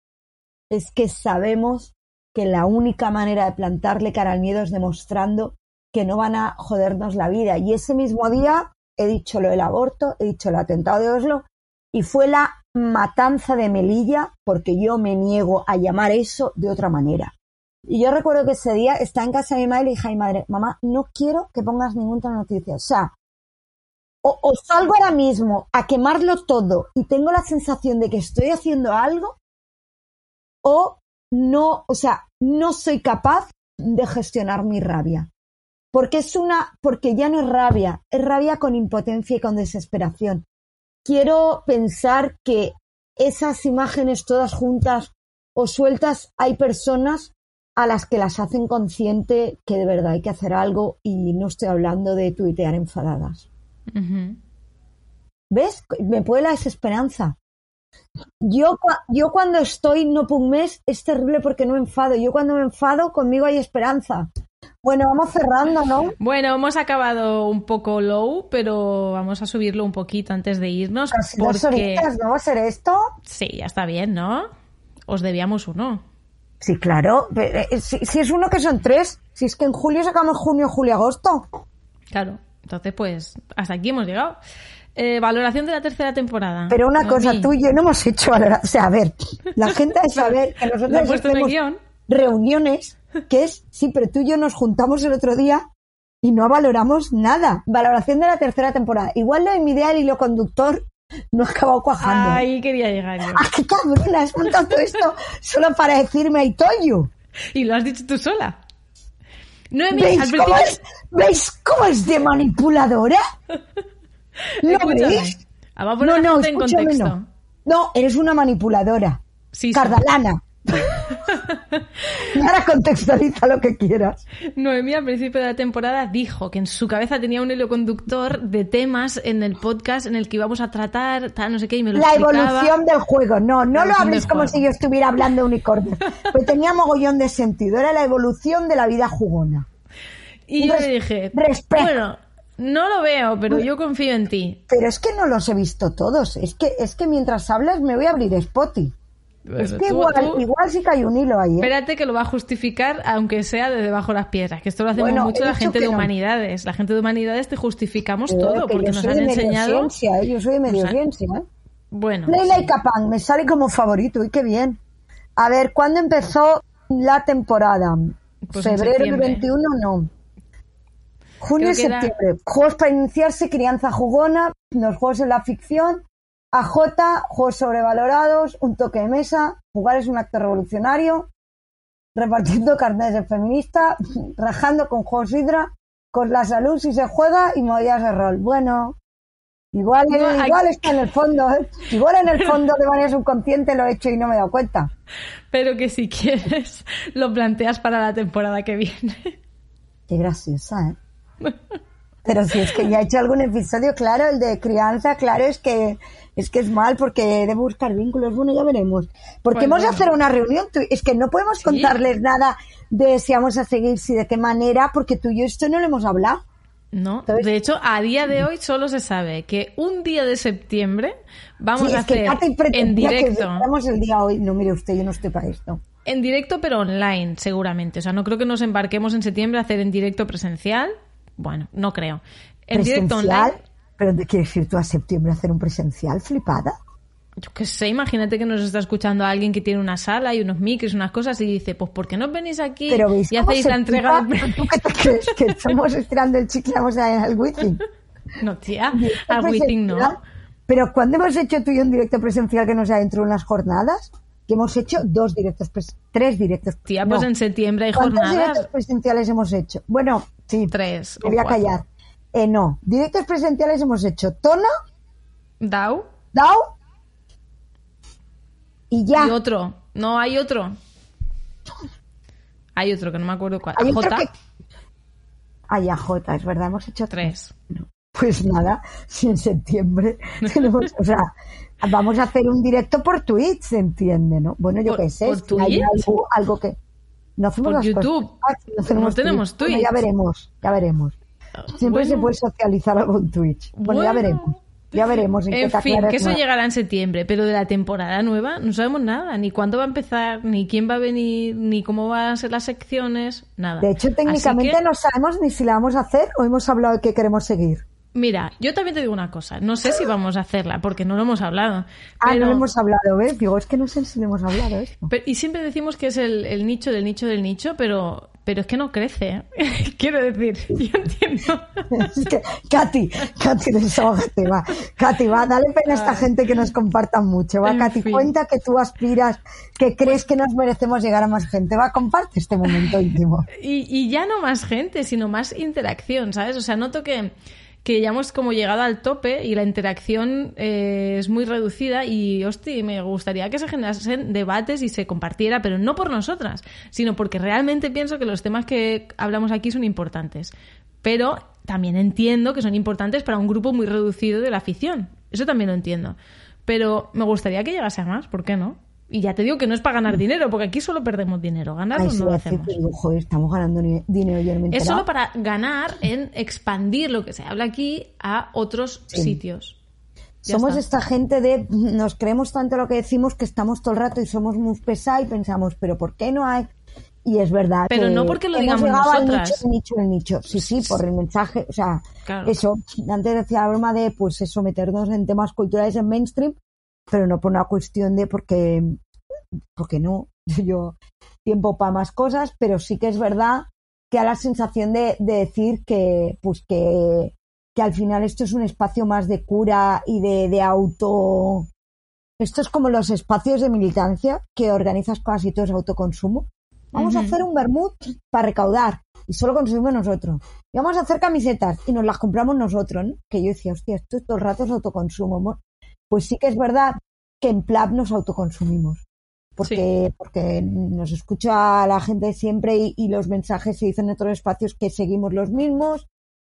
es que sabemos que la única manera de plantarle cara al miedo es demostrando que no van a jodernos la vida. Y ese mismo día he dicho lo del aborto, he dicho el atentado de Oslo, y fue la matanza de Melilla, porque yo me niego a llamar eso de otra manera. Y yo recuerdo que ese día estaba en casa de mi madre y le dije a madre, mamá, no quiero que pongas ninguna noticia. O sea, o, salgo ahora mismo a quemarlo todo y tengo la sensación de que estoy haciendo algo, o no, o sea, no soy capaz de gestionar mi rabia. Porque es una, porque ya no es rabia, es rabia con impotencia y con desesperación. Quiero pensar que esas imágenes todas juntas o sueltas, hay personas a las que las hacen consciente que de verdad hay que hacer algo y no estoy hablando de tuitear enfadadas. ¿Ves? Me puede la desesperanza. Yo, yo cuando estoy no por un mes es terrible porque no me enfado. Yo cuando me enfado conmigo hay esperanza. Bueno, vamos cerrando, ¿no? Bueno, hemos acabado un poco low, pero vamos a subirlo un poquito antes de irnos. Casi dos Porque horitas, ¿no va a ser esto? sí, ya está bien, ¿no? Os debíamos uno. Sí, claro. Pero, eh, Si, si es uno que son tres, si es que en julio sacamos junio, julio, agosto. Claro. Entonces, pues, hasta aquí hemos llegado. Eh, valoración de la tercera temporada. Pero una Noemí, cosa, tú y yo no hemos hecho valoración. O sea, a ver, la gente debe saber que nosotros reuniones, que es, sí, pero tú y yo nos juntamos el otro día y no valoramos nada. Valoración de la tercera temporada. Igual lo de mi idea del hilo conductor no acabado cuajando. Ahí quería llegar yo. ¡Ah, qué cabrona! Has montado todo esto solo para decirme I told you. Y lo has dicho tú sola. Noemí, ¿Veis al cómo, es, ¿Veis cómo es de manipuladora? ¿Lo veis? Vamos a No, no, en contexto. no. No, eres una manipuladora. Sí. Cardalana. Ahora contextualiza lo que quieras. Noemí al principio de la temporada dijo que en su cabeza tenía un hilo conductor de temas en el podcast en el que íbamos a tratar, tal, no sé qué, y me lo La explicaba. evolución del juego. No, no lo hables como si yo estuviera hablando de unicornio. Pues tenía mogollón de sentido. Era la evolución de la vida jugona. Y yo le dije, respeto. bueno, no lo veo, pero yo confío en ti. Pero es que no los he visto todos. Es que, es que mientras hablas me voy a abrir Es que tú- igual, tú igual sí que hay un hilo ahí. ¿eh? Espérate que lo va a justificar, aunque sea de debajo de las piedras. Que esto lo hacemos Bueno, mucho la gente de no. humanidades. La gente de humanidades te justificamos Pero todo, que porque nos han de enseñado. mediociencia, ¿eh? Yo soy de Nos han- mediociencia, ¿eh? Bueno, Leila sí. y Capán, me sale como favorito, y qué bien. A ver, ¿cuándo empezó la temporada? Pues Febrero del septiembre. 21, no. Junio y era- septiembre. Juegos para iniciarse, crianza jugona, los juegos en la ficción, AJ, juegos sobrevalorados, un toque de mesa, jugar es un acto revolucionario, repartiendo carnes de feminista, rajando con juegos hidra, con la salud si se juega y movidas de rol. Bueno, igual, No, hay- igual está en el fondo, ¿eh? igual en el fondo de manera subconsciente lo he hecho y no me he dado cuenta. Pero que si quieres, lo planteas para la temporada que viene. Qué graciosa, ¿eh? Pero si es que ya he hecho algún episodio, claro, el de crianza, claro, es que es que es mal porque debo buscar vínculos. Bueno, ya veremos. Porque Pues hemos de bueno. hacer una reunión. tú- Es que no podemos contarles nada de si vamos a seguir, si de qué manera, porque tú y yo esto no lo hemos hablado. No, de hecho, a día de hoy solo se sabe que un día de septiembre vamos Sí, a que hacer en que directo. estamos el día hoy. No, mire usted, yo no estoy para esto. En directo, pero online, seguramente. O sea, no creo que nos embarquemos en septiembre a hacer en directo presencial. Bueno, no creo. En directo online, ¿Pero quieres ir tú a septiembre a hacer un presencial? Flipada. yo qué sé, imagínate que nos está escuchando alguien que tiene una sala y unos micros y unas cosas y dice, pues ¿por qué no venís aquí Pero veis y hacéis la entrega premio? ¿Tú qué te crees? ¿Que estamos estirando el chicle vamos a ir al wifi? No, tía, al Wizzing no. Pero cuando hemos hecho tú y yo un directo presencial que no sea dentro de unas jornadas, que hemos hecho dos directos, tres directos. Tía, pues no. en septiembre hay ¿Cuántos jornadas. directos presenciales hemos hecho? Bueno, sí. Tres Me voy a cuatro. callar. Eh, no, directos presenciales hemos hecho Tona, Dau Dao y ya. y otro. No, hay otro. Hay otro que no me acuerdo cuál. Hay J, que- Ay, AJ, es verdad, hemos hecho tres. Pues nada, si en septiembre tenemos, o sea, vamos a hacer un directo por Twitch, se entiende, ¿no? Bueno, yo ¿Por- qué sé, por si hay algo que no hacemos Por las cosas. YouTube. Ah, sí, No tenemos Bueno, ya Twitch. veremos, ya veremos. Siempre se puede socializar algo en Twitch. Bueno, ya veremos. Ya veremos. En, qué En fin, que eso más. llegará en septiembre, pero de la temporada nueva no sabemos nada, ni cuándo va a empezar, ni quién va a venir, ni cómo van a ser las secciones, nada. De hecho, técnicamente que- no sabemos ni si la vamos a hacer o hemos hablado de que queremos seguir. Mira, yo también te digo una cosa, no sé si vamos a hacerla, porque no lo hemos hablado. Ah, pero- no lo hemos hablado, ¿ves? Digo, es que no sé si le hemos hablado esto. pero- y siempre decimos que es el, el nicho del nicho del nicho, pero, pero es que no crece. ¿eh? Quiero decir, yo entiendo. Es que, Katy, Katy, desahógate, va. Katy, va, dale pena a esta gente que nos compartan mucho, va. En Katy, fin. cuenta que tú aspiras, que crees que nos merecemos llegar a más gente, va, comparte este momento íntimo. Y, y ya no más gente, sino más interacción, ¿sabes? O sea, noto que, que ya hemos como llegado al tope y la interacción eh, es muy reducida y, hostia, me gustaría que se generasen debates y se compartiera, pero no por nosotras, sino porque realmente pienso que los temas que hablamos aquí son importantes. Pero también entiendo que son importantes para un grupo muy reducido de la afición. Eso también lo entiendo. Pero me gustaría que llegase a más, ¿por qué no? Y ya te digo que no es para ganar dinero, porque aquí solo perdemos dinero. Ay, sí, no lo hace hacemos. que digo, joder, estamos ganando dinero yo no me he Es solo para ganar en expandir lo que se habla aquí a otros Sí. sitios. Ya Somos está. esta gente de nos creemos tanto lo que decimos que estamos todo el rato y somos muy pesados y pensamos, pero ¿por qué no hay? Y es verdad. Pero que no porque lo digamos al nosotras. nicho, el nicho, el nicho. Sí, sí, por el mensaje. O sea, Claro. eso. Antes decía la broma de, pues eso, meternos en temas culturales en mainstream, pero no por una cuestión de porque, porque no. Yo tiempo para más cosas, pero sí que es verdad que da la sensación de, de decir que, pues que, que al final esto es un espacio más de cura y de, de auto. Esto es como los espacios de militancia que organizas casi todo es autoconsumo. Vamos a hacer un vermut para recaudar y solo consumimos nosotros. Y vamos a hacer camisetas y nos las compramos nosotros, ¿no? Que yo decía, hostia, esto todo el rato es autoconsumo. Pues sí que es verdad que en PLAB nos autoconsumimos. Porque, porque nos escucha la gente siempre y, y los mensajes se dicen en otros espacios que seguimos los mismos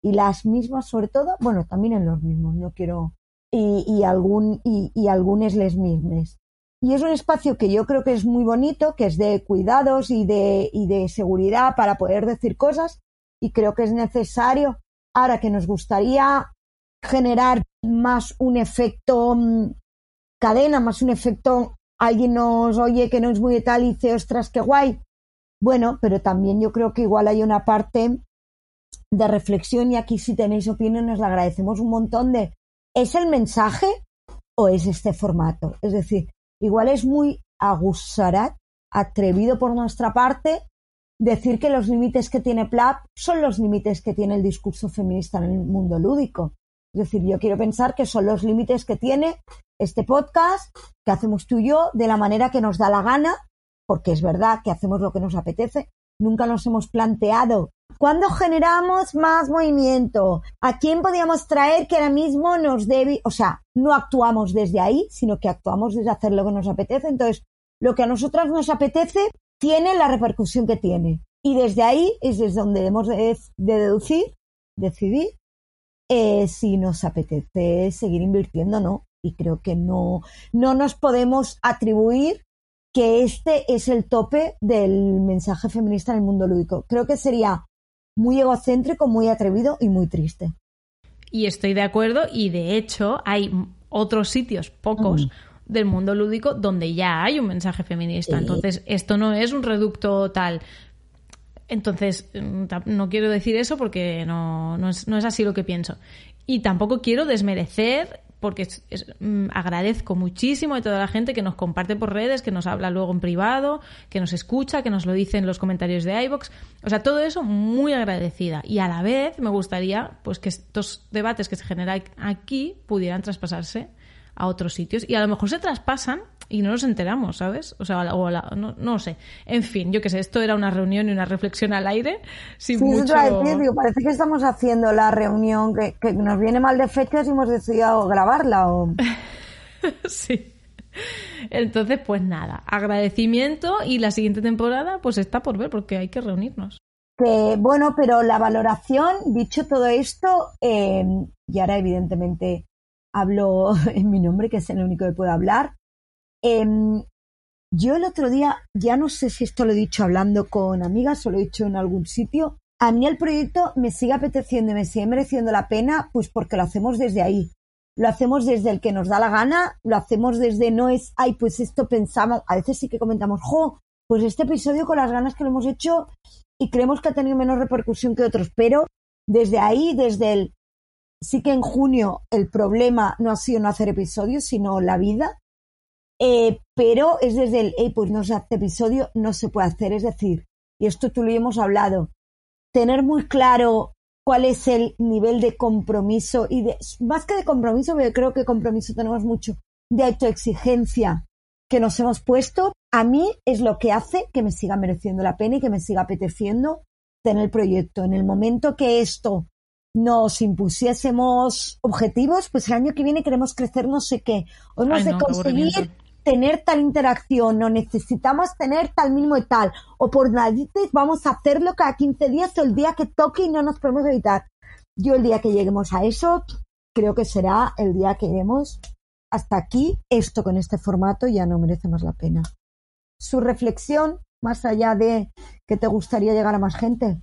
y las mismas sobre todo, bueno, también en los mismos, no quiero, y, y algún, y, y algunos les mismes. Y es un espacio que yo creo que es muy bonito, que es de cuidados y de, y de seguridad para poder decir cosas y creo que es necesario. Ahora que nos gustaría generar más un efecto mm, cadena, más un efecto, alguien nos oye que no es muy tal y dice, ostras, qué guay. Bueno, pero también yo creo que igual hay una parte de reflexión y aquí si tenéis opinión nos la agradecemos un montón de, ¿es el mensaje o es este formato? Es decir, igual es muy agusarat, atrevido por nuestra parte, decir que los límites que tiene PLAP son los límites que tiene el discurso feminista en el mundo lúdico. Es decir, yo quiero pensar que son los límites que tiene este podcast, que hacemos tú y yo, de la manera que nos da la gana, porque es verdad que hacemos lo que nos apetece. Nunca nos hemos planteado cuándo generamos más movimiento, a quién podíamos traer que ahora mismo nos debe, o sea, no actuamos desde ahí, sino que actuamos desde hacer lo que nos apetece. Entonces, lo que a nosotras nos apetece tiene la repercusión que tiene. Y desde ahí es desde donde hemos de, de deducir, decidir eh, si nos apetece seguir invirtiendo o no. Y creo que no, no nos podemos atribuir que este es el tope del mensaje feminista en el mundo lúdico. Creo que sería muy egocéntrico, muy atrevido y muy triste. Y estoy de acuerdo y de hecho hay otros sitios, pocos, del mundo lúdico donde ya hay un mensaje feminista. Sí. Entonces, esto no es un reducto tal. Entonces, mm, no quiero decir eso porque no, no, es, no es así lo que pienso. Y tampoco quiero desmerecer, porque mm, agradezco muchísimo a toda la gente que nos comparte por redes, que nos habla luego en privado, que nos escucha, que nos lo dice en los comentarios de iVoox. O sea, todo eso muy agradecida. Y a la vez me gustaría pues que estos debates que se generan aquí pudieran traspasarse a otros sitios. Y a lo mejor se traspasan y no nos enteramos, ¿sabes? O sea, o la- no, no sé. En fin, yo qué sé, esto era una reunión y una reflexión al aire. Sin Sí, eso mucho... a decir, digo, parece que estamos haciendo la reunión que, que nos viene mal de fechas y hemos decidido grabarla. O... sí. Entonces, pues nada, agradecimiento y la siguiente temporada pues está por ver porque hay que reunirnos. Que, bueno, pero la valoración, dicho todo esto, eh, y ahora evidentemente hablo en mi nombre, que es el único que puedo hablar. Em, yo el otro día, ya no sé si esto lo he dicho hablando con amigas o lo he dicho en algún sitio, a mí el proyecto me sigue apeteciendo y me sigue mereciendo la pena, pues porque lo hacemos desde ahí. lo hacemos desde el que nos da la gana, lo hacemos desde no es, ay, pues esto pensamos, a veces sí que comentamos, jo, pues este episodio con las ganas que lo hemos hecho y creemos que ha tenido menos repercusión que otros, pero desde ahí, desde el, sí que en junio el problema no ha sido no hacer episodios, sino la vida, eh, pero es desde el, hey, pues no se hace episodio, no se puede hacer, es decir, y esto tú lo hemos hablado, tener muy claro cuál es el nivel de compromiso y de, más que de compromiso, porque creo que compromiso tenemos mucho, de autoexigencia que nos hemos puesto, a mí es lo que hace que me siga mereciendo la pena y que me siga apeteciendo tener el proyecto. En el momento que esto nos impusiésemos objetivos, pues el año que viene queremos crecer no sé qué, o hemos Ay, de no, conseguir. Tener tal interacción, o necesitamos tener tal mínimo y tal, o por narices vamos a hacerlo cada 15 días o el día que toque y no nos podemos evitar. Yo el día que lleguemos a eso, creo que será el día que iremos hasta aquí. Esto con este formato ya no merece más la pena. Su reflexión, más allá de que te gustaría llegar a más gente.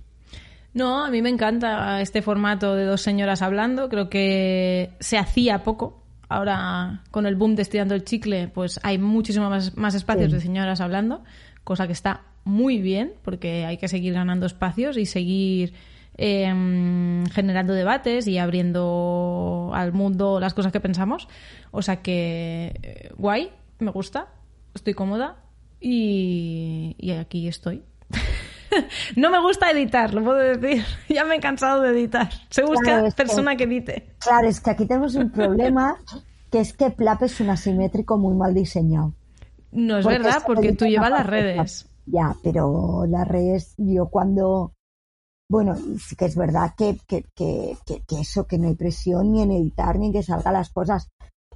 No, a mí me encanta este formato de dos señoras hablando. Creo que se hacía poco. Ahora, con el boom de Estirando el Chicle, pues hay muchísimo más, más espacios Sí. de señoras hablando, cosa que está muy bien, porque hay que seguir ganando espacios y seguir eh, generando debates y abriendo al mundo las cosas que pensamos. O sea que, eh, guay, me gusta, estoy cómoda y, y aquí estoy. No me gusta editar, lo puedo decir. Ya me he cansado de editar. Se busca Claro, es que- persona que edite. Claro, es que aquí tenemos un problema, que es que Plap es un asimétrico muy mal diseñado. No es Porque verdad, porque tú llevas las redes. Ya, pero las redes, yo cuando. Bueno, sí que es verdad que, que, que, que, que eso, que no hay presión ni en editar ni en que salgan las cosas.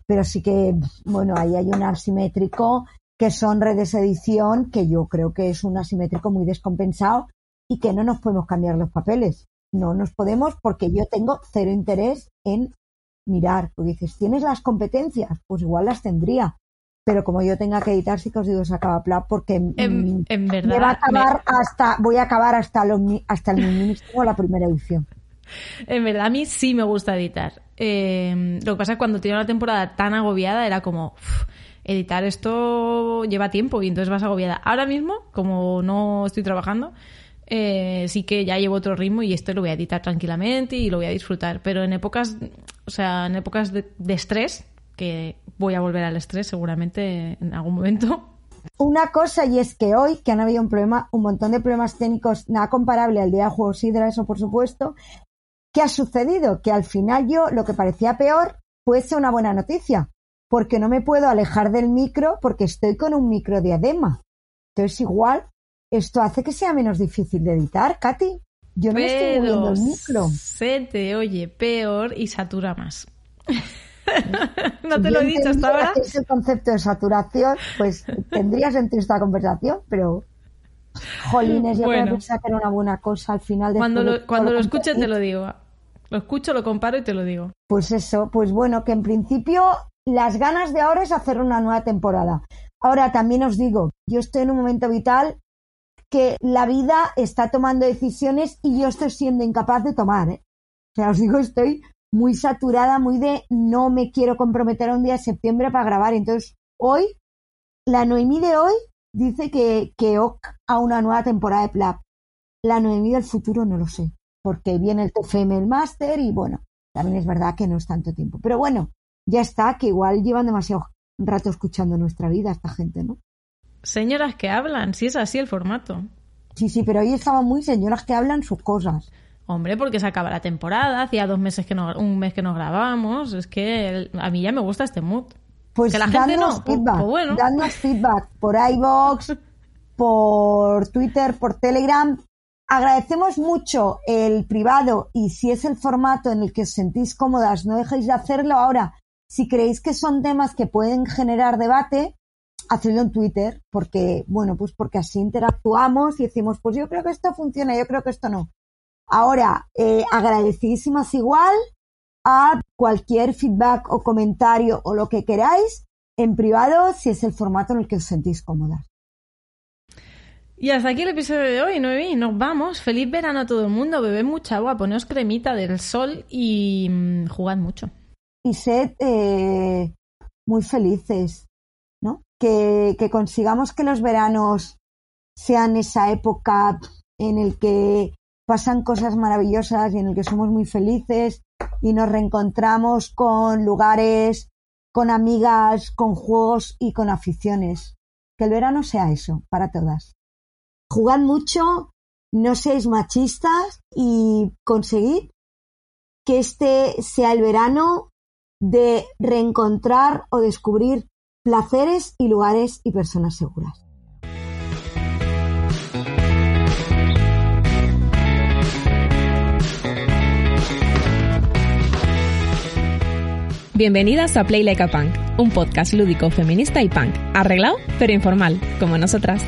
Pero sí que, bueno, ahí hay un asimétrico que son redes edición, que yo creo que es un asimétrico muy descompensado y que no nos podemos cambiar los papeles. No nos podemos porque yo tengo cero interés en mirar. Porque dices, ¿tienes las competencias? Pues igual las tendría. Pero como yo tenga que editar, sí que os digo, se acaba Plap porque En, en verdad. me va a me- acabar hasta, voy a acabar hasta, los, hasta el ministro la primera edición. En verdad, a mí sí me gusta editar. Eh, lo que pasa es que cuando tenía una temporada tan agobiada era como, "Uf, editar esto lleva tiempo y entonces vas agobiada. Ahora mismo, como no estoy trabajando, eh, sí que ya llevo otro ritmo y esto lo voy a editar tranquilamente y lo voy a disfrutar. Pero en épocas, o sea, en épocas de, de estrés, que voy a volver al estrés seguramente en algún momento. Una cosa, y es que hoy, que han habido un problema, un montón de problemas técnicos, nada comparable al día de Juegos Hydra, eso por supuesto, ¿qué ha sucedido? Que al final yo, lo que parecía peor, puede ser una buena noticia, porque no me puedo alejar del micro porque estoy con un micro diadema. Entonces igual, esto hace que sea menos difícil de editar, Katy. Yo no me estoy moviendo el micro. se te oye peor y satura más. no te Yo lo he dicho hasta ahora. que Es el concepto de saturación, pues tendría sentido esta conversación, pero jolines, yo Bueno. creo que era una buena cosa al final. Cuando de lo, cuando todo lo escuche te lo digo. Lo escucho, lo comparo y te lo digo. Pues eso, pues bueno, que en principio las ganas de ahora es hacer una nueva temporada. Ahora también os digo, yo estoy en un momento vital que la vida está tomando decisiones y yo estoy siendo incapaz de tomar. ¿eh? O sea, os digo, estoy muy saturada, muy de no me quiero comprometer a un día de septiembre para grabar. Entonces, hoy, la Noemí de hoy dice que, que ok a una nueva temporada de Plap. La Noemí del futuro no lo sé, porque viene el TFM, el máster y bueno, también es verdad que no es tanto tiempo. Pero bueno, ya está, que igual llevan demasiado rato escuchando nuestra vida esta gente, ¿no? Señoras que hablan, si es así el formato. Sí, sí, pero hoy estaban muy señoras que hablan sus cosas. Hombre, porque se acaba la temporada, hacía dos meses que no, un mes que no grabamos. Es que el- a mí ya me gusta este mood. Pues Que la gente no, pues- feedback, pues bueno. dadnos feedback por iVoox, por Twitter, por Telegram. Agradecemos mucho el privado y si es el formato en el que os sentís cómodas, no dejéis de hacerlo. Ahora, si creéis que son temas que pueden generar debate, hacedlo en Twitter, porque, bueno, pues porque así interactuamos y decimos, pues yo creo que esto funciona, yo creo que esto no. Ahora, eh, agradecidísimas igual a cualquier feedback o comentario o lo que queráis en privado si es el formato en el que os sentís cómodas. Y hasta aquí el episodio de hoy, Noemí. Nos vamos. Feliz verano a todo el mundo. Bebed mucha agua, poneos cremita del sol y mm, jugad mucho. Y sed eh, muy felices, ¿no? Que, que consigamos que los veranos sean esa época en el que pasan cosas maravillosas y en el que somos muy felices y nos reencontramos con lugares, con amigas, con juegos y con aficiones. Que el verano sea eso para todas. Jugad mucho, no seáis machistas y conseguid que este sea el verano de reencontrar o descubrir placeres y lugares y personas seguras. Bienvenidas a Play Like a Punk, un podcast lúdico feminista y punk, arreglado pero informal, como nosotras.